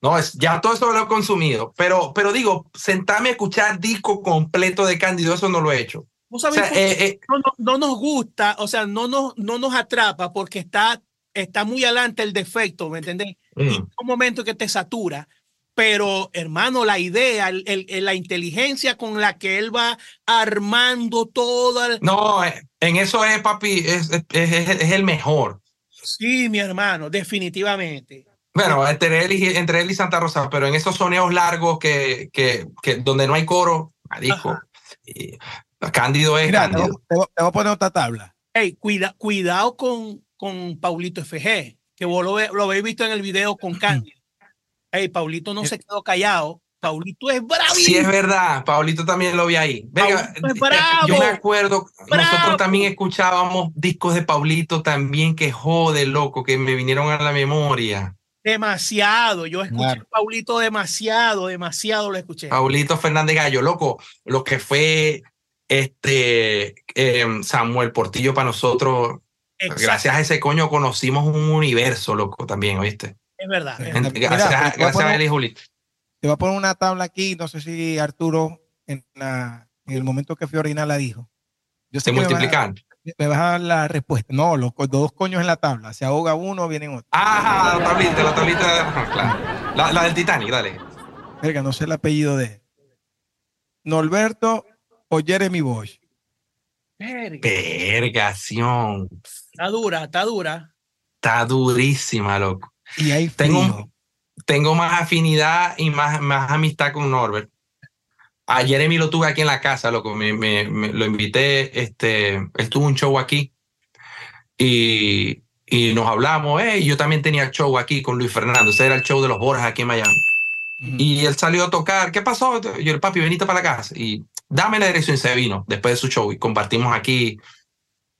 No, es, ya todo eso lo he consumido, pero, pero digo, sentarme a escuchar disco completo de Cándido, eso no lo he hecho. ¿Vos O sabés sea, eh, eh, no, no- no nos gusta, o sea, no nos, no nos atrapa porque está, está muy adelante el defecto, ¿me entendés? Y mm, un momento que te satura. Pero, hermano, la idea, el- el- el- la inteligencia con la que él va armando toda. el- no, eh, en eso es, papi, es, es, es- es el mejor. Sí, mi hermano, definitivamente. Bueno, entre él, y, entre él y Santa Rosa, pero en esos soneos largos que, que, que donde no hay coro, marico, Ajá. y- Cándido es Mira, te voy, Cándido. te voy- te voy a poner otra tabla. Hey, cuida, cuidado con, con Paulito FG, que vos lo, ve- lo habéis visto en el video con (clears throat) Cándido. Hey, Paulito no se quedó callado. Paulito es bravísimo. Sí, es verdad. Paulito también lo vi ahí. Venga, eh, bravo. yo me acuerdo, Bravo. nosotros también escuchábamos discos de Paulito también que jode, loco, que me vinieron a la memoria. Demasiado. Yo escuché Claro. a Paulito demasiado, demasiado lo escuché. Paulito Fernández Gallo, loco, lo que fue este em, Samuel Portillo para nosotros. Exacto, Gracias a ese coño conocimos un universo, loco, también, ¿oíste? Es verdad. es Mira, verdad. Gente- mira, gracias, a gracias y Julito. Te voy a poner una tabla aquí. No sé si Arturo en, la, en el momento que Fiorina la dijo. Yo sé Se que me vas a- multiplican. me vas a dar la respuesta. No, los dos coños en la tabla. Se ahoga uno, vienen otros. Ah, la tablita, la tablita. ajá, (laughs) claro. La, la del Titanic, dale. Verga, no sé el apellido de él. Norberto o Jeremy Bosch. Verga. Vergación. Está dura, está dura. Está durísima, loco. Y hay (laughs) Tengo. Tengo más afinidad y más, más amistad con Norbert. A Jeremy lo tuve aquí en la casa, loco. Me, me- me- lo invité, este, él tuvo un show aquí y, y nos hablamos. Eh, yo también tenía show aquí con Luis Fernando. Ese era el show de los Borjas aquí en Miami. Ujú. Y él salió a tocar. ¿Qué pasó? Yo, el papi, venite para la casa. Y dame la dirección. y Se vino después de su show y compartimos aquí.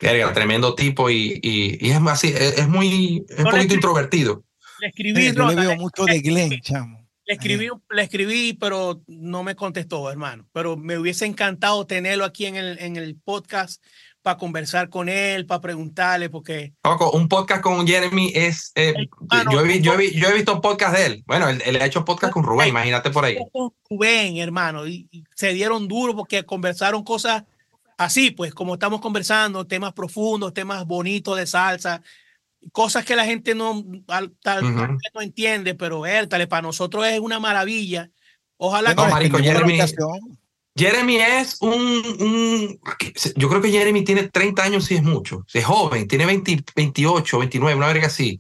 Verga, tremendo tipo y, y, y es así, es, es muy, es un poquito introvertido. Le escribí, yo le veo mucho de Glenn, chamo. le escribí, le escribí, pero no me contestó, hermano. Pero me hubiese encantado tenerlo aquí en el, en el podcast para conversar con él, para preguntarle, porque Loco, un podcast con Jeremy es. eh, yo, he, yo, he, yo he visto podcast de él. Bueno, él, él ha hecho podcast con Rubén, imagínate por ahí. con Rubén, hermano, y, y se dieron duro porque conversaron cosas así, pues, como estamos conversando, temas profundos, temas bonitos de salsa, cosas que la gente no, al- tal, no entiende, pero értale, para nosotros es una maravilla. Ojalá No, que marico, Jeremy-. Jeremy es un, un- Yo creo que Jeremy tiene 30 años, si es mucho. Si es joven, tiene 20, 28, 29, una verga así.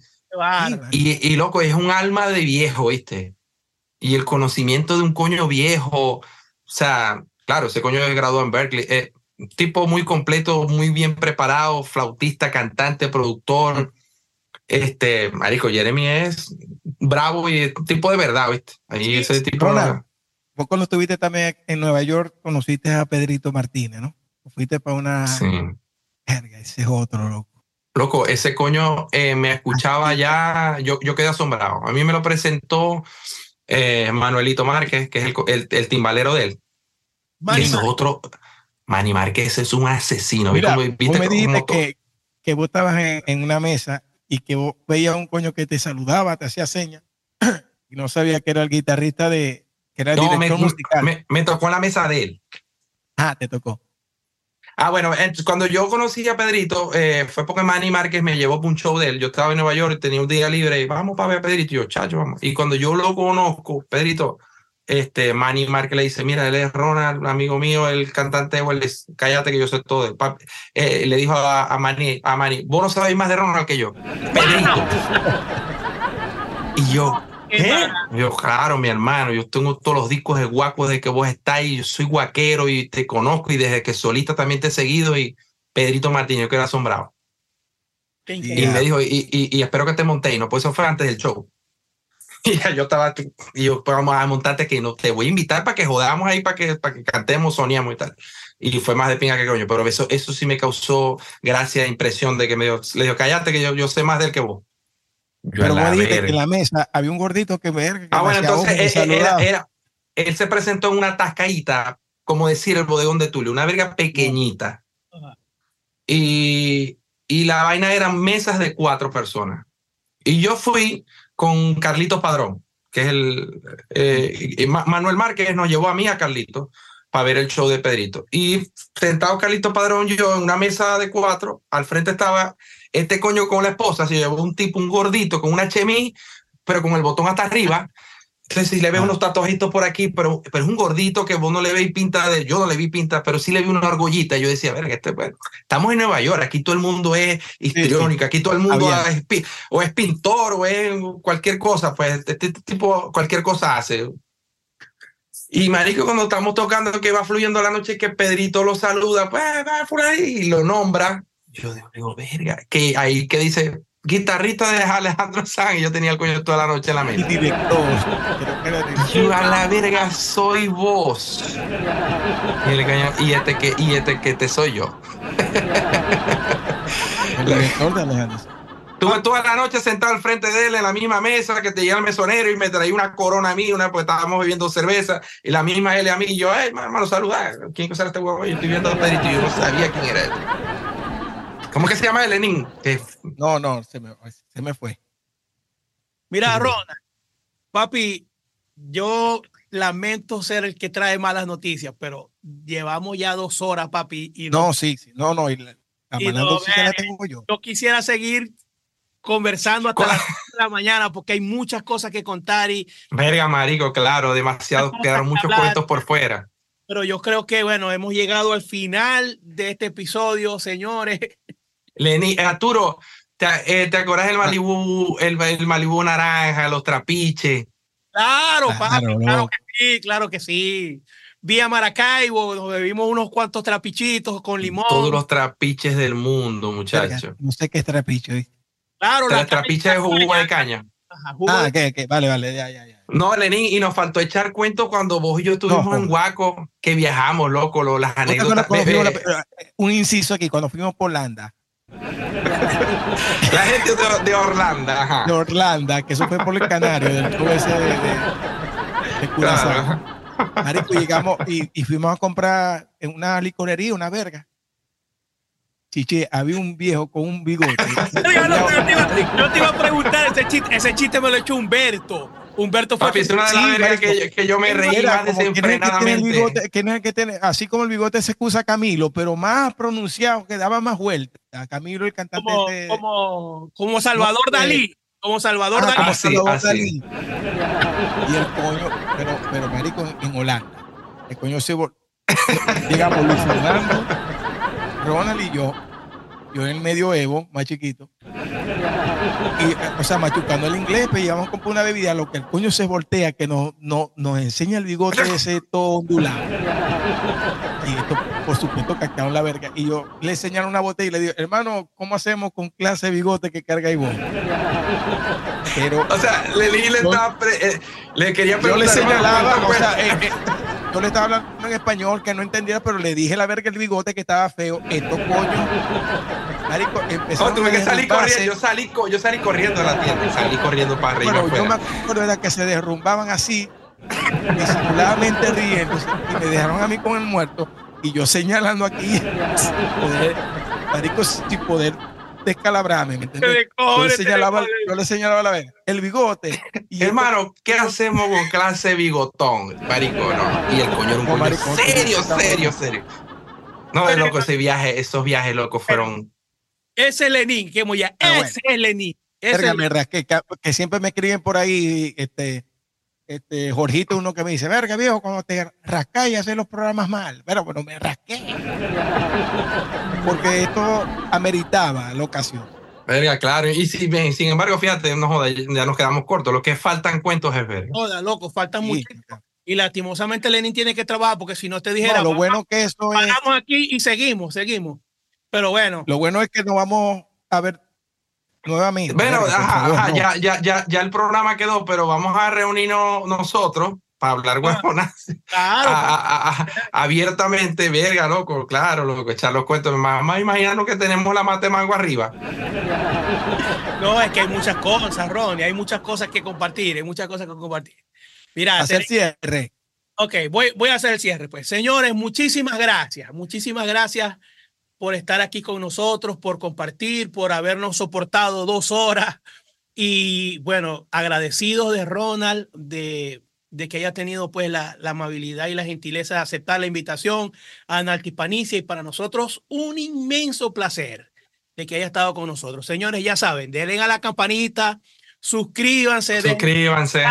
Y, y loco, es un alma de viejo, ¿viste? Y el conocimiento de un coño viejo. O sea, claro, ese coño es graduado en Berkeley. eh, un tipo muy completo, muy bien preparado, flautista, cantante, productor. Este, marico, Jeremy es bravo y es un tipo de verdad, ¿viste? Ahí ese tipo. Ronald. Vos cuando estuviste también en Nueva York, conociste a Pedrito Martínez, ¿no? Fuiste para una, Sí. Verga, ese es otro, loco. Loco, ese coño eh, me escuchaba ya, yo, yo quedé asombrado. A mí me lo presentó eh, Manuelito Márquez, que es el, el, el timbalero de él. Manny y esos otros, Manny Márquez es un asesino. ¿Viste Mira, vos me dijiste que, que vos estabas en, en una mesa y que vos veías un coño que te saludaba, te hacía señas (clears throat) y no sabía que era el guitarrista de, que era el No, me, director musical. me- me tocó en la mesa de él. ah, te tocó. Ah, bueno, cuando yo conocí a Pedrito, eh, fue porque Manny Márquez me llevó para un show de él. Yo estaba en Nueva York, tenía un día libre, y vamos para ver a Pedrito. Y yo, chacho, vamos. Y cuando yo lo conozco, Pedrito, este, Manny Márquez le dice, mira, él es Ronald, amigo mío, el cantante, o él es, cállate que yo sé todo. Papi, eh, le dijo a, a Manny, a Manny, vos no sabéis más de Ronald que yo. Pedrito. y yo, ¿Eh? Yo, claro, mi hermano, yo tengo todos los discos de guaco desde que vos estáis, yo soy guaquero y te conozco y desde que solista también te he seguido y Pedrito Martín, yo quedé asombrado. Qué Y me dijo, y, y, y espero que te montéis, ¿no? Pues eso fue antes del show. (laughs) Y yo estaba, y yo, pues vamos a montarte que no, te voy a invitar para que jodamos ahí, para que, para que cantemos, soñamos y tal. Y fue más de pinga que coño, pero eso, eso sí me causó gracia, impresión de que me dijo, le dijo, cállate que yo, yo sé más del que vos. Yo, Pero vos dijiste que en la mesa había un gordito que verga. que Ah, bueno, entonces me eh, eh, era, era- él se presentó en una tascaíta, como decir el bodegón de Tulio, una verga pequeñita. Ajá. Y, y la vaina eran mesas de cuatro personas. Y yo fui con Carlitos Padrón, que es el... eh, Manuel Márquez nos llevó a mí a Carlitos para ver el show de Pedrito. Y sentado Carlitos Padrón yo en una mesa de cuatro, al frente estaba este coño con la esposa, se llevó un tipo, un gordito con una chemis, pero con el botón hasta arriba. Entonces, si le ves Ah. unos tatuajitos por aquí, pero, pero es un gordito que vos no le veis pinta de. Yo no le vi pinta, pero sí le vi una argollita. Yo decía, verga, este, bueno, estamos en Nueva York, aquí todo el mundo es histriónico, aquí todo el mundo Había. es o es pintor o es cualquier cosa, pues este tipo cualquier cosa hace. Y marico, cuando estamos tocando que va fluyendo la noche, que Pedrito lo saluda, pues va por ahí y lo nombra. Yo digo, digo, verga, que ahí que dice guitarrista de Alejandro Sanz y yo tenía el coño toda la noche en la mente. que el director. Yo a la verga soy vos. Y, el coño, y este que y este que te soy yo. El director de Alejandro. Estuve toda la noche sentado al frente de él en la misma mesa que te llega el mesonero y me traía una corona a mí, una, pues estábamos bebiendo cerveza y la misma él a mí y yo, hey, hermano, saluda. ¿Quién será este huevo? Yo estoy viendo a y yo no sabía quién era él. ¿Cómo que se llama el Lenin? No, no, se me, se me fue. Mira, Ronald, papi, yo lamento ser el que trae malas noticias, pero llevamos ya dos horas, papi, y no, No, sí, sí. No, no. Y la, la Y manando no, sí que la tengo yo. yo quisiera seguir conversando hasta las (laughs) 6 de la mañana porque hay muchas cosas que contar y verga, marico, claro, demasiado, quedaron muchos Hablar. cuentos por fuera. pero yo creo que bueno, hemos llegado al final de este episodio, señores. Lenin, eh, Arturo, ¿te, eh, ¿te acuerdas del Malibú, el, el Malibú naranja, los trapiches? Claro, Claro, papi, claro que sí, claro que sí. Vía Maracaibo, nos bebimos unos cuantos trapichitos con limón. Todos los trapiches del mundo, Verga, muchacho. No sé qué es trapicho. ¿viste? Claro, Los la trapiches de jugo de caña. Ajá, jugo Ah, de- que, que, vale, vale, ya, ya, ya. No, Lenín, y nos faltó echar cuentos cuando vos y yo estuvimos No, en Guaco, que viajamos, loco, lo- las ¿No te acuerdas anécdotas. fuimos la- un inciso aquí, cuando fuimos por Holanda, la gente de, de Orlando, ajá. de Orlando, que eso fue por el Canario, del club ese de, de, de Curazao. Claro. Marico, llegamos y, y fuimos a comprar en una licorería, una verga. Chiche, había un viejo con un bigote. Yo, te iba, yo te iba a preguntar ese chiste, ese chiste me lo echó Humberto. Humberto fue Papi, es una de las que, que yo me reí Era más como que no es que tiene el desenfrenadamente. bigote, que no es que tiene, así como el bigote se excusa Camilo, pero más pronunciado, que daba más vuelta. Camilo, el cantante como, de- como, como Salvador No, eh, Dalí. Como Salvador Ah, Dalí. como así, Salvador así. Dalí. Y el coño, pero, pero marico, en Holanda. El coño se vol- (coughs) Llegamos Luis Fernando, Ronald y yo. Yo en el medio Evo, más chiquito. Y, o sea, machucando el inglés, pues llegamos a comprar una bebida, lo que el coño se voltea, que nos, no, nos enseña el bigote ese todo ondulado. Y esto, por supuesto, captaron la verga. Y yo le enseñaron una botella y le digo, hermano, ¿cómo hacemos con clase de bigote que carga y vos? Pero O sea, le, Yo- estaba pre- eh, le quería yo le preguntar. señalaba, ¿cuánto o sea, eh, eh, yo le estaba hablando en español que no entendía, pero le dije la verga el bigote que estaba feo. Esto coño. Marico, no, tuve que salir corriendo. Yo salí, yo salí corriendo a la tienda, salí corriendo para arriba. Bueno, yo me acuerdo de que se derrumbaban así, disimuladamente riendo, y me dejaron a mí con el muerto, y yo señalando aquí, (laughs) marico, sin poder descalabrarme, ¿me entiendes? Yo le señalaba, yo le señalaba la vez el bigote. Y Hermano, ¿qué hacemos con clase bigotón, marico? No. Y el coño un coño serio, serio, serio. No, es loco, ese viaje, esos viajes locos fueron. Ese Lenin, que muy ya, ah, ese es Lenin. Ese que, que, siempre me escriben por ahí, este, este, Jorgito, uno que me dice, verga, viejo, cuando te rascas y haces los programas mal. Pero bueno, me rasqué. Porque esto ameritaba la ocasión. Verga, claro. Y si, sin embargo, fíjate, no joda, ya nos quedamos cortos. Lo que faltan cuentos es ver. Joda, loco, faltan mucho. Y lastimosamente Lenin tiene que trabajar porque si no te dijera. lo bueno que esto es. aquí y seguimos, seguimos. Pero bueno. Lo bueno es que nos vamos a ver nuevamente. Bueno, ya, ya, ya, ya el programa quedó, pero vamos a reunirnos nosotros para hablar ah, huevonas claro. abiertamente, verga, loco, claro, loco, echar los cuentos. Más, más imaginando que tenemos la mate mango arriba. No, es que hay muchas cosas, Ronnie, hay muchas cosas que compartir, hay muchas cosas que compartir. Mira, hacer cierre. Ok, voy, voy a hacer el cierre, pues. Señores, muchísimas gracias, muchísimas gracias por estar aquí con nosotros, por compartir, por habernos soportado dos horas. Y bueno, agradecidos de Ronald, de, de que haya tenido pues la, la, amabilidad y la gentileza de aceptar la invitación a Analtipanicia y para nosotros un inmenso placer de que haya estado con nosotros. Señores, ya saben, denle a la campanita, suscríbanse, suscríbanse,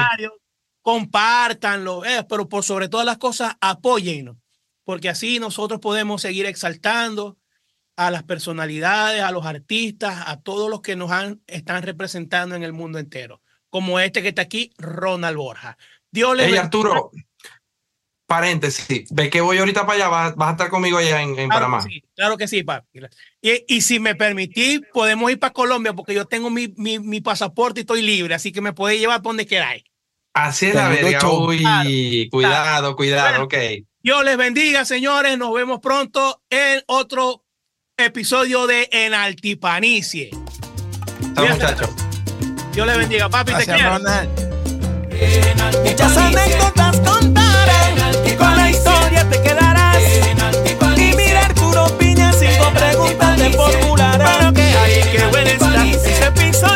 compártanlo, eh, pero por sobre todas las cosas, apóyennos, porque así nosotros podemos seguir exaltando a las personalidades, a los artistas, a todos los que nos han, están representando en el mundo entero, como este que está aquí, Ronald Borja. Dios le hey, Arturo, paréntesis, ve que voy ahorita para allá, vas, a estar conmigo allá en, en claro Panamá. Que sí, claro que sí, papi. Y, y, si me permitís, podemos ir para Colombia porque yo tengo mi, mi, mi pasaporte y estoy libre, así que me podéis llevar por donde queráis. Así es la verga, uy, cuidado, cuidado, ok. Dios les bendiga, señores, nos vemos pronto en otro episodio de En Altipanicie. Chao, muchachos. Dios le bendiga, papi, te quiero. Muchas anécdotas contaré, con la historia te quedarás. Y mira Arturo Piña, cinco preguntas te formularé. Pero que hay, que buen está ese episodio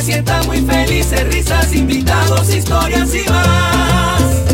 sienta muy felices, risas, invitados, historias y más.